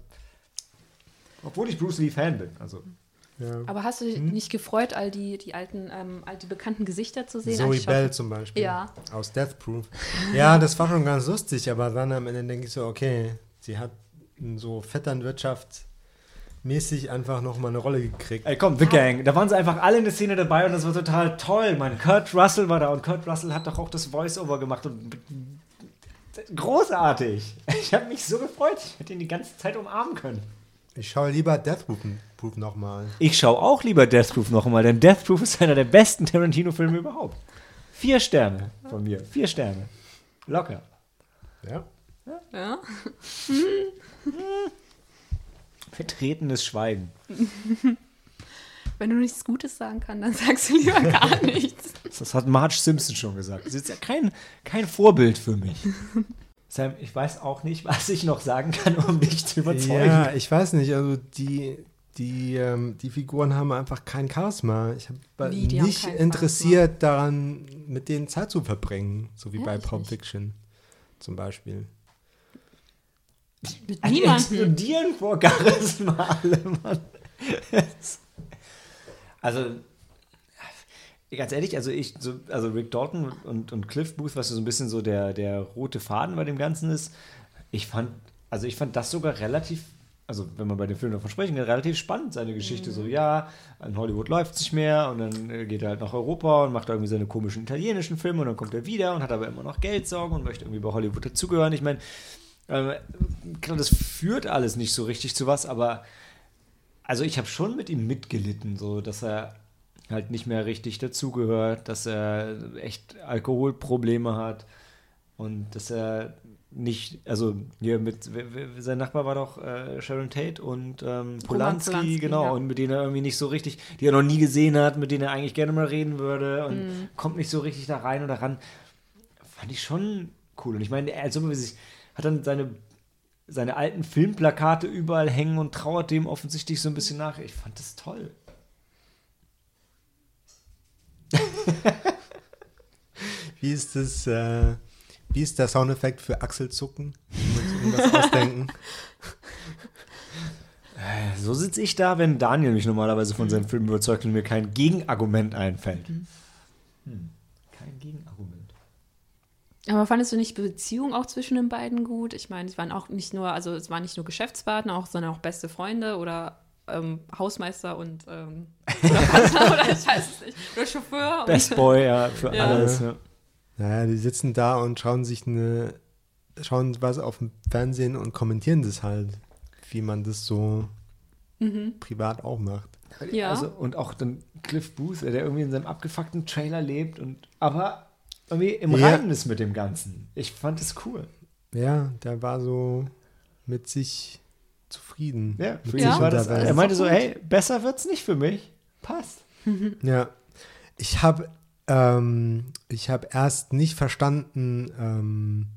obwohl ich Bruce Lee Fan bin. Also, Ja. Aber hast du dich nicht gefreut, all die, die alten, ähm, all die bekannten Gesichter zu sehen? Zoe Bell zum Beispiel. Ja. Aus Death Proof. Ja, das war schon ganz lustig, aber dann am Ende denke ich so, okay, sie hat in so Vetternwirtschaft mäßig einfach nochmal eine Rolle gekriegt. ey, komm, The Gang. Da waren sie einfach alle in der Szene dabei und das war total toll. Mein Kurt Russell war da und Kurt Russell hat doch auch das Voice-Over gemacht und großartig. Ich habe mich so gefreut. Ich hätte ihn die ganze Zeit umarmen können. Ich schaue lieber Death Proof, nochmal. Ich schaue auch lieber Death Proof nochmal, denn Death Proof ist einer der besten Tarantino-Filme überhaupt. Vier Sterne von mir. Vier Sterne. Locker. Ja. Ja? Vertretenes Schweigen. Wenn du nichts Gutes sagen kannst, dann sagst du lieber gar nichts. Das hat Marge Simpson schon gesagt. Das ist ja kein, kein Vorbild für mich. Sam, ich weiß auch nicht, was ich noch sagen kann, um dich zu überzeugen. Ja, ich weiß nicht, also die, die, ähm, die Figuren haben einfach kein Charisma. Ich habe nicht interessiert daran, mit denen Zeit zu verbringen, so wie bei Ehrlich Pulp? Fiction zum Beispiel. Mit Die niemandem. explodieren vor Charisma alle, Mann. also, ganz ehrlich, also ich, so, also Rick Dalton und, und Cliff Booth, was so ein bisschen so der, der rote Faden bei dem Ganzen ist, ich fand, also ich fand das sogar relativ, also wenn man bei dem Film davon sprechen kann, relativ spannend, seine Geschichte. So, ja, in Hollywood läuft es nicht mehr und dann äh, geht er halt nach Europa und macht irgendwie seine komischen italienischen Filme und dann kommt er wieder und hat aber immer noch Geldsorgen und möchte irgendwie bei Hollywood dazugehören. Ich meine, ähm, klar, das führt alles nicht so richtig zu was, aber also ich habe schon mit ihm mitgelitten, so dass er halt nicht mehr richtig dazugehört, dass er echt Alkoholprobleme hat und dass er nicht, also hier mit, sein Nachbar war doch äh, Sharon Tate und ähm, Polanski, Polanski, genau, ja. und mit denen er irgendwie nicht so richtig, die er noch nie gesehen hat, mit denen er eigentlich gerne mal reden würde und Mhm. kommt nicht so richtig da rein oder ran. Fand ich schon cool. Und ich meine, er also, hat dann seine, seine alten Filmplakate überall hängen und trauert dem offensichtlich so ein bisschen nach. Ich fand das toll. Wie ist das, äh, wie ist der Soundeffekt für Achselzucken? Muss ich irgendwas ausdenken? So sitze ich da, wenn Daniel mich normalerweise von seinem Film überzeugt und mir kein Gegenargument einfällt. Hm. Kein Gegenargument. Aber fandest du nicht die Beziehung auch zwischen den beiden gut? Ich meine, es waren auch nicht nur, also es waren nicht nur Geschäftspartner, auch, sondern auch beste Freunde oder ähm, Hausmeister und ähm, oder, ich weiß es nicht. Oder Chauffeur. Und, Best Boy, ja, für Ja. alles. Ja. Naja, die sitzen da und schauen sich eine, schauen was auf dem Fernsehen und kommentieren das halt, wie man das so privat auch macht. Ja. Also, und auch dann Cliff Booth, der irgendwie in seinem abgefuckten Trailer lebt und aber irgendwie im Ja. Reinen ist mit dem Ganzen. Ich fand es cool. Ja, der war so mit sich zufrieden. Ja, für Ja. ihn war das, er meinte so, hey, besser wird's nicht für mich. Passt. Ja, ich habe ähm, ich habe erst nicht verstanden ähm,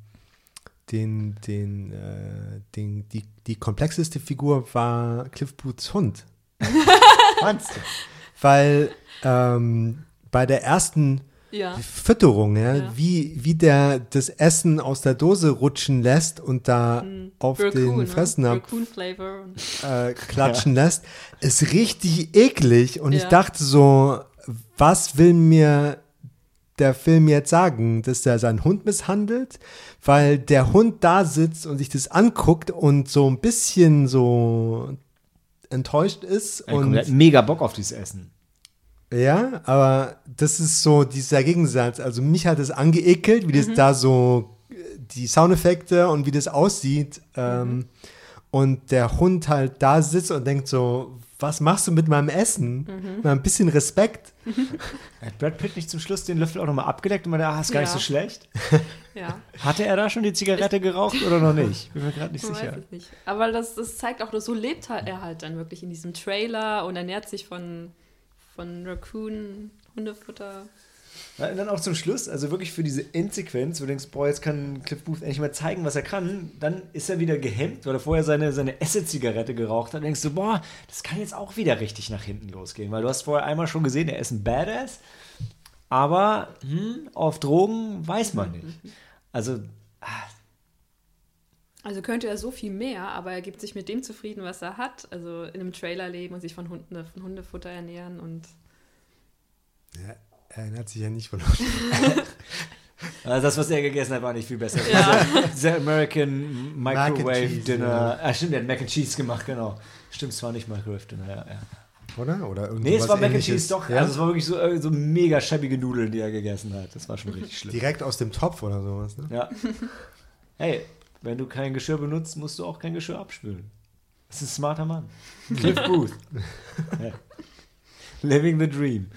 den den äh, den die die komplexeste Figur war Cliff Booths Hund, Meinst du? weil ähm, bei der ersten ja. Fütterung, ja, Ja. wie wie der das Essen aus der Dose rutschen lässt und da auf Raccoon, den ne? Fressnapf. Und, äh, klatschen lässt, ist richtig eklig. Und ich Ja. dachte so, was will mir der Film jetzt sagen? Dass er seinen Hund misshandelt? Weil der Hund da sitzt und sich das anguckt und so ein bisschen so enttäuscht ist. Er Und mega Bock auf dieses Essen. Ja, aber das ist so dieser Gegensatz. Also mich hat es angeekelt, wie das da so äh, die Soundeffekte und wie das aussieht. Ähm, und der Hund halt da sitzt und denkt so, was machst du mit meinem Essen? Mal ein bisschen Respekt. Hat Brad Pitt nicht zum Schluss den Löffel auch nochmal abgedeckt und meinte, ah, ist gar nicht Ja. so schlecht? ja. Hatte er da schon die Zigarette geraucht oder noch nicht? Bin mir gerade nicht Ich sicher. nicht. Aber das, das zeigt auch, so lebt halt er halt dann wirklich in diesem Trailer und ernährt sich von, von Raccoon, Hundefutter. Ja, und dann auch zum Schluss, also wirklich für diese Endsequenz, wo du denkst, boah, jetzt kann Cliff Booth endlich mal zeigen, was er kann, dann ist er wieder gehemmt, weil er vorher seine, seine Acid-Zigarette geraucht hat. Und denkst du, boah, das kann jetzt auch wieder richtig nach hinten losgehen, weil du hast vorher einmal schon gesehen, er ist ein Badass, aber hm, auf Drogen weiß man nicht. Also, ah, Also könnte er so viel mehr, aber er gibt sich mit dem zufrieden, was er hat. Also in einem Trailer leben und sich von, Hunde, von Hundefutter ernähren und Ja, er erinnert sich ja nicht von also das, was er gegessen hat, war nicht viel besser. Ja. Dieser, dieser American Microwave Cheese, Dinner. ja. Ah, stimmt, der hat Mac and Cheese gemacht, genau. Stimmt, es war nicht Microwave Dinner, ja. ja. Oder? Oder irgendwas Nee, es war Mac and. Cheese, doch. Ja? Also es war wirklich so, äh, so mega schäbige Nudeln, die er gegessen hat. Das war schon richtig schlimm. Direkt aus dem Topf oder sowas, ne? Ja. Hey, wenn du kein Geschirr benutzt, musst du auch kein Geschirr abspülen. Das ist ein smarter Mann. Cliff Booth. Living the dream.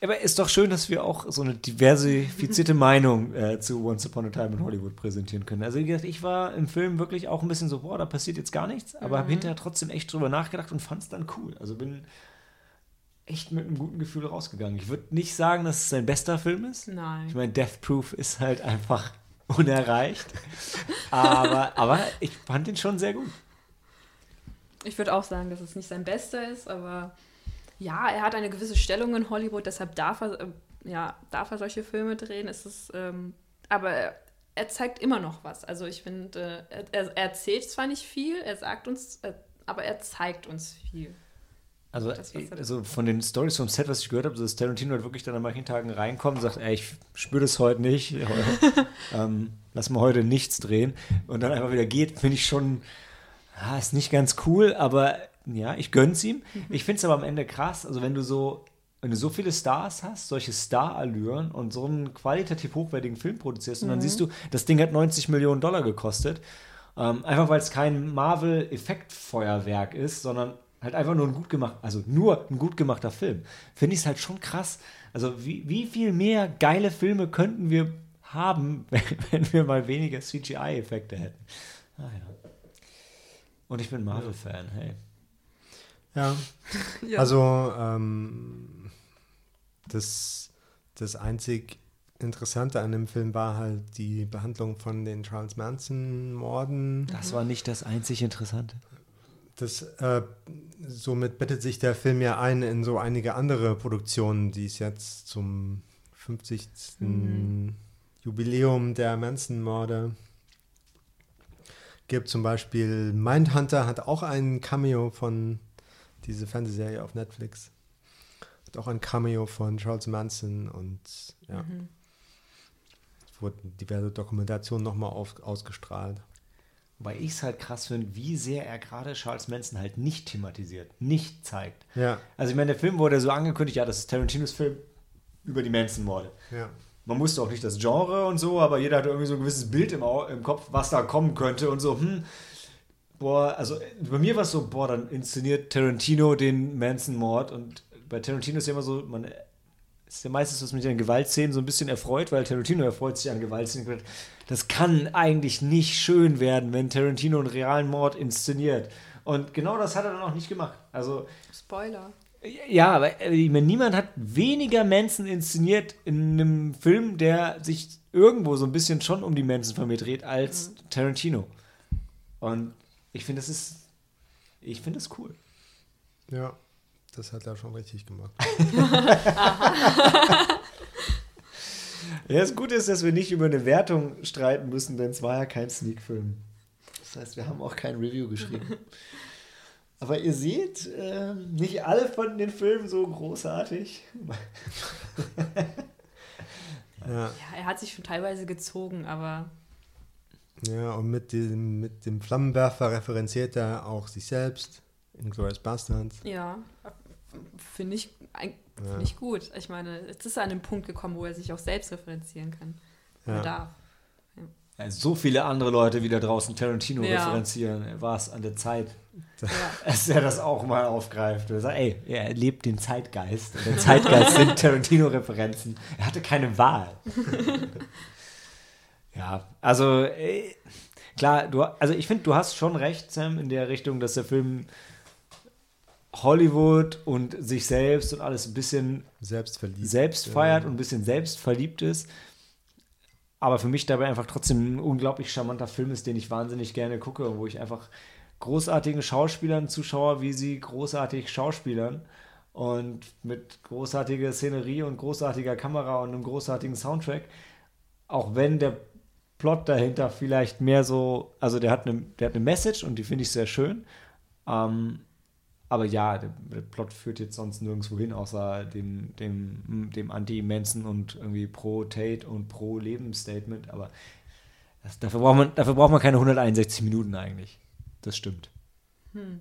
Aber ist doch schön, dass wir auch so eine diversifizierte Meinung äh, zu Once Upon a Time in Hollywood präsentieren können. Also wie gesagt, ich war im Film wirklich auch ein bisschen so, boah, da passiert jetzt gar nichts, aber habe hinterher trotzdem echt drüber nachgedacht und fand es dann cool. Also bin echt mit einem guten Gefühl rausgegangen. Ich würde nicht sagen, dass es sein bester Film ist. nein. Ich meine, Death Proof ist halt einfach unerreicht. aber, aber ich fand ihn schon sehr gut. Ich würde auch sagen, dass es nicht sein bester ist, aber ja, er hat eine gewisse Stellung in Hollywood, deshalb darf er, äh, ja, darf er solche Filme drehen. Ist es, ähm, aber er, er zeigt immer noch was. Also ich finde, äh, er, er erzählt zwar nicht viel, er sagt uns, äh, aber er zeigt uns viel. Also, Das, er- also von den Stories vom Set, was ich gehört habe, so dass Tarantino halt wirklich dann an manchen Tagen reinkommt und sagt, ey, ich spüre das heute nicht, ähm, lass mal heute nichts drehen. Und dann einfach wieder geht, finde ich schon, ah, ist nicht ganz cool, aber ja, ich gönn's ihm. Ich finde es aber am Ende krass, also wenn du so, wenn du so viele Stars hast, solche Star-Allüren und so einen qualitativ hochwertigen Film produzierst und dann siehst du, das Ding hat 90 Millionen Dollar gekostet, ähm, einfach weil es kein Marvel-Effektfeuerwerk ist, sondern halt einfach nur ein gut gemacht, also nur ein gut gemachter Film. Finde ich es halt schon krass. Also wie, wie viel mehr geile Filme könnten wir haben, wenn, wenn wir mal weniger CGI-Effekte hätten. Ah, ja. Und ich bin Marvel-Fan, hey. Ja. Ja. Also, ähm, das, das einzig Interessante an dem Film war halt die Behandlung von den Charles Manson-Morden. Das war nicht das einzig Interessante. Das, äh, somit bettet sich der Film ja ein in so einige andere Produktionen, die es jetzt zum 50. Jubiläum der Manson-Morde gibt. Zum Beispiel Mindhunter hat auch ein Cameo von diese Fernsehserie auf Netflix. Hat auch ein Cameo von Charles Manson und ja. Es wurden diverse Dokumentationen nochmal ausgestrahlt. Weil ich es halt krass finde, wie sehr er gerade Charles Manson halt nicht thematisiert, nicht zeigt. Ja, Also ich meine, der Film wurde so angekündigt, ja, das ist Tarantinos Film über die Manson-Morde. ja. Man wusste auch nicht das Genre und so, aber jeder hatte irgendwie so ein gewisses Bild im, Au im Kopf, was da kommen könnte und so, hm, boah, also bei mir war es so, boah, dann inszeniert Tarantino den Manson-Mord und bei Tarantino ist ja immer so, man ist ja meistens was mit den Gewaltszenen so ein bisschen erfreut, weil Tarantino erfreut sich an Gewaltszenen. Das kann eigentlich nicht schön werden, wenn Tarantino einen realen Mord inszeniert. Und genau das hat er dann auch nicht gemacht. Also Spoiler. ja, aber äh, ich meine, niemand hat weniger Manson inszeniert in einem Film, der sich irgendwo so ein bisschen schon um die Manson-Familie dreht, als Tarantino. Und ich finde, das ist. Ich finde das cool. Ja, das hat er schon richtig gemacht. Ja, das Gute ist, dass wir nicht über eine Wertung streiten müssen, denn es war ja kein Sneak-Film. Das heißt, wir haben auch kein Review geschrieben. Aber ihr seht, ähm, nicht alle fanden den Film so großartig. Ja, Ja, er hat sich schon teilweise gezogen, aber ja und mit dem, mit dem Flammenwerfer referenziert er auch sich selbst in Glorious Bastards. ja, finde ich, find ich gut. Ich meine, jetzt ist an den Punkt gekommen, wo er sich auch selbst referenzieren kann. Ja. Darf. Ja, so viele andere Leute, wie da draußen Tarantino Ja. referenzieren, war es an der Zeit, Ja. dass er das auch mal aufgreift. Er sagt, ey, er lebt den Zeitgeist. Und der Zeitgeist sind Tarantino-Referenzen. Er hatte keine Wahl. ja, also äh, klar, du, also ich finde, du hast schon recht, Sam, in der Richtung, dass der Film Hollywood und sich selbst und alles ein bisschen Selbstverliebt. selbst feiert und ein bisschen selbst verliebt ist. Aber für mich dabei einfach trotzdem ein unglaublich charmanter Film ist, den ich wahnsinnig gerne gucke, wo ich einfach großartigen Schauspielern zuschaue, wie sie großartig schauspielern. und mit großartiger Szenerie und großartiger Kamera und einem großartigen Soundtrack. Auch wenn der Plot dahinter vielleicht mehr so, also der hat eine, der hat eine Message und die finde ich sehr schön. Ähm, aber ja, der, der, Plot führt jetzt sonst nirgendwo hin, außer dem, dem, dem Anti-Manson und irgendwie pro-Tate und pro-Leben-Statement. Aber das, dafür, braucht man, dafür braucht man keine 161 Minuten eigentlich. Das stimmt. Hm.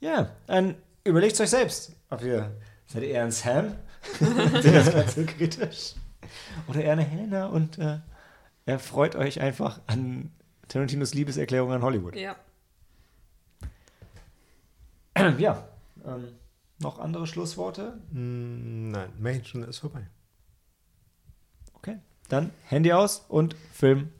Ja, dann überlegt euch selbst, ob ihr seid ihr eher ein Sam, seht das Ganze kritisch, oder eher eine Helena und äh, er freut euch einfach an Tarantinos Liebeserklärung an Hollywood. Ja. ja. Ähm, noch andere Schlussworte? Mm, nein, Märchenstunde ist vorbei. Okay. Dann Handy aus und Film